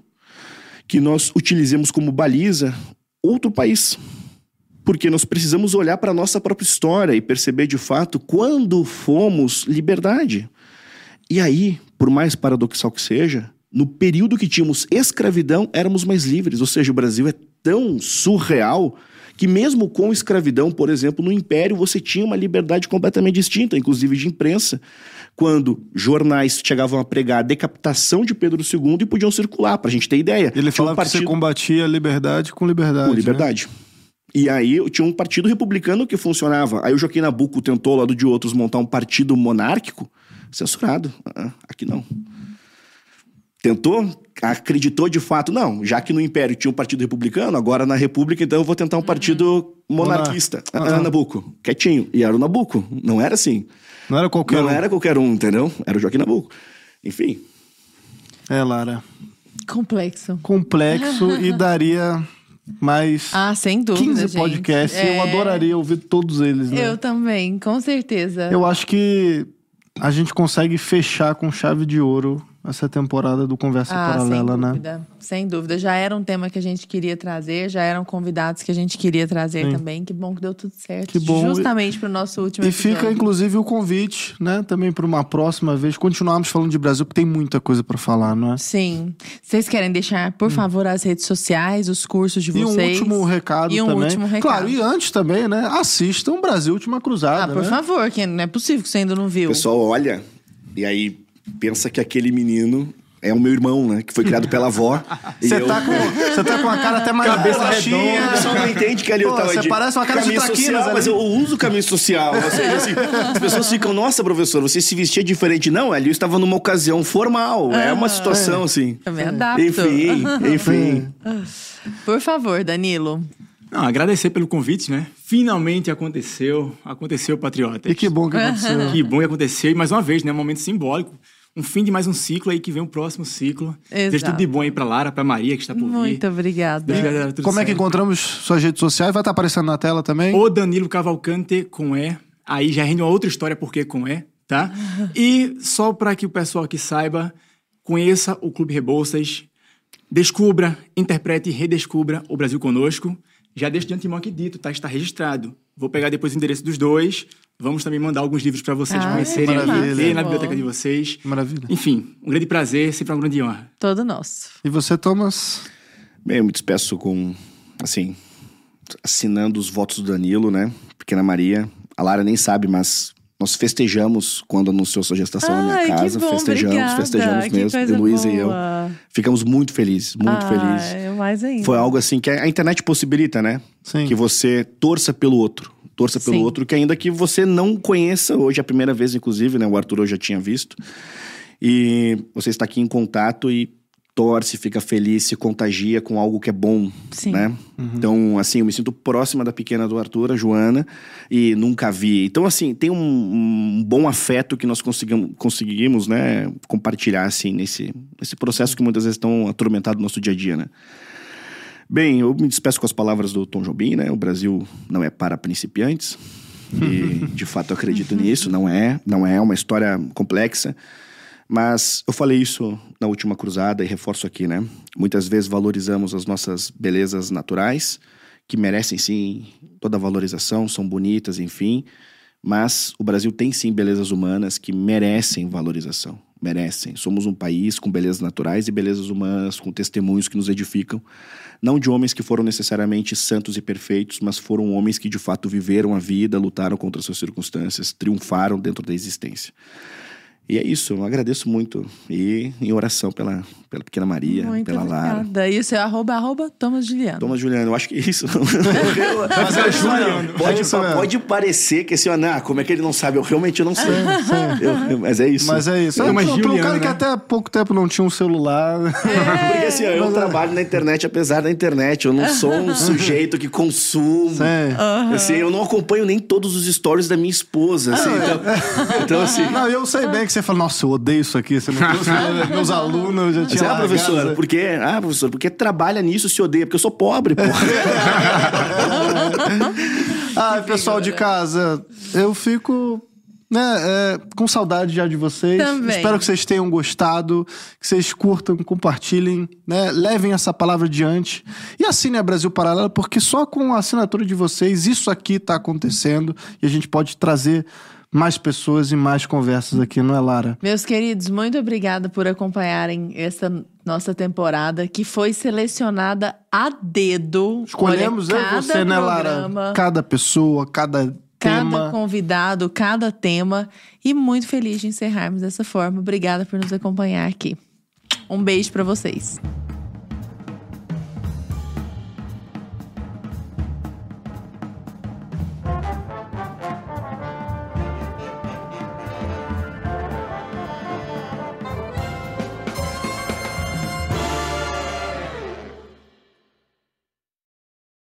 que nós utilizemos como baliza outro país. Porque nós precisamos olhar para a nossa própria história e perceber de fato quando fomos liberdade. E aí, por mais paradoxal que seja, no período que tínhamos escravidão, éramos mais livres. Ou seja, o Brasil é tão surreal que mesmo com escravidão, por exemplo, no Império, você tinha uma liberdade completamente distinta, inclusive de imprensa, quando jornais chegavam a pregar a decapitação de Pedro II e podiam circular, para a gente ter ideia.
Ele falava um partido... que você combatia a liberdade com liberdade.
Com liberdade. Né? E aí tinha um partido republicano que funcionava. Aí o Joaquim Nabuco tentou, ao lado de outros, montar um partido monárquico. Censurado. Ah, aqui não. Tentou, acreditou de fato, não, já que no Império tinha um partido republicano, agora na República, então eu vou tentar um partido uhum. monarquista. Uhum. Ah, Nabuco, quietinho. E era o Nabuco, não era assim.
Não era qualquer
não
um.
Não era qualquer um, entendeu? Era o Joaquim Nabuco. Enfim.
É, Lara.
Complexo.
Complexo e daria mais
ah, sem dúvida, 15
gente. podcasts. É... Eu adoraria ouvir todos eles. Né?
Eu também, com certeza.
Eu acho que a gente consegue fechar com chave de ouro essa temporada do Conversa
ah,
Paralela,
sem
né?
dúvida, né? Sem dúvida. Já era um tema que a gente queria trazer, já eram convidados que a gente queria trazer Sim. também. Que bom que deu tudo certo.
Que bom.
Justamente para o nosso último
e
episódio.
E fica, inclusive, o convite, né? Também para uma próxima vez continuarmos falando de Brasil, porque tem muita coisa para falar, não é?
Sim. Vocês querem deixar, por hum. favor, as redes sociais, os cursos de vocês?
E um último recado
e um
também.
último recado.
Claro, e antes também, né? Assistam Brasil Última Cruzada,
Ah, por
né?
favor, que não é possível que você ainda não viu.
Pessoal, olha... E aí, pensa que aquele menino é o meu irmão, né? Que foi criado pela avó.
Você eu... tá, com, tá com a cara até mais
Cabeça redonda. O pessoal não entende que ali Pô, eu tava
Você
de
parece uma cara de
social,
ali.
Mas eu uso caminho social. Ou seja, assim, as pessoas ficam, nossa, professor, você se vestia diferente. Não, ali eu estava numa ocasião formal. Ah, é uma situação,
é.
assim.
Eu me adapto.
Enfim, enfim.
Por favor, Danilo.
Não, agradecer pelo convite, né? Finalmente aconteceu. Aconteceu, Patriota.
E que bom que aconteceu.
que bom que aconteceu. E mais uma vez, né? Um momento simbólico um fim de mais um ciclo aí que vem o próximo ciclo.
Exato.
Desejo tudo de bom aí pra Lara, pra Maria, que está por
Muito vir. Muito obrigada.
É. Como certo. é que encontramos suas redes sociais? Vai estar aparecendo na tela também?
O Danilo Cavalcante com E. Aí já rende uma outra história porque com E, tá? e só para que o pessoal aqui saiba, conheça o Clube Rebouças, descubra, interprete e redescubra o Brasil conosco. Já deixo de antemão aqui dito, tá? Está registrado. Vou pegar depois o endereço dos dois. Vamos também mandar alguns livros para vocês ah, conhecerem aqui, na biblioteca de vocês.
Maravilha.
Enfim, um grande prazer, sempre uma grande honra.
Todo nosso.
E você, Thomas?
Bem, eu me despeço com, assim, assinando os votos do Danilo, né? Pequena Maria. A Lara nem sabe, mas nós festejamos quando anunciou sua gestação
Ai,
na minha casa.
Bom,
festejamos,
obrigada.
festejamos
que
mesmo. Luísa e eu. Ficamos muito felizes, muito
ah,
felizes.
Mais ainda.
Foi algo assim que a internet possibilita, né?
Sim.
Que você torça pelo outro torça pelo Sim. outro, que ainda que você não conheça hoje, a primeira vez, inclusive, né? O Arthur eu já tinha visto. E você está aqui em contato e torce, fica feliz, se contagia com algo que é bom,
Sim.
né? Uhum. Então, assim, eu me sinto próxima da pequena do Arthur, a Joana, e nunca vi. Então, assim, tem um, um bom afeto que nós conseguimos, conseguimos, né, compartilhar, assim, nesse, nesse processo que muitas vezes estão atormentado no nosso dia a dia, né? Bem, eu me despeço com as palavras do Tom Jobim, né? O Brasil não é para principiantes. E, de fato, eu acredito nisso. Não é, não é uma história complexa. Mas eu falei isso na última cruzada e reforço aqui, né? Muitas vezes valorizamos as nossas belezas naturais, que merecem sim toda a valorização, são bonitas, enfim. Mas o Brasil tem sim belezas humanas que merecem valorização. Merecem. Somos um país com belezas naturais e belezas humanas, com testemunhos que nos edificam. Não de homens que foram necessariamente santos e perfeitos, mas foram homens que de fato viveram a vida, lutaram contra suas circunstâncias, triunfaram dentro da existência. E é isso, eu agradeço muito. E em oração pela, pela pequena Maria, muito pela obrigada.
Lara. E o seu arroba, arroba Thomas Juliano.
Thomas Juliano, eu acho que é isso. Mas é Juliano. Pode, é pode parecer que assim, ah, como é que ele não sabe? Eu realmente não sei. eu, mas é isso.
Mas é isso. É, mas Para um cara né? que até há pouco tempo não tinha um celular.
É. Porque assim, eu mas, trabalho na internet apesar da internet. Eu não sou um sujeito que consumo. Uhum. Assim, eu não acompanho nem todos os stories da minha esposa. Assim, então, então, assim.
Não, eu sei bem que você você fala, nossa, eu odeio isso aqui. Você não trouxe meus alunos, eu já tinha
Você, ah,
largado.
professor, porque, ah, professor, porque trabalha nisso se odeia, porque eu sou pobre, pô.
Ah, pessoal de casa, eu fico né, é, com saudade já de vocês.
Também.
Espero que vocês tenham gostado, que vocês curtam, compartilhem, né, levem essa palavra adiante e assinem a Brasil Paralelo, porque só com a assinatura de vocês isso aqui está acontecendo e a gente pode trazer mais pessoas e mais conversas aqui, não é, Lara?
Meus queridos, muito obrigada por acompanharem essa nossa temporada, que foi selecionada a dedo.
Escolhemos
Olha,
eu e
cada
você, né, Lara? Cada pessoa, cada
Cada
tema.
convidado, cada tema. E muito feliz de encerrarmos dessa forma. Obrigada por nos acompanhar aqui. Um beijo pra vocês.